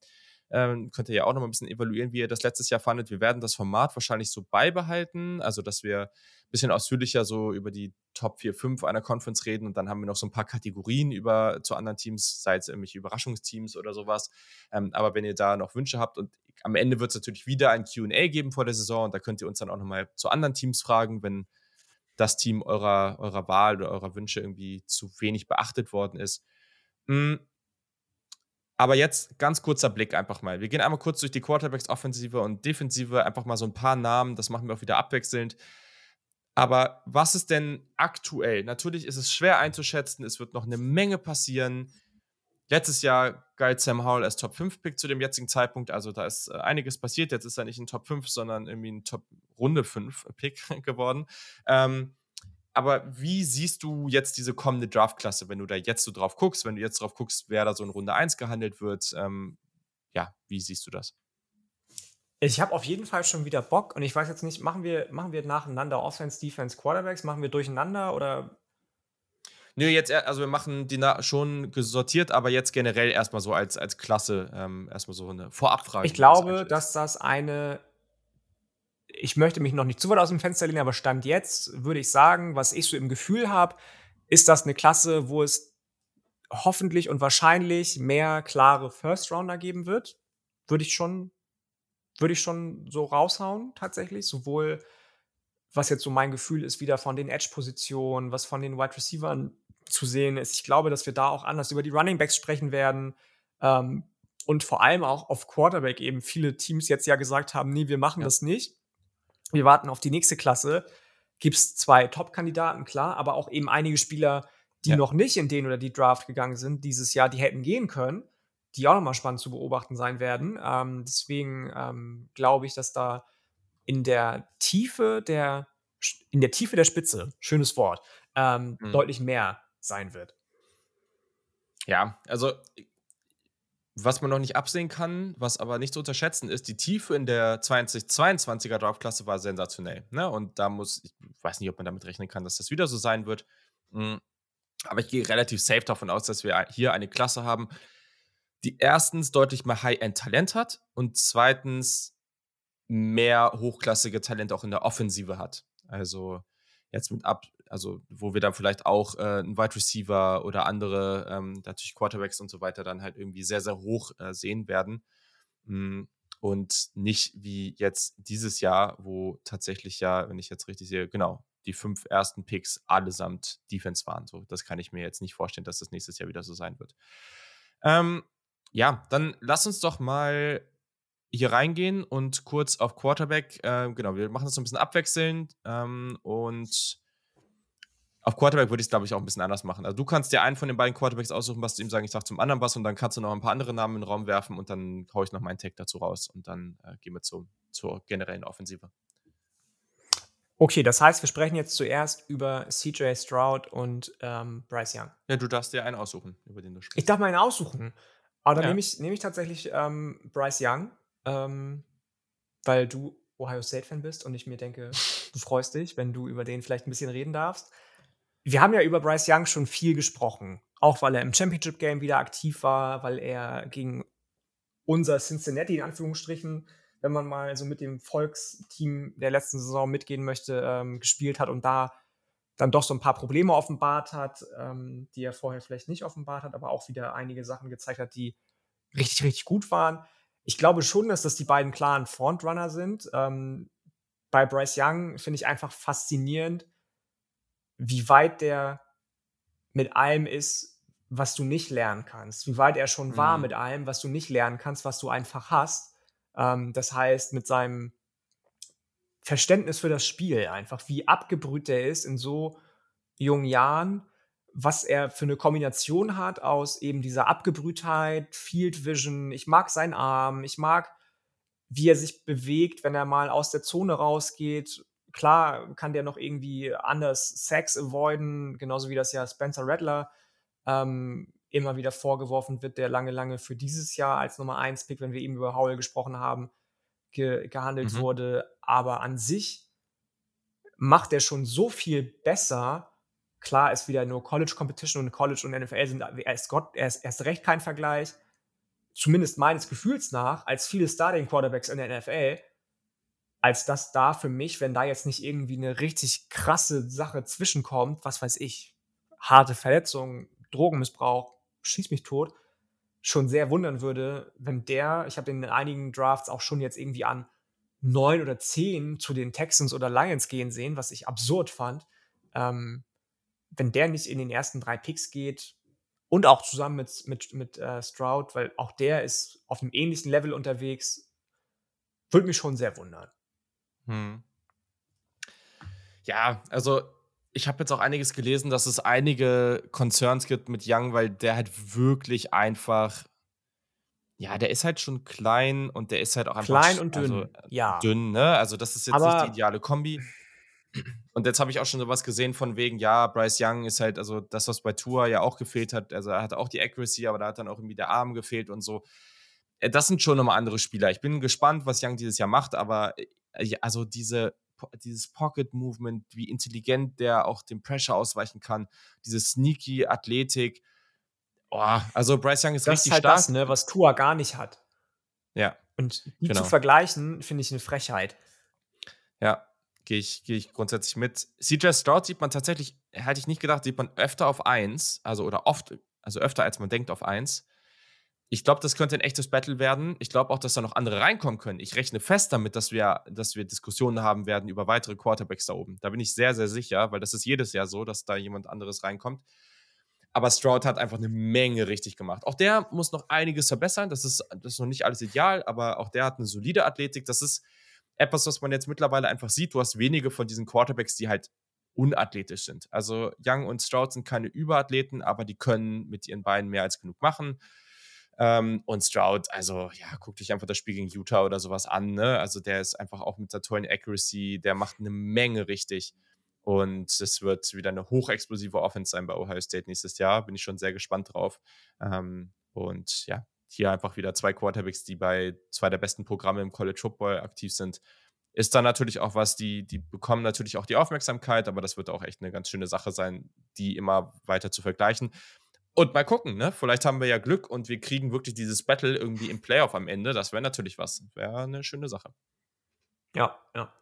Ähm, könnt ihr ja auch noch mal ein bisschen evaluieren, wie ihr das letztes Jahr fandet. Wir werden das Format wahrscheinlich so beibehalten, also dass wir bisschen ausführlicher so über die Top 4, 5 einer Conference reden und dann haben wir noch so ein paar Kategorien über zu anderen Teams, sei es irgendwelche Überraschungsteams oder sowas. Ähm, aber wenn ihr da noch Wünsche habt und am Ende wird es natürlich wieder ein QA geben vor der Saison und da könnt ihr uns dann auch nochmal zu anderen Teams fragen, wenn das Team eurer, eurer Wahl oder eurer Wünsche irgendwie zu wenig beachtet worden ist. Mhm. Aber jetzt ganz kurzer Blick einfach mal. Wir gehen einmal kurz durch die Quarterbacks Offensive und Defensive, einfach mal so ein paar Namen, das machen wir auch wieder abwechselnd. Aber was ist denn aktuell? Natürlich ist es schwer einzuschätzen, es wird noch eine Menge passieren. Letztes Jahr galt Sam Howell als Top 5 Pick zu dem jetzigen Zeitpunkt, also da ist äh, einiges passiert. Jetzt ist er nicht ein Top 5, sondern irgendwie ein Top Runde 5 Pick geworden. Ähm, aber wie siehst du jetzt diese kommende Draftklasse, wenn du da jetzt so drauf guckst, wenn du jetzt drauf guckst, wer da so in Runde 1 gehandelt wird? Ähm, ja, wie siehst du das? Ich habe auf jeden Fall schon wieder Bock und ich weiß jetzt nicht, machen wir, machen wir nacheinander Offense, Defense, Quarterbacks? Machen wir durcheinander oder? Nö, jetzt, also wir machen die schon gesortiert, aber jetzt generell erstmal so als, als Klasse ähm, erstmal so eine Vorabfrage. Ich glaube, dass das eine ich möchte mich noch nicht zu weit aus dem Fenster lehnen, aber Stand jetzt würde ich sagen, was ich so im Gefühl habe, ist das eine Klasse, wo es hoffentlich und wahrscheinlich mehr klare First Rounder geben wird. Würde ich schon, würde ich schon so raushauen, tatsächlich. Sowohl, was jetzt so mein Gefühl ist, wieder von den Edge-Positionen, was von den Wide Receivers zu sehen ist. Ich glaube, dass wir da auch anders über die Running Backs sprechen werden. Ähm, und vor allem auch auf Quarterback eben viele Teams jetzt ja gesagt haben, nee, wir machen ja. das nicht wir warten auf die nächste Klasse. Gibt es zwei Top-Kandidaten, klar, aber auch eben einige Spieler, die ja. noch nicht in den oder die Draft gegangen sind dieses Jahr, die hätten gehen können, die auch nochmal spannend zu beobachten sein werden. Ähm, deswegen ähm, glaube ich, dass da in der Tiefe der in der Tiefe der Spitze, schönes Wort, ähm, mhm. deutlich mehr sein wird. Ja, also was man noch nicht absehen kann, was aber nicht zu unterschätzen ist, die Tiefe in der 2022er Draftklasse war sensationell. Ne? Und da muss, ich weiß nicht, ob man damit rechnen kann, dass das wieder so sein wird. Hm, aber ich gehe relativ safe davon aus, dass wir hier eine Klasse haben, die erstens deutlich mehr High-End-Talent hat und zweitens mehr hochklassige Talente auch in der Offensive hat. Also jetzt mit ab, also wo wir dann vielleicht auch äh, einen Wide Receiver oder andere, ähm, natürlich Quarterbacks und so weiter, dann halt irgendwie sehr, sehr hoch äh, sehen werden. Mm, und nicht wie jetzt dieses Jahr, wo tatsächlich ja, wenn ich jetzt richtig sehe, genau, die fünf ersten Picks allesamt Defense waren. So, das kann ich mir jetzt nicht vorstellen, dass das nächstes Jahr wieder so sein wird. Ähm, ja, dann lass uns doch mal hier reingehen und kurz auf Quarterback. Äh, genau, wir machen das so ein bisschen abwechselnd ähm, und auf Quarterback würde ich es, glaube ich, auch ein bisschen anders machen. Also du kannst dir einen von den beiden Quarterbacks aussuchen, was du ihm sagen, ich sage zum anderen was und dann kannst du noch ein paar andere Namen in den Raum werfen und dann haue ich noch meinen Tag dazu raus und dann äh, gehen wir zu, zur generellen Offensive. Okay, das heißt, wir sprechen jetzt zuerst über CJ Stroud und ähm, Bryce Young. Ja, du darfst dir einen aussuchen, über den du sprichst. Ich darf mir einen aussuchen. Aber dann ja. nehme ich, nehm ich tatsächlich ähm, Bryce Young, ähm, weil du Ohio State-Fan bist und ich mir denke, du freust dich, wenn du über den vielleicht ein bisschen reden darfst. Wir haben ja über Bryce Young schon viel gesprochen. Auch weil er im Championship-Game wieder aktiv war, weil er gegen unser Cincinnati in Anführungsstrichen, wenn man mal so mit dem Volksteam der letzten Saison mitgehen möchte, ähm, gespielt hat und da dann doch so ein paar Probleme offenbart hat, ähm, die er vorher vielleicht nicht offenbart hat, aber auch wieder einige Sachen gezeigt hat, die richtig, richtig gut waren. Ich glaube schon, dass das die beiden klaren Frontrunner sind. Ähm, bei Bryce Young finde ich einfach faszinierend, wie weit der mit allem ist, was du nicht lernen kannst. Wie weit er schon mhm. war mit allem, was du nicht lernen kannst, was du einfach hast. Ähm, das heißt, mit seinem Verständnis für das Spiel einfach, wie abgebrüht er ist in so jungen Jahren, was er für eine Kombination hat aus eben dieser Abgebrühtheit, Field Vision. Ich mag seinen Arm, ich mag, wie er sich bewegt, wenn er mal aus der Zone rausgeht. Klar kann der noch irgendwie anders Sex avoiden, genauso wie das ja Spencer Rattler ähm, immer wieder vorgeworfen wird, der lange, lange für dieses Jahr als Nummer 1 Pick, wenn wir eben über Howell gesprochen haben, ge gehandelt mhm. wurde. Aber an sich macht er schon so viel besser. Klar ist wieder nur College Competition und College und NFL sind erst Gott, erst, erst recht kein Vergleich. Zumindest meines Gefühls nach, als viele Starting Quarterbacks in der NFL, als dass da für mich, wenn da jetzt nicht irgendwie eine richtig krasse Sache zwischenkommt, was weiß ich, harte Verletzungen, Drogenmissbrauch, schieß mich tot, schon sehr wundern würde, wenn der, ich habe den in einigen Drafts auch schon jetzt irgendwie an neun oder zehn zu den Texans oder Lions gehen sehen, was ich absurd fand. Ähm, wenn der nicht in den ersten drei Picks geht und auch zusammen mit, mit, mit äh, Stroud, weil auch der ist auf einem ähnlichen Level unterwegs, würde mich schon sehr wundern. Hm. Ja, also ich habe jetzt auch einiges gelesen, dass es einige Concerns gibt mit Young, weil der halt wirklich einfach, ja, der ist halt schon klein und der ist halt auch einfach klein und dünn, also, ja, dünn, ne? Also das ist jetzt Aber nicht die ideale Kombi. Und jetzt habe ich auch schon sowas gesehen von wegen, ja, Bryce Young ist halt, also das, was bei Tour ja auch gefehlt hat, also er hat auch die Accuracy, aber da hat dann auch irgendwie der Arm gefehlt und so. Äh, das sind schon nochmal andere Spieler. Ich bin gespannt, was Young dieses Jahr macht, aber äh, also diese dieses Pocket Movement, wie intelligent der auch dem Pressure ausweichen kann, diese sneaky Athletik. Oh, also Bryce Young ist das richtig ist halt stark. Das, ne, was Tua gar nicht hat. Ja. Und die genau. zu vergleichen, finde ich eine Frechheit. Ja, gehe ich, geh ich grundsätzlich mit. CJ Stroud sieht man tatsächlich, hätte ich nicht gedacht, sieht man öfter auf 1, also oder oft, also öfter als man denkt auf 1 ich glaube, das könnte ein echtes Battle werden. Ich glaube auch, dass da noch andere reinkommen können. Ich rechne fest damit, dass wir, dass wir Diskussionen haben werden über weitere Quarterbacks da oben. Da bin ich sehr, sehr sicher, weil das ist jedes Jahr so, dass da jemand anderes reinkommt. Aber Stroud hat einfach eine Menge richtig gemacht. Auch der muss noch einiges verbessern. Das ist, das ist noch nicht alles ideal, aber auch der hat eine solide Athletik. Das ist etwas, was man jetzt mittlerweile einfach sieht. Du hast wenige von diesen Quarterbacks, die halt unathletisch sind. Also Young und Stroud sind keine Überathleten, aber die können mit ihren Beinen mehr als genug machen. Ähm, und Stroud, also ja, guck dich einfach das Spiel gegen Utah oder sowas an. Ne? Also der ist einfach auch mit der tollen Accuracy, der macht eine Menge richtig. Und es wird wieder eine hochexplosive Offense sein bei Ohio State nächstes Jahr. Bin ich schon sehr gespannt drauf. Ähm, und ja, hier einfach wieder zwei Quarterbacks, die bei zwei der besten Programme im College Football aktiv sind. Ist dann natürlich auch was, die, die bekommen natürlich auch die Aufmerksamkeit, aber das wird auch echt eine ganz schöne Sache sein, die immer weiter zu vergleichen. Und mal gucken, ne? Vielleicht haben wir ja Glück und wir kriegen wirklich dieses Battle irgendwie im Playoff am Ende. Das wäre natürlich was. Wäre eine schöne Sache. Ja, ja.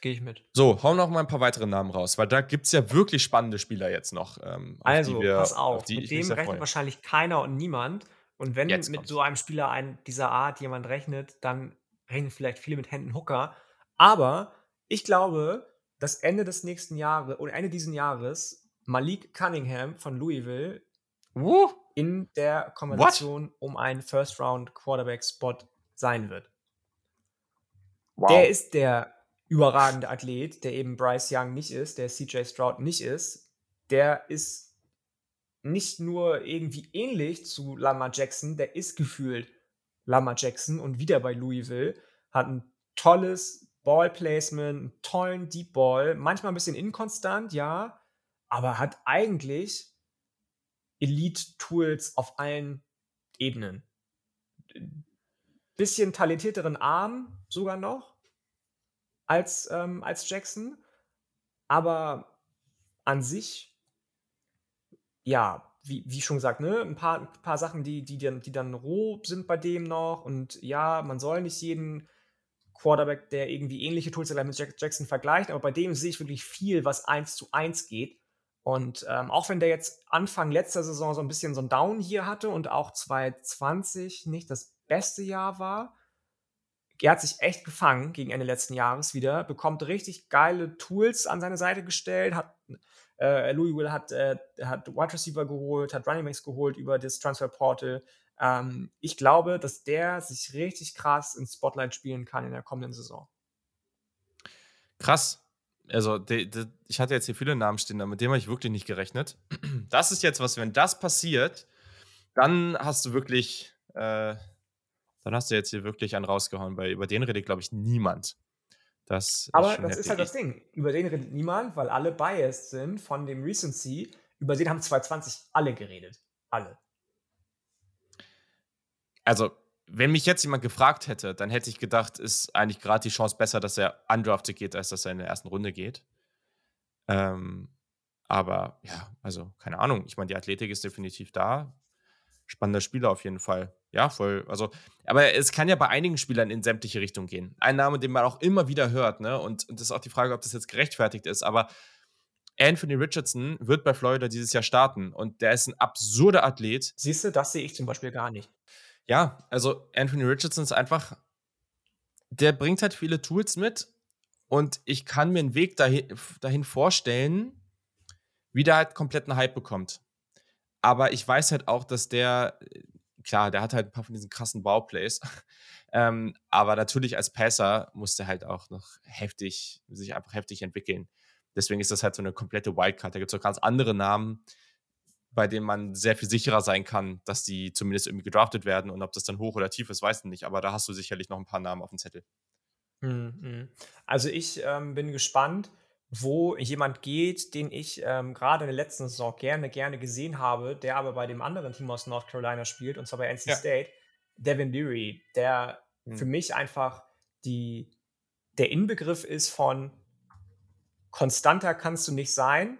Gehe ich mit. So, hau noch mal ein paar weitere Namen raus, weil da gibt es ja wirklich spannende Spieler jetzt noch. Ähm, auf also, wir, pass auf, auf mit dem rechnet wahrscheinlich keiner und niemand. Und wenn jetzt mit kommt's. so einem Spieler ein, dieser Art jemand rechnet, dann rechnen vielleicht viele mit Händen Hooker. Aber ich glaube, dass Ende des nächsten Jahres oder Ende dieses Jahres Malik Cunningham von Louisville uh, in der Kombination um einen First-Round-Quarterback-Spot sein wird. Wow. Der ist der überragende Athlet, der eben Bryce Young nicht ist, der CJ Stroud nicht ist. Der ist nicht nur irgendwie ähnlich zu Lamar Jackson, der ist gefühlt Lamar Jackson und wieder bei Louisville, hat ein tolles Ballplacement, einen tollen Deep Ball, manchmal ein bisschen inkonstant, ja, aber hat eigentlich Elite-Tools auf allen Ebenen. Bisschen talentierteren Arm sogar noch als, ähm, als Jackson, aber an sich, ja, wie, wie schon gesagt, ne, ein paar, ein paar Sachen, die, die, dann, die dann roh sind bei dem noch. Und ja, man soll nicht jeden Quarterback, der irgendwie ähnliche Tools mit Jackson vergleichen, aber bei dem sehe ich wirklich viel, was eins zu eins geht. Und ähm, auch wenn der jetzt Anfang letzter Saison so ein bisschen so ein Down hier hatte und auch 2020 nicht das beste Jahr war, er hat sich echt gefangen gegen Ende letzten Jahres wieder, bekommt richtig geile Tools an seine Seite gestellt, hat äh, Louis Will hat, äh, hat Wide Receiver geholt, hat Running Backs geholt über das Transfer Portal. Ähm, ich glaube, dass der sich richtig krass ins Spotlight spielen kann in der kommenden Saison. Krass. Also, de, de, ich hatte jetzt hier viele Namen stehen, mit dem habe ich wirklich nicht gerechnet. Das ist jetzt was, wenn das passiert, dann hast du wirklich, äh, dann hast du jetzt hier wirklich einen rausgehauen, weil über den redet, glaube ich, niemand. Das Aber ist das ist halt das Ding. Über den redet niemand, weil alle biased sind von dem Recency. Über den haben 2020 alle geredet. Alle. Also, wenn mich jetzt jemand gefragt hätte, dann hätte ich gedacht, ist eigentlich gerade die Chance besser, dass er undrafted geht, als dass er in der ersten Runde geht. Ähm, aber ja, also keine Ahnung. Ich meine, die Athletik ist definitiv da. Spannender Spieler auf jeden Fall ja, voll. Also, aber es kann ja bei einigen Spielern in sämtliche Richtungen gehen. Ein Name, den man auch immer wieder hört, ne? Und, und das ist auch die Frage, ob das jetzt gerechtfertigt ist, aber Anthony Richardson wird bei Florida dieses Jahr starten und der ist ein absurder Athlet. Siehst du, das sehe ich zum Beispiel gar nicht. Ja, also Anthony Richardson ist einfach, der bringt halt viele Tools mit und ich kann mir einen Weg dahin, dahin vorstellen, wie der halt kompletten Hype bekommt. Aber ich weiß halt auch, dass der klar, der hat halt ein paar von diesen krassen Bauplays. ähm, aber natürlich als Passer muss der halt auch noch heftig, sich einfach heftig entwickeln. Deswegen ist das halt so eine komplette Wildcard. Da gibt es auch ganz andere Namen, bei denen man sehr viel sicherer sein kann, dass die zumindest irgendwie gedraftet werden. Und ob das dann hoch oder tief ist, weiß ich nicht. Aber da hast du sicherlich noch ein paar Namen auf dem Zettel. Mhm. Also ich ähm, bin gespannt wo jemand geht, den ich ähm, gerade in der letzten Saison gerne, gerne gesehen habe, der aber bei dem anderen Team aus North Carolina spielt, und zwar bei NC ja. State, Devin Leary, der mhm. für mich einfach die, der Inbegriff ist von konstanter kannst du nicht sein,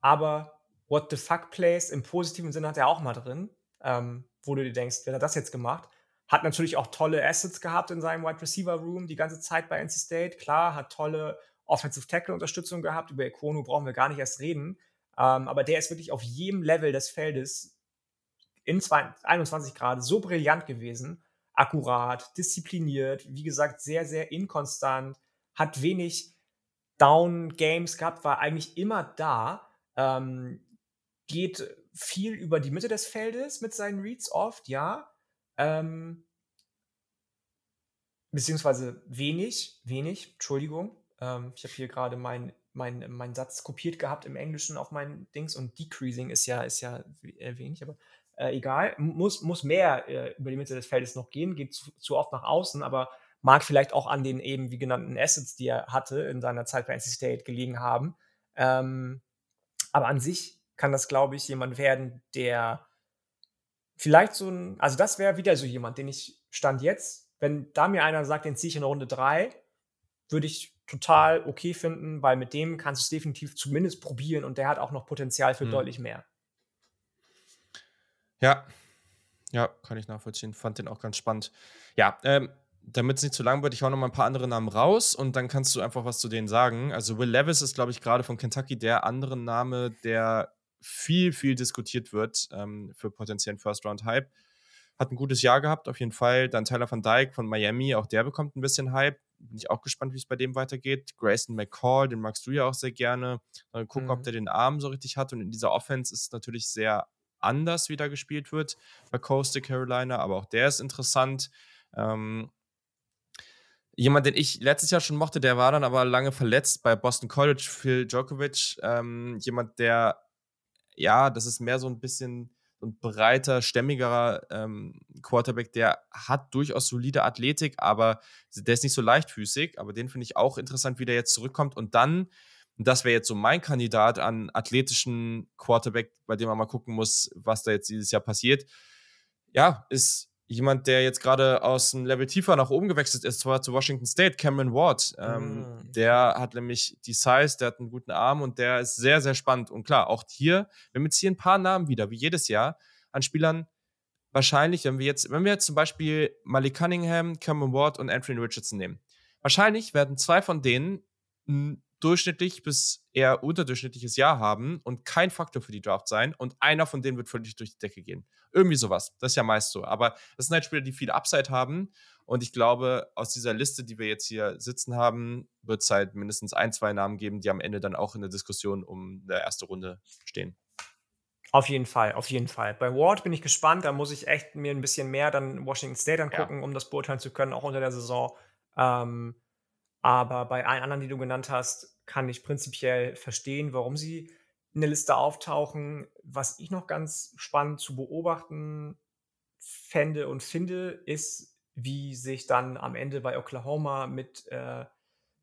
aber what the fuck plays im positiven Sinne hat er auch mal drin, ähm, wo du dir denkst, wer hat das jetzt gemacht? Hat natürlich auch tolle Assets gehabt in seinem Wide Receiver Room die ganze Zeit bei NC State. Klar, hat tolle Offensive Tackle Unterstützung gehabt. Über Econo brauchen wir gar nicht erst reden. Ähm, aber der ist wirklich auf jedem Level des Feldes in 21 Grad so brillant gewesen. Akkurat, diszipliniert, wie gesagt, sehr, sehr inkonstant, hat wenig Down-Games gehabt, war eigentlich immer da, ähm, geht viel über die Mitte des Feldes mit seinen Reads oft, ja. Ähm, beziehungsweise wenig, wenig, Entschuldigung. Ähm, ich habe hier gerade meinen mein, mein Satz kopiert gehabt im Englischen auf meinen Dings und Decreasing ist ja, ist ja wenig, aber äh, egal. Muss, muss mehr äh, über die Mitte des Feldes noch gehen, geht zu, zu, oft nach außen, aber mag vielleicht auch an den eben wie genannten Assets, die er hatte in seiner Zeit bei NC State gelegen haben. Ähm, aber an sich kann das, glaube ich, jemand werden, der vielleicht so ein, also das wäre wieder so jemand, den ich stand jetzt, wenn da mir einer sagt, den ziehe ich in Runde 3, würde ich total okay finden, weil mit dem kannst du es definitiv zumindest probieren und der hat auch noch Potenzial für mhm. deutlich mehr. Ja, ja, kann ich nachvollziehen. Fand den auch ganz spannend. Ja, ähm, damit es nicht zu lang wird, ich hau noch mal ein paar andere Namen raus und dann kannst du einfach was zu denen sagen. Also Will Levis ist, glaube ich, gerade von Kentucky der andere Name, der viel, viel diskutiert wird ähm, für potenziellen First-Round-Hype. Hat ein gutes Jahr gehabt, auf jeden Fall. Dann Tyler van Dyke von Miami, auch der bekommt ein bisschen Hype bin ich auch gespannt, wie es bei dem weitergeht. Grayson McCall, den magst du ja auch sehr gerne. Mal gucken, mhm. ob der den Arm so richtig hat. Und in dieser Offense ist es natürlich sehr anders, wie da gespielt wird bei Coastal Carolina, aber auch der ist interessant. Ähm, jemand, den ich letztes Jahr schon mochte, der war dann aber lange verletzt bei Boston College, Phil Djokovic. Ähm, jemand, der, ja, das ist mehr so ein bisschen und breiter, stämmigerer ähm, Quarterback, der hat durchaus solide Athletik, aber der ist nicht so leichtfüßig. Aber den finde ich auch interessant, wie der jetzt zurückkommt. Und dann, das wäre jetzt so mein Kandidat an athletischen Quarterback, bei dem man mal gucken muss, was da jetzt dieses Jahr passiert. Ja, ist jemand, der jetzt gerade aus dem Level tiefer nach oben gewechselt ist, zwar zu Washington State, Cameron Ward. Ähm, mm. Der hat nämlich die Size, der hat einen guten Arm und der ist sehr, sehr spannend. Und klar, auch hier, wir haben jetzt hier ein paar Namen wieder, wie jedes Jahr, an Spielern. Wahrscheinlich, wenn wir jetzt, wenn wir jetzt zum Beispiel Malik Cunningham, Cameron Ward und Anthony Richardson nehmen, wahrscheinlich werden zwei von denen durchschnittlich bis eher unterdurchschnittliches Jahr haben und kein Faktor für die Draft sein und einer von denen wird völlig durch die Decke gehen. Irgendwie sowas. Das ist ja meist so. Aber das sind halt Spieler, die viel Upside haben und ich glaube, aus dieser Liste, die wir jetzt hier sitzen haben, wird es halt mindestens ein, zwei Namen geben, die am Ende dann auch in der Diskussion um eine erste Runde stehen. Auf jeden Fall, auf jeden Fall. Bei Ward bin ich gespannt, da muss ich echt mir ein bisschen mehr dann Washington State angucken, ja. um das beurteilen zu können, auch unter der Saison. Ähm, aber bei allen anderen, die du genannt hast, kann ich prinzipiell verstehen, warum sie in der Liste auftauchen. Was ich noch ganz spannend zu beobachten fände und finde, ist, wie sich dann am Ende bei Oklahoma mit äh,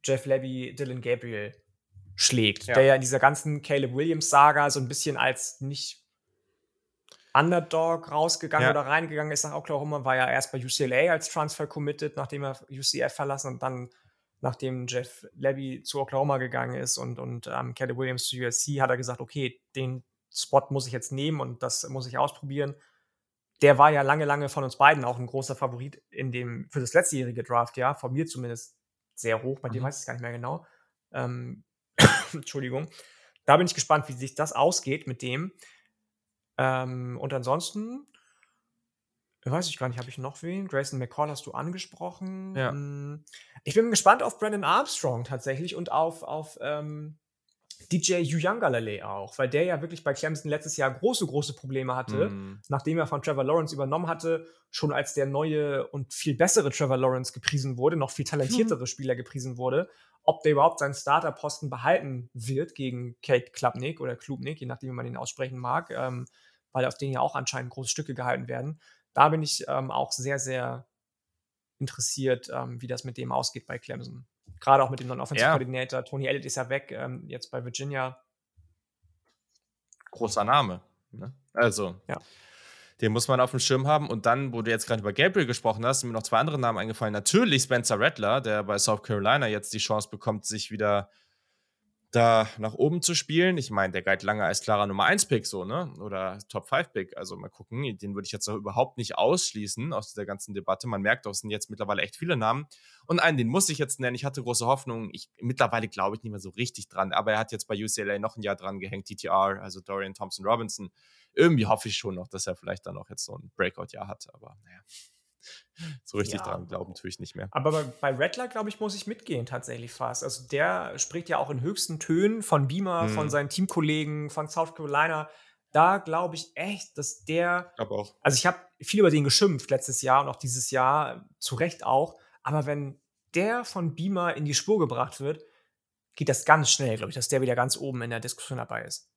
Jeff Levy Dylan Gabriel schlägt, ja. der ja in dieser ganzen Caleb Williams-Saga so ein bisschen als nicht Underdog rausgegangen ja. oder reingegangen ist nach Oklahoma, war ja erst bei UCLA als Transfer committed, nachdem er UCF verlassen und dann nachdem Jeff Levy zu Oklahoma gegangen ist und, und ähm, Kelly Williams zu USC, hat er gesagt, okay, den Spot muss ich jetzt nehmen und das muss ich ausprobieren. Der war ja lange, lange von uns beiden auch ein großer Favorit in dem, für das letztjährige Draft, ja, von mir zumindest sehr hoch, bei mhm. dem weiß ich es gar nicht mehr genau. Ähm, Entschuldigung. Da bin ich gespannt, wie sich das ausgeht mit dem. Ähm, und ansonsten Weiß ich gar nicht, habe ich noch wen? Grayson McCall hast du angesprochen. Ja. Hm, ich bin gespannt auf Brandon Armstrong tatsächlich und auf, auf ähm, DJ Uyangalale auch, weil der ja wirklich bei Clemson letztes Jahr große, große Probleme hatte, mm. nachdem er von Trevor Lawrence übernommen hatte, schon als der neue und viel bessere Trevor Lawrence gepriesen wurde, noch viel talentiertere Spieler gepriesen wurde, ob der überhaupt seinen Starterposten behalten wird gegen Kate Klubnik oder Klubnik, je nachdem, wie man ihn aussprechen mag, ähm, weil auf den ja auch anscheinend große Stücke gehalten werden da bin ich ähm, auch sehr, sehr interessiert, ähm, wie das mit dem ausgeht bei Clemson. Gerade auch mit dem Offensive ja. Tony Elliott ist ja weg, ähm, jetzt bei Virginia. Großer Name. Ne? Also, ja. den muss man auf dem Schirm haben. Und dann, wo du jetzt gerade über Gabriel gesprochen hast, sind mir noch zwei andere Namen eingefallen. Natürlich Spencer Rattler, der bei South Carolina jetzt die Chance bekommt, sich wieder da nach oben zu spielen. Ich meine, der galt lange als klarer Nummer 1-Pick so, ne? Oder Top-5-Pick. Also mal gucken. Den würde ich jetzt auch überhaupt nicht ausschließen aus dieser ganzen Debatte. Man merkt auch, es sind jetzt mittlerweile echt viele Namen. Und einen, den muss ich jetzt nennen. Ich hatte große Hoffnung. Ich, mittlerweile glaube ich nicht mehr so richtig dran. Aber er hat jetzt bei UCLA noch ein Jahr dran gehängt, TTR, also Dorian Thompson Robinson. Irgendwie hoffe ich schon noch, dass er vielleicht dann auch jetzt so ein Breakout-Jahr hat. Aber naja so richtig ja, dran glauben tue ich nicht mehr. Aber bei, Rattler, glaube ich, muss ich mitgehen tatsächlich fast. Also der spricht ja auch in höchsten Tönen von Beamer, hm. von seinen Teamkollegen, von South Carolina. Da glaube ich echt, dass der. Ich auch. Also ich habe viel über den geschimpft letztes Jahr und auch dieses Jahr, zu Recht auch. Aber wenn der von Beamer in die Spur gebracht wird, geht das ganz schnell, glaube ich, dass der wieder ganz oben in der Diskussion dabei ist.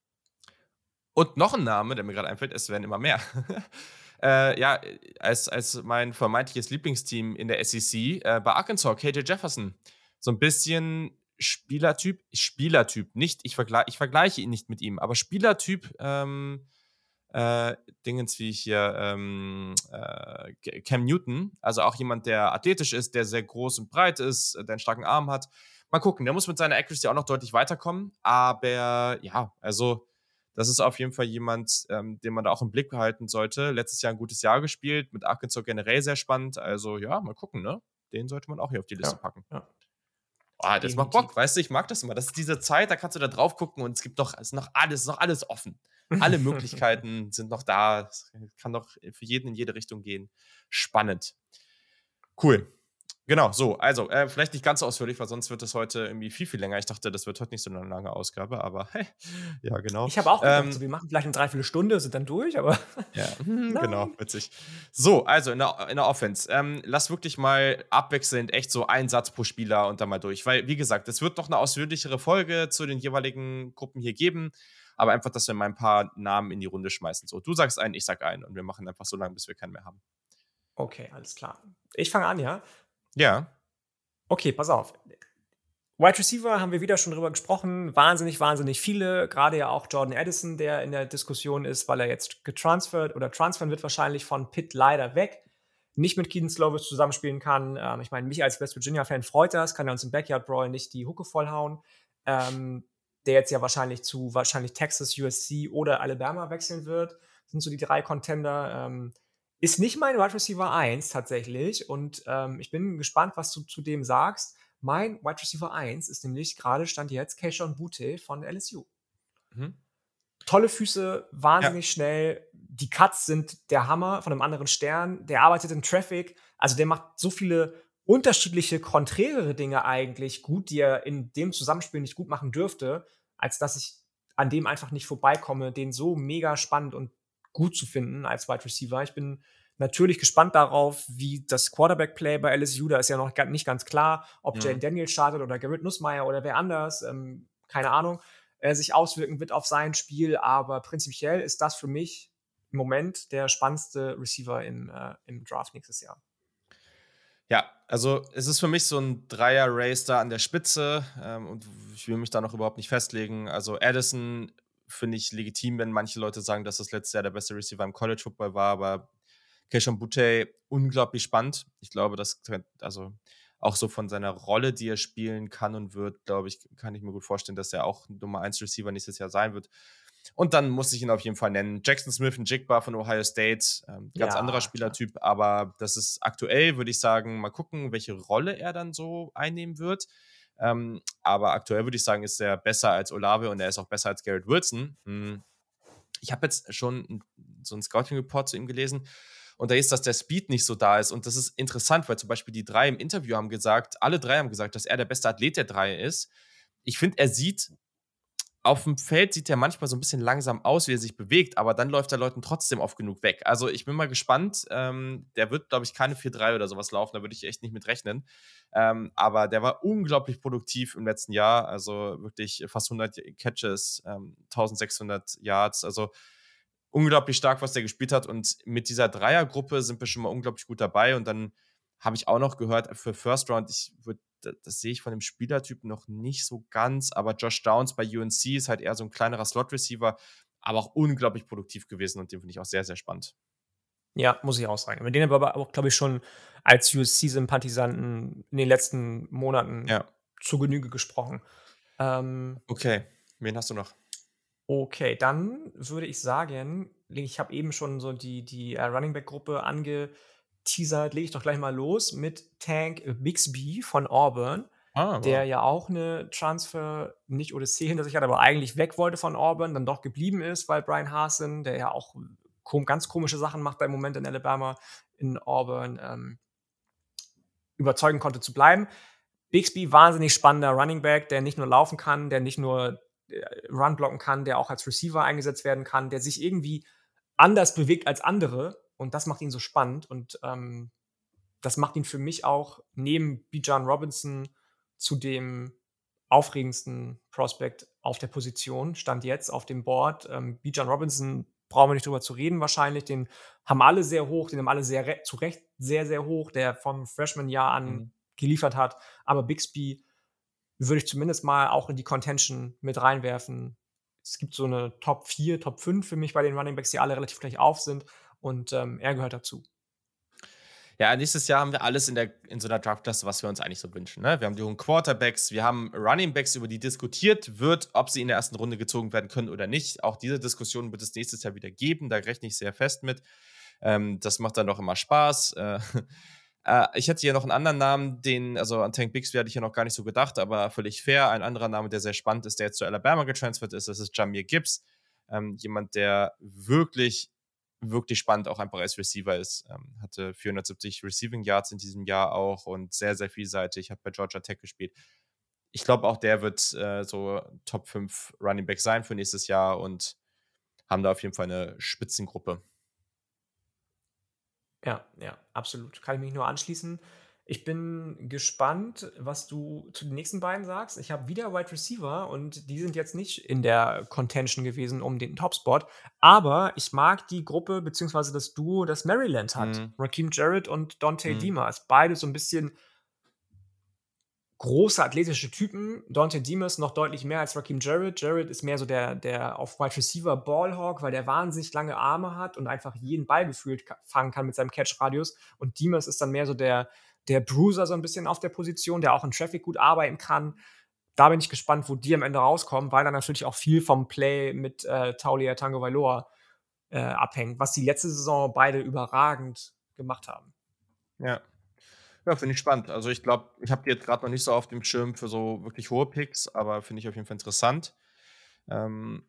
Und noch ein Name, der mir gerade einfällt, es werden immer mehr. äh, ja, als, als mein vermeintliches Lieblingsteam in der SEC äh, bei Arkansas, KJ Jefferson. So ein bisschen Spielertyp, Spielertyp, nicht, ich, vergleich, ich vergleiche ihn nicht mit ihm, aber Spielertyp, ähm, äh, Dingens wie hier ähm, äh, Cam Newton, also auch jemand, der athletisch ist, der sehr groß und breit ist, der einen starken Arm hat. Mal gucken, der muss mit seiner Accuracy auch noch deutlich weiterkommen, aber ja, also das ist auf jeden Fall jemand, ähm, den man da auch im Blick behalten sollte. Letztes Jahr ein gutes Jahr gespielt, mit Arkansas generell sehr spannend. Also ja, mal gucken, ne? Den sollte man auch hier auf die Liste ja, packen. Ja. Oh, das Definitiv. macht Bock, weißt du, ich mag das immer. Das ist diese Zeit, da kannst du da drauf gucken und es gibt noch, es ist noch alles, ist noch alles offen. Alle Möglichkeiten sind noch da. Es kann doch für jeden in jede Richtung gehen. Spannend. Cool. Genau, so, also äh, vielleicht nicht ganz so ausführlich, weil sonst wird es heute irgendwie viel, viel länger. Ich dachte, das wird heute nicht so eine lange Ausgabe, aber hey, ja, genau. Ich habe auch gedacht, ähm, so, wir machen vielleicht eine Dreiviertelstunde, sind dann durch, aber. ja, genau, witzig. So, also in der, in der Offense, ähm, lass wirklich mal abwechselnd echt so einen Satz pro Spieler und dann mal durch, weil, wie gesagt, es wird noch eine ausführlichere Folge zu den jeweiligen Gruppen hier geben. aber einfach, dass wir mal ein paar Namen in die Runde schmeißen. So, du sagst einen, ich sag einen und wir machen einfach so lange, bis wir keinen mehr haben. Okay, alles klar. Ich fange an, ja? Ja. Okay, pass auf. Wide Receiver haben wir wieder schon drüber gesprochen. Wahnsinnig, wahnsinnig viele. Gerade ja auch Jordan Addison, der in der Diskussion ist, weil er jetzt getransfert oder transfern wird wahrscheinlich von Pitt leider weg. Nicht mit Keaton Slovis zusammenspielen kann. Ähm, ich meine, mich als West Virginia-Fan freut das. Kann er uns im Backyard Brawl nicht die Hucke vollhauen. Ähm, der jetzt ja wahrscheinlich zu wahrscheinlich Texas, USC oder Alabama wechseln wird. Das sind so die drei Contender. Ähm, ist nicht mein Wide Receiver 1 tatsächlich. Und ähm, ich bin gespannt, was du zu dem sagst mein Wide Receiver 1 ist nämlich gerade Stand jetzt Keishon Butte von LSU. Mhm. Tolle Füße, wahnsinnig ja. schnell. Die Cuts sind der Hammer von einem anderen Stern. Der arbeitet in Traffic. Also der macht so viele unterschiedliche, konträre Dinge eigentlich gut, die er in dem Zusammenspiel nicht gut machen dürfte, als dass ich an dem einfach nicht vorbeikomme, den so mega spannend und gut zu finden als Wide Receiver. Ich bin natürlich gespannt darauf, wie das Quarterback-Play bei LSU, da ist ja noch nicht ganz klar, ob mhm. Jane Daniels startet oder Garrett Nussmeier oder wer anders, ähm, keine Ahnung, äh, sich auswirken wird auf sein Spiel, aber prinzipiell ist das für mich im Moment der spannendste Receiver im, äh, im Draft nächstes Jahr. Ja, also es ist für mich so ein Dreier-Race da an der Spitze ähm, und ich will mich da noch überhaupt nicht festlegen. Also Addison finde ich legitim, wenn manche Leute sagen, dass das letztes Jahr der beste Receiver im College Football war, aber Keishon Butte unglaublich spannend. Ich glaube, das also auch so von seiner Rolle, die er spielen kann und wird, glaube ich, kann ich mir gut vorstellen, dass er auch Nummer 1 Receiver nächstes Jahr sein wird. Und dann muss ich ihn auf jeden Fall nennen. Jackson Smith und Jigba von Ohio State. Ähm, ganz ja, anderer Spielertyp, klar. aber das ist aktuell, würde ich sagen, mal gucken, welche Rolle er dann so einnehmen wird. Ähm, aber aktuell würde ich sagen, ist er besser als Olave und er ist auch besser als Garrett Wilson. Hm. Ich habe jetzt schon so einen Scouting-Report zu ihm gelesen und da ist, dass der Speed nicht so da ist. Und das ist interessant, weil zum Beispiel die drei im Interview haben gesagt, alle drei haben gesagt, dass er der beste Athlet der drei ist. Ich finde, er sieht auf dem Feld sieht er manchmal so ein bisschen langsam aus, wie er sich bewegt, aber dann läuft er Leuten trotzdem oft genug weg. Also ich bin mal gespannt. Ähm, der wird, glaube ich, keine 4-3 oder sowas laufen, da würde ich echt nicht mit rechnen. Ähm, aber der war unglaublich produktiv im letzten Jahr, also wirklich fast 100 Catches, ähm, 1600 Yards. Also unglaublich stark, was der gespielt hat. Und mit dieser Dreiergruppe sind wir schon mal unglaublich gut dabei. Und dann habe ich auch noch gehört, für First Round, ich würde, das sehe ich von dem Spielertyp noch nicht so ganz, aber Josh Downs bei UNC ist halt eher so ein kleinerer Slot-Receiver, aber auch unglaublich produktiv gewesen und den finde ich auch sehr, sehr spannend. Ja, muss ich auch sagen. Mit denen aber auch, glaube ich, schon als USC-Sympathisanten in den letzten Monaten ja. zu Genüge gesprochen. Ähm, okay, wen hast du noch? Okay, dann würde ich sagen, ich habe eben schon so die, die äh, Running Back-Gruppe angeteasert, lege ich doch gleich mal los mit Tank Bixby von Auburn, ah, wow. der ja auch eine Transfer, nicht Odyssee hinter sich hat, aber eigentlich weg wollte von Auburn, dann doch geblieben ist, weil Brian Hasen, der ja auch kom ganz komische Sachen macht im Moment in Alabama, in Auburn, ähm, überzeugen konnte zu bleiben. Bixby, wahnsinnig spannender Running Back, der nicht nur laufen kann, der nicht nur äh, Run blocken kann, der auch als Receiver eingesetzt werden kann, der sich irgendwie anders bewegt als andere und das macht ihn so spannend und ähm, das macht ihn für mich auch neben Bijan Robinson zu dem aufregendsten Prospect auf der Position, stand jetzt auf dem Board. Ähm, Bijan Robinson brauchen wir nicht drüber zu reden wahrscheinlich, den haben alle sehr hoch, den haben alle sehr zu Recht sehr, sehr hoch, der vom Freshman-Jahr an mhm. geliefert hat, aber Bixby würde ich zumindest mal auch in die Contention mit reinwerfen. Es gibt so eine Top 4, Top 5 für mich bei den Running Backs, die alle relativ gleich auf sind und ähm, er gehört dazu. Ja, nächstes Jahr haben wir alles in, der, in so einer Draftklasse, was wir uns eigentlich so wünschen. Ne? Wir haben die hohen Quarterbacks, wir haben Running Backs, über die diskutiert wird, ob sie in der ersten Runde gezogen werden können oder nicht. Auch diese Diskussion wird es nächstes Jahr wieder geben, da rechne ich sehr fest mit. Ähm, das macht dann doch immer Spaß. Äh, äh, ich hätte hier noch einen anderen Namen, den, also an Tank Bixby hatte ich ja noch gar nicht so gedacht, aber völlig fair. Ein anderer Name, der sehr spannend ist, der jetzt zu Alabama getransfert ist, das ist Jamir Gibbs. Ähm, jemand, der wirklich, wirklich spannend auch einfach als Receiver ist. Ähm, hatte 470 Receiving Yards in diesem Jahr auch und sehr, sehr vielseitig. Hat bei Georgia Tech gespielt. Ich glaube, auch der wird äh, so Top 5 Running Back sein für nächstes Jahr und haben da auf jeden Fall eine Spitzengruppe. Ja, ja, absolut. Kann ich mich nur anschließen. Ich bin gespannt, was du zu den nächsten beiden sagst. Ich habe wieder Wide Receiver und die sind jetzt nicht in der Contention gewesen um den Topspot. Aber ich mag die Gruppe bzw. das Duo, das Maryland hat. Mhm. Raheem Jarrett und Dante mhm. Dimas. Beide so ein bisschen große athletische Typen. Dante Dimas noch deutlich mehr als Raheem Jarrett. Jarrett ist mehr so der, der auf Wide Receiver Ballhawk, weil der wahnsinnig lange Arme hat und einfach jeden Ball gefühlt fangen kann mit seinem Catch-Radius. Und Dimas ist dann mehr so der der Bruiser so ein bisschen auf der Position, der auch in Traffic gut arbeiten kann. Da bin ich gespannt, wo die am Ende rauskommen, weil da natürlich auch viel vom Play mit äh, Taulia Tango Vailoa äh, abhängt, was die letzte Saison beide überragend gemacht haben. Ja. Ja, finde ich spannend. Also ich glaube, ich habe die jetzt gerade noch nicht so auf dem Schirm für so wirklich hohe Picks, aber finde ich auf jeden Fall interessant. Ähm,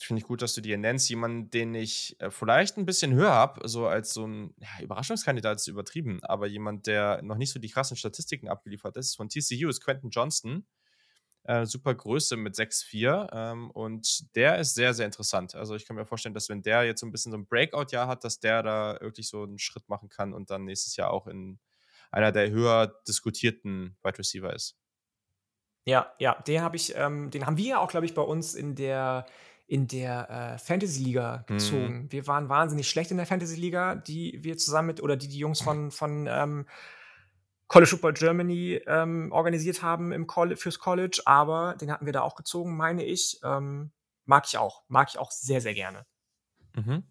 Finde ich gut, dass du die nennst. Jemanden, den ich äh, vielleicht ein bisschen höher habe, so als so ein ja, Überraschungskandidat ist übertrieben, aber jemand, der noch nicht so die krassen Statistiken abgeliefert ist, von TCU ist Quentin Johnston. Äh, super Größe mit 6'4 ähm, und der ist sehr, sehr interessant. Also ich kann mir vorstellen, dass wenn der jetzt so ein bisschen so ein Breakout-Jahr hat, dass der da wirklich so einen Schritt machen kann und dann nächstes Jahr auch in einer der höher diskutierten Wide Receiver ist. Ja, ja, den habe ich, ähm, den haben wir ja auch, glaube ich, bei uns in der in der äh, Fantasy Liga gezogen. Mhm. Wir waren wahnsinnig schlecht in der Fantasy Liga, die wir zusammen mit, oder die die Jungs von, von ähm, College Football Germany ähm, organisiert haben im Coll fürs College, aber den hatten wir da auch gezogen, meine ich. Ähm, mag ich auch. Mag ich auch sehr, sehr gerne. Mhm.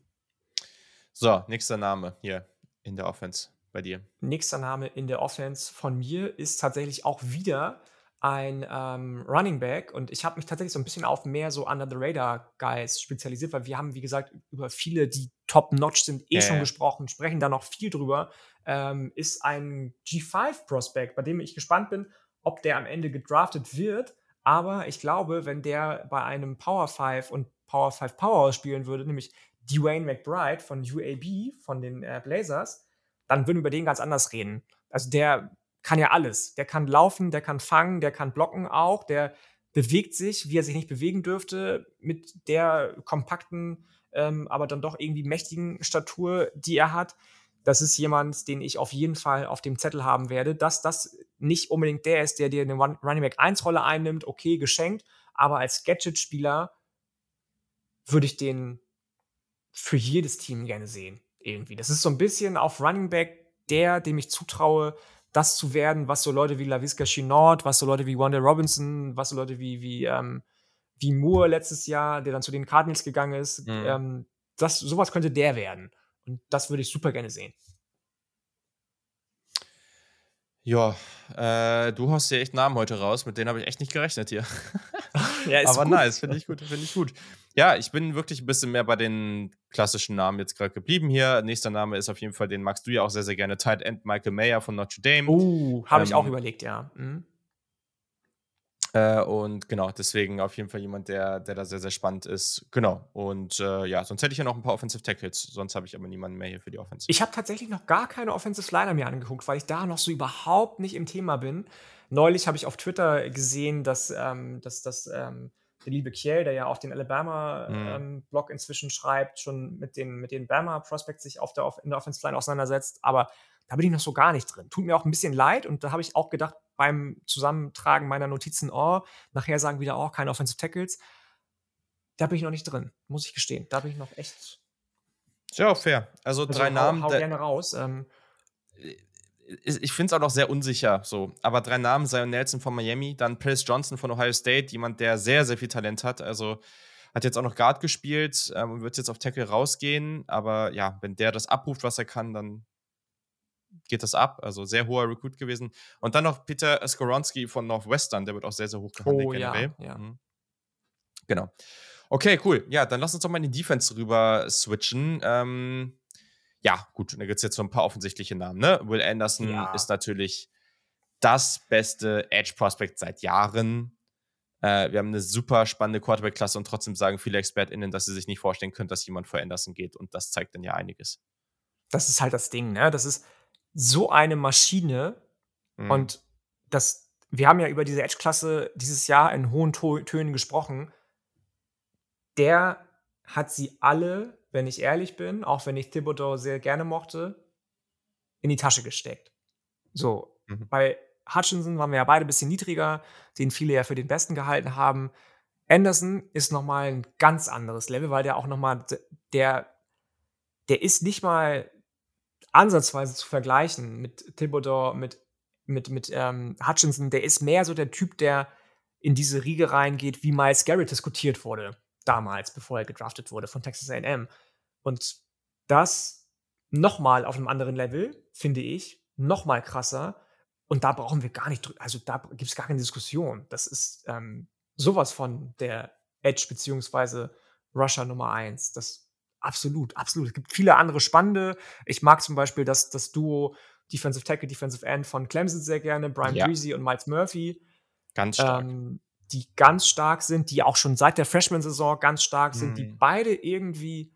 So, nächster Name hier in der Offense bei dir. Nächster Name in der Offense von mir ist tatsächlich auch wieder ein ähm, Running Back und ich habe mich tatsächlich so ein bisschen auf mehr so Under the Radar Guys spezialisiert, weil wir haben, wie gesagt, über viele, die top-notch sind, eh ja, schon gesprochen, sprechen da noch viel drüber. Ähm, ist ein G5-Prospect, bei dem ich gespannt bin, ob der am Ende gedraftet wird. Aber ich glaube, wenn der bei einem Power 5 und Power 5 Power spielen würde, nämlich Dwayne McBride von UAB, von den äh, Blazers, dann würden wir über den ganz anders reden. Also der kann ja alles. Der kann laufen, der kann fangen, der kann blocken auch, der bewegt sich, wie er sich nicht bewegen dürfte, mit der kompakten, ähm, aber dann doch irgendwie mächtigen Statur, die er hat. Das ist jemand, den ich auf jeden Fall auf dem Zettel haben werde. Dass das nicht unbedingt der ist, der dir eine Running Back 1 Rolle einnimmt, okay, geschenkt, aber als Gadget-Spieler würde ich den für jedes Team gerne sehen. Irgendwie. Das ist so ein bisschen auf Running Back der, dem ich zutraue, das zu werden, was so Leute wie LaVisca Chinord, was so Leute wie Wanda Robinson, was so Leute wie, wie, ähm, wie Moore letztes Jahr, der dann zu den Cardinals gegangen ist, mhm. ähm, das, sowas könnte der werden. Und das würde ich super gerne sehen. Ja, äh, du hast ja echt Namen heute raus, mit denen habe ich echt nicht gerechnet hier. ja, ist Aber gut. nice, finde ich gut, finde ich gut. Ja, ich bin wirklich ein bisschen mehr bei den klassischen Namen jetzt gerade geblieben hier. Nächster Name ist auf jeden Fall, den magst du ja auch sehr, sehr gerne, Tight End Michael Mayer von Notre Dame. Uh, habe ähm, ich auch überlegt, ja. Mhm. Äh, und genau, deswegen auf jeden Fall jemand, der, der da sehr, sehr spannend ist. Genau. Und äh, ja, sonst hätte ich ja noch ein paar Offensive Tackles. Sonst habe ich aber niemanden mehr hier für die Offense. Ich habe tatsächlich noch gar keine Offensive Liner mir angeguckt, weil ich da noch so überhaupt nicht im Thema bin. Neulich habe ich auf Twitter gesehen, dass, ähm, dass, dass ähm, der liebe Kiel, der ja auch den Alabama-Blog mhm. ähm, inzwischen schreibt, schon mit den, mit den Bama-Prospects sich auf der, in der Offensive Line auseinandersetzt. Aber da bin ich noch so gar nicht drin. Tut mir auch ein bisschen leid und da habe ich auch gedacht, beim Zusammentragen meiner Notizen, oh, nachher sagen wieder, oh, keine Offensive Tackles. Da bin ich noch nicht drin, muss ich gestehen. Da bin ich noch echt. Ja, fair. Also, also drei hau, Namen. Hau gerne raus. Ähm, ich finde es auch noch sehr unsicher so. Aber drei Namen, Zion Nelson von Miami, dann Paris Johnson von Ohio State, jemand, der sehr, sehr viel Talent hat. Also hat jetzt auch noch Guard gespielt ähm, und wird jetzt auf Tackle rausgehen. Aber ja, wenn der das abruft, was er kann, dann geht das ab. Also sehr hoher Recruit gewesen. Und dann noch Peter Skoronski von Northwestern, der wird auch sehr, sehr hoch gehandelt oh, generell. Ja, ja. Mhm. Genau. Okay, cool. Ja, dann lass uns doch mal in die Defense rüber switchen. Ähm, ja, gut, da gibt es jetzt so ein paar offensichtliche Namen. Ne? Will Anderson ja. ist natürlich das beste Edge-Prospect seit Jahren. Äh, wir haben eine super spannende Quarterback-Klasse und trotzdem sagen viele ExpertInnen, dass sie sich nicht vorstellen können, dass jemand vor Anderson geht. Und das zeigt dann ja einiges. Das ist halt das Ding, ne? Das ist, so eine Maschine mhm. und das, wir haben ja über diese Edge-Klasse dieses Jahr in hohen Tönen gesprochen. Der hat sie alle, wenn ich ehrlich bin, auch wenn ich Thibodeau sehr gerne mochte, in die Tasche gesteckt. So, mhm. bei Hutchinson waren wir ja beide ein bisschen niedriger, den viele ja für den Besten gehalten haben. Anderson ist noch mal ein ganz anderes Level, weil der auch noch mal der der ist nicht mal ansatzweise zu vergleichen mit Thibodeau, mit mit mit ähm, Hutchinson. Der ist mehr so der Typ, der in diese Riege reingeht, wie Miles Garrett diskutiert wurde damals, bevor er gedraftet wurde von Texas A&M. Und das noch mal auf einem anderen Level, finde ich, noch mal krasser. Und da brauchen wir gar nicht, also da gibt es gar keine Diskussion. Das ist ähm, sowas von der Edge beziehungsweise Rusher Nummer 1. Das absolut, absolut. Es gibt viele andere spannende. Ich mag zum Beispiel das, das Duo Defensive Tackle, Defensive End von Clemson sehr gerne, Brian ja. Breezy und Miles Murphy. Ganz stark. Ähm, die ganz stark sind, die auch schon seit der Freshman-Saison ganz stark sind, mhm. die beide irgendwie,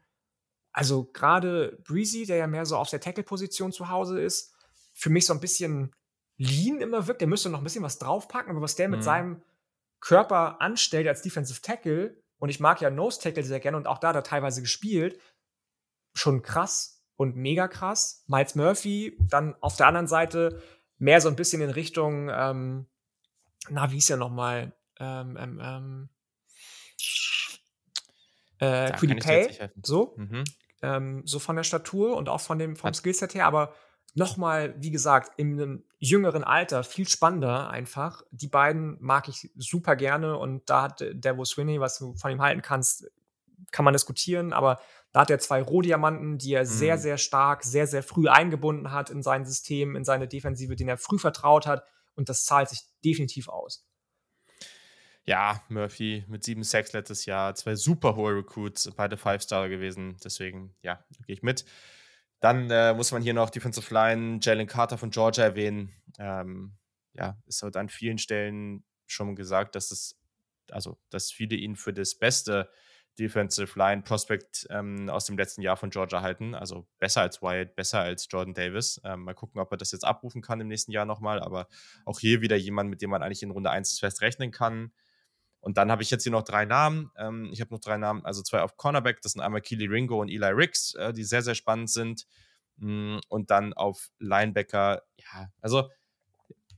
also gerade Breezy, der ja mehr so auf der Tackle-Position zu Hause ist, für mich so ein bisschen lean immer wirkt. Der müsste noch ein bisschen was draufpacken, aber was der mhm. mit seinem Körper anstellt als Defensive Tackle, und ich mag ja Nose Tackle sehr gerne und auch da hat er teilweise gespielt, schon krass und mega krass. Miles Murphy dann auf der anderen Seite mehr so ein bisschen in Richtung, ähm, na, wie ist ja nochmal, ähm, ähm, ähm, äh, Quiddy Pay, so, mhm. Ähm, so von der Statur und auch von dem, vom Skillset her, aber nochmal, wie gesagt, in einem jüngeren Alter viel spannender einfach. Die beiden mag ich super gerne und da hat Devo Swinney, was du von ihm halten kannst, kann man diskutieren, aber da hat er zwei Rohdiamanten, die er mhm. sehr, sehr stark, sehr, sehr früh eingebunden hat in sein System, in seine Defensive, den er früh vertraut hat und das zahlt sich definitiv aus. Ja, Murphy mit sieben Sacks letztes Jahr, zwei super hohe Recruits, beide Five-Star gewesen, deswegen, ja, gehe ich mit. Dann äh, muss man hier noch Defensive Line Jalen Carter von Georgia erwähnen. Ähm, ja, es wird an vielen Stellen schon gesagt, dass es, also, dass viele ihn für das beste Defensive Line Prospect ähm, aus dem letzten Jahr von Georgia halten. Also besser als Wyatt, besser als Jordan Davis. Ähm, mal gucken, ob er das jetzt abrufen kann im nächsten Jahr nochmal. Aber auch hier wieder jemand, mit dem man eigentlich in Runde 1 fest rechnen kann. Und dann habe ich jetzt hier noch drei Namen. Ähm, ich habe noch drei Namen, also zwei auf Cornerback. Das sind einmal Keely Ringo und Eli Ricks, äh, die sehr, sehr spannend sind. Mm, und dann auf Linebacker, ja, also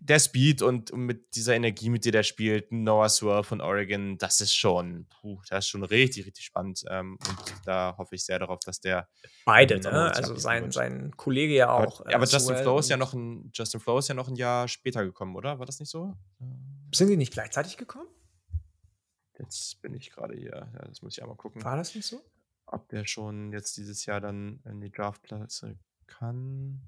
der Speed und mit dieser Energie, mit der der spielt, Noah Sewell von Oregon, das ist schon, puh, das ist schon richtig, richtig spannend. Ähm, und da hoffe ich sehr darauf, dass der. Beide, ne? Also sein, sein Kollege ja auch. Aber, ja, aber äh, Justin Flo ist ja noch ein, Justin Flo ist ja noch ein Jahr später gekommen, oder? War das nicht so? Sind die nicht gleichzeitig gekommen? Jetzt bin ich gerade hier. Ja, das muss ich einmal gucken. War das nicht so? Ob der schon jetzt dieses Jahr dann in die Draftplätze kann.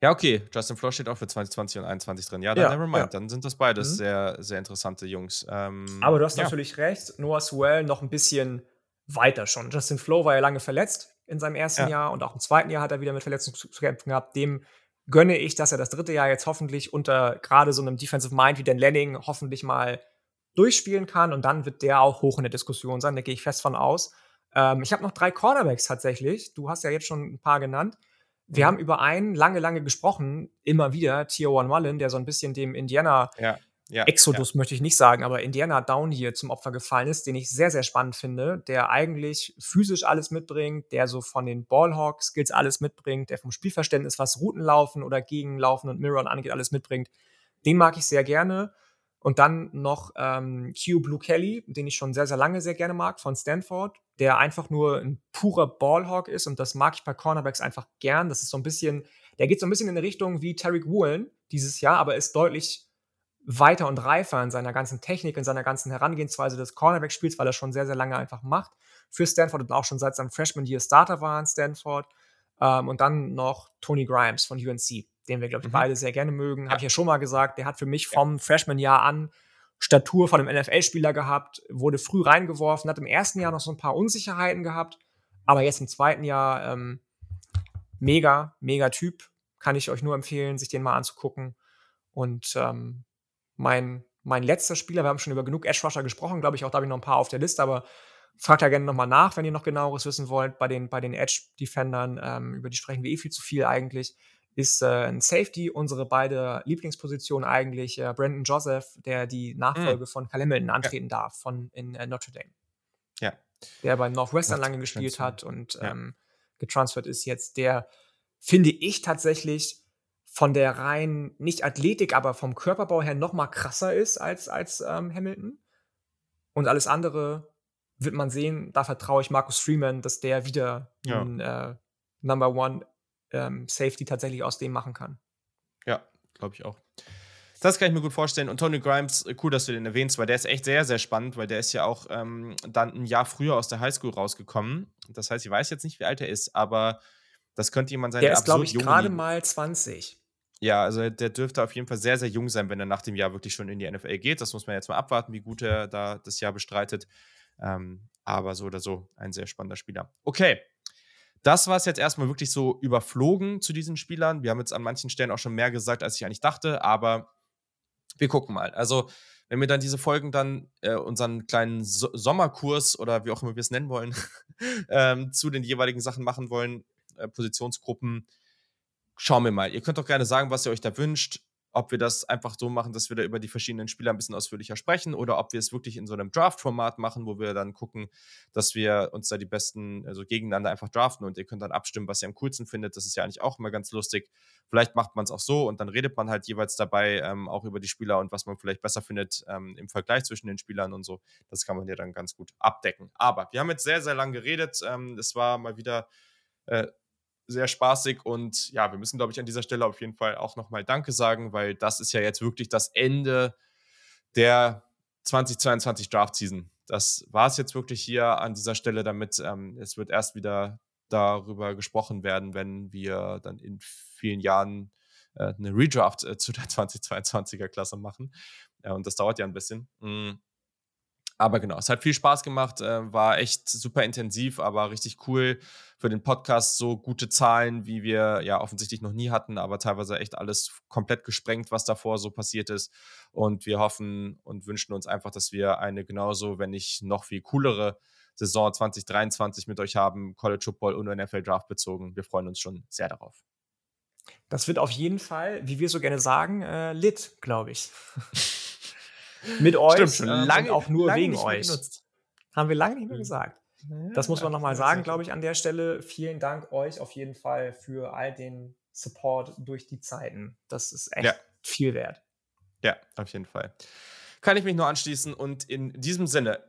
Ja, okay. Justin Floor steht auch für 2020 und 2021 drin. Ja, dann ja, nevermind. Ja. Dann sind das beides mhm. sehr, sehr interessante Jungs. Ähm, Aber du hast ja. natürlich recht. Noah Swell noch ein bisschen weiter schon. Justin Flo war ja lange verletzt in seinem ersten Jahr und auch im zweiten Jahr hat er wieder mit Verletzungen zu kämpfen gehabt. Dem gönne ich, dass er das dritte Jahr jetzt hoffentlich unter gerade so einem Defensive Mind wie Dan Lanning hoffentlich mal durchspielen kann und dann wird der auch hoch in der Diskussion sein, da gehe ich fest von aus. Ähm, ich habe noch drei Cornerbacks tatsächlich. Du hast ja jetzt schon ein paar genannt. Wir mhm. haben über einen lange, lange gesprochen, immer wieder, Tier One Mullen, der so ein bisschen dem Indiana ja, ja, Exodus ja. möchte ich nicht sagen, aber Indiana Down hier zum Opfer gefallen ist, den ich sehr, sehr spannend finde, der eigentlich physisch alles mitbringt, der so von den Ballhawk-Skills alles mitbringt, der vom Spielverständnis, was Routenlaufen oder Gegenlaufen und Mirror angeht, alles mitbringt. Den mag ich sehr gerne. Und dann noch ähm, Q Blue Kelly, den ich schon sehr, sehr lange sehr gerne mag, von Stanford, der einfach nur ein purer Ballhawk ist und das mag ich bei Cornerbacks einfach gern. Das ist so ein bisschen, der geht so ein bisschen in eine Richtung wie Tarek Woolen dieses Jahr, aber ist deutlich weiter und reifer in seiner ganzen Technik, in seiner ganzen Herangehensweise des Cornerback-Spiels, weil er schon sehr, sehr lange einfach macht für Stanford und auch schon seit seinem Freshman-Year Starter war in Stanford. Ähm, und dann noch Tony Grimes von UNC den wir, glaube ich, mhm. beide sehr gerne mögen. Ja. Habe ich ja schon mal gesagt, der hat für mich vom Freshman-Jahr an Statur von einem NFL-Spieler gehabt, wurde früh reingeworfen, hat im ersten Jahr noch so ein paar Unsicherheiten gehabt, aber jetzt im zweiten Jahr ähm, mega, mega Typ. Kann ich euch nur empfehlen, sich den mal anzugucken. Und ähm, mein, mein letzter Spieler, wir haben schon über genug Edge Rusher gesprochen, glaube ich, auch da habe ich noch ein paar auf der Liste, aber fragt da gerne nochmal nach, wenn ihr noch genaueres wissen wollt bei den, bei den Edge-Defendern. Ähm, über die sprechen wir eh viel zu viel eigentlich ist äh, ein Safety, unsere beide Lieblingspositionen eigentlich, äh, Brandon Joseph, der die Nachfolge mhm. von Cal Hamilton antreten ja. darf von in äh, Notre Dame. Ja. Der bei Northwestern lange gespielt hat und ja. ähm, getransfert ist jetzt, der finde ich tatsächlich von der rein, nicht Athletik, aber vom Körperbau her noch mal krasser ist als, als ähm, Hamilton. Und alles andere wird man sehen. Da vertraue ich Markus Freeman, dass der wieder ja. ein äh, Number One ähm, Safety tatsächlich aus dem machen kann. Ja, glaube ich auch. Das kann ich mir gut vorstellen. Und Tony Grimes, äh, cool, dass du den erwähnst, weil der ist echt sehr, sehr spannend, weil der ist ja auch ähm, dann ein Jahr früher aus der Highschool rausgekommen. Das heißt, ich weiß jetzt nicht, wie alt er ist, aber das könnte jemand sein, der, der ist, glaube ich, gerade mal 20. Ja, also der dürfte auf jeden Fall sehr, sehr jung sein, wenn er nach dem Jahr wirklich schon in die NFL geht. Das muss man jetzt mal abwarten, wie gut er da das Jahr bestreitet. Ähm, aber so oder so ein sehr spannender Spieler. Okay, das war es jetzt erstmal wirklich so überflogen zu diesen Spielern. Wir haben jetzt an manchen Stellen auch schon mehr gesagt, als ich eigentlich dachte, aber wir gucken mal. Also, wenn wir dann diese Folgen dann äh, unseren kleinen so Sommerkurs oder wie auch immer wir es nennen wollen, ähm, zu den jeweiligen Sachen machen wollen, äh, Positionsgruppen, schauen wir mal. Ihr könnt doch gerne sagen, was ihr euch da wünscht ob wir das einfach so machen, dass wir da über die verschiedenen Spieler ein bisschen ausführlicher sprechen oder ob wir es wirklich in so einem Draft-Format machen, wo wir dann gucken, dass wir uns da die besten, also gegeneinander einfach draften und ihr könnt dann abstimmen, was ihr am coolsten findet. Das ist ja eigentlich auch immer ganz lustig. Vielleicht macht man es auch so und dann redet man halt jeweils dabei ähm, auch über die Spieler und was man vielleicht besser findet ähm, im Vergleich zwischen den Spielern und so. Das kann man ja dann ganz gut abdecken. Aber wir haben jetzt sehr, sehr lange geredet. Ähm, es war mal wieder äh, sehr spaßig und ja, wir müssen, glaube ich, an dieser Stelle auf jeden Fall auch nochmal Danke sagen, weil das ist ja jetzt wirklich das Ende der 2022 Draft Season. Das war es jetzt wirklich hier an dieser Stelle, damit ähm, es wird erst wieder darüber gesprochen werden, wenn wir dann in vielen Jahren äh, eine Redraft äh, zu der 2022er Klasse machen. Ja, und das dauert ja ein bisschen. Mhm. Aber genau, es hat viel Spaß gemacht, äh, war echt super intensiv, aber richtig cool für den Podcast. So gute Zahlen, wie wir ja offensichtlich noch nie hatten, aber teilweise echt alles komplett gesprengt, was davor so passiert ist. Und wir hoffen und wünschen uns einfach, dass wir eine genauso, wenn nicht noch viel coolere Saison 2023 mit euch haben, College Football und NFL Draft bezogen. Wir freuen uns schon sehr darauf. Das wird auf jeden Fall, wie wir so gerne sagen, äh, lit, glaube ich. mit euch. Stimmt, schon ähm, lange, auch nur wegen euch. Benutzt. Haben wir lange nicht mehr mhm. gesagt. das muss man nochmal sagen, glaube ich, an der Stelle. Vielen Dank euch auf jeden Fall für all den Support durch die Zeiten. Das ist echt ja. viel wert. Ja, auf jeden Fall. Kann ich mich nur anschließen und in diesem Sinne,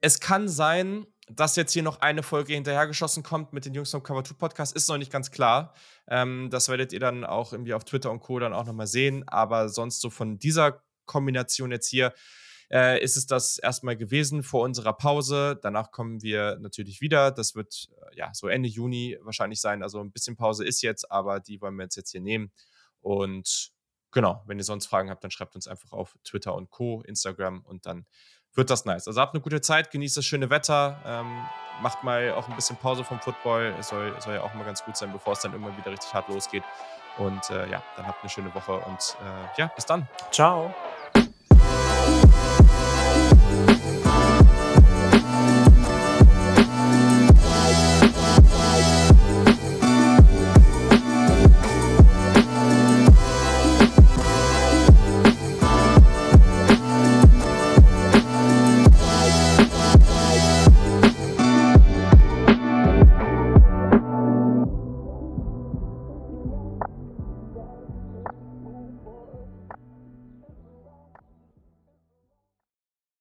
es kann sein, dass jetzt hier noch eine Folge hinterhergeschossen kommt mit den Jungs vom Cover 2 Podcast, ist noch nicht ganz klar. Ähm, das werdet ihr dann auch irgendwie auf Twitter und Co. dann auch nochmal sehen. Aber sonst so von dieser Kombination jetzt hier äh, ist es das erstmal gewesen vor unserer Pause. Danach kommen wir natürlich wieder. Das wird äh, ja so Ende Juni wahrscheinlich sein. Also ein bisschen Pause ist jetzt, aber die wollen wir jetzt, jetzt hier nehmen. Und genau, wenn ihr sonst Fragen habt, dann schreibt uns einfach auf Twitter und Co., Instagram und dann wird das nice. Also habt eine gute Zeit, genießt das schöne Wetter, ähm, macht mal auch ein bisschen Pause vom Football. Es soll, soll ja auch mal ganz gut sein, bevor es dann immer wieder richtig hart losgeht. Und äh, ja, dann habt eine schöne Woche und äh, ja, bis dann. Ciao.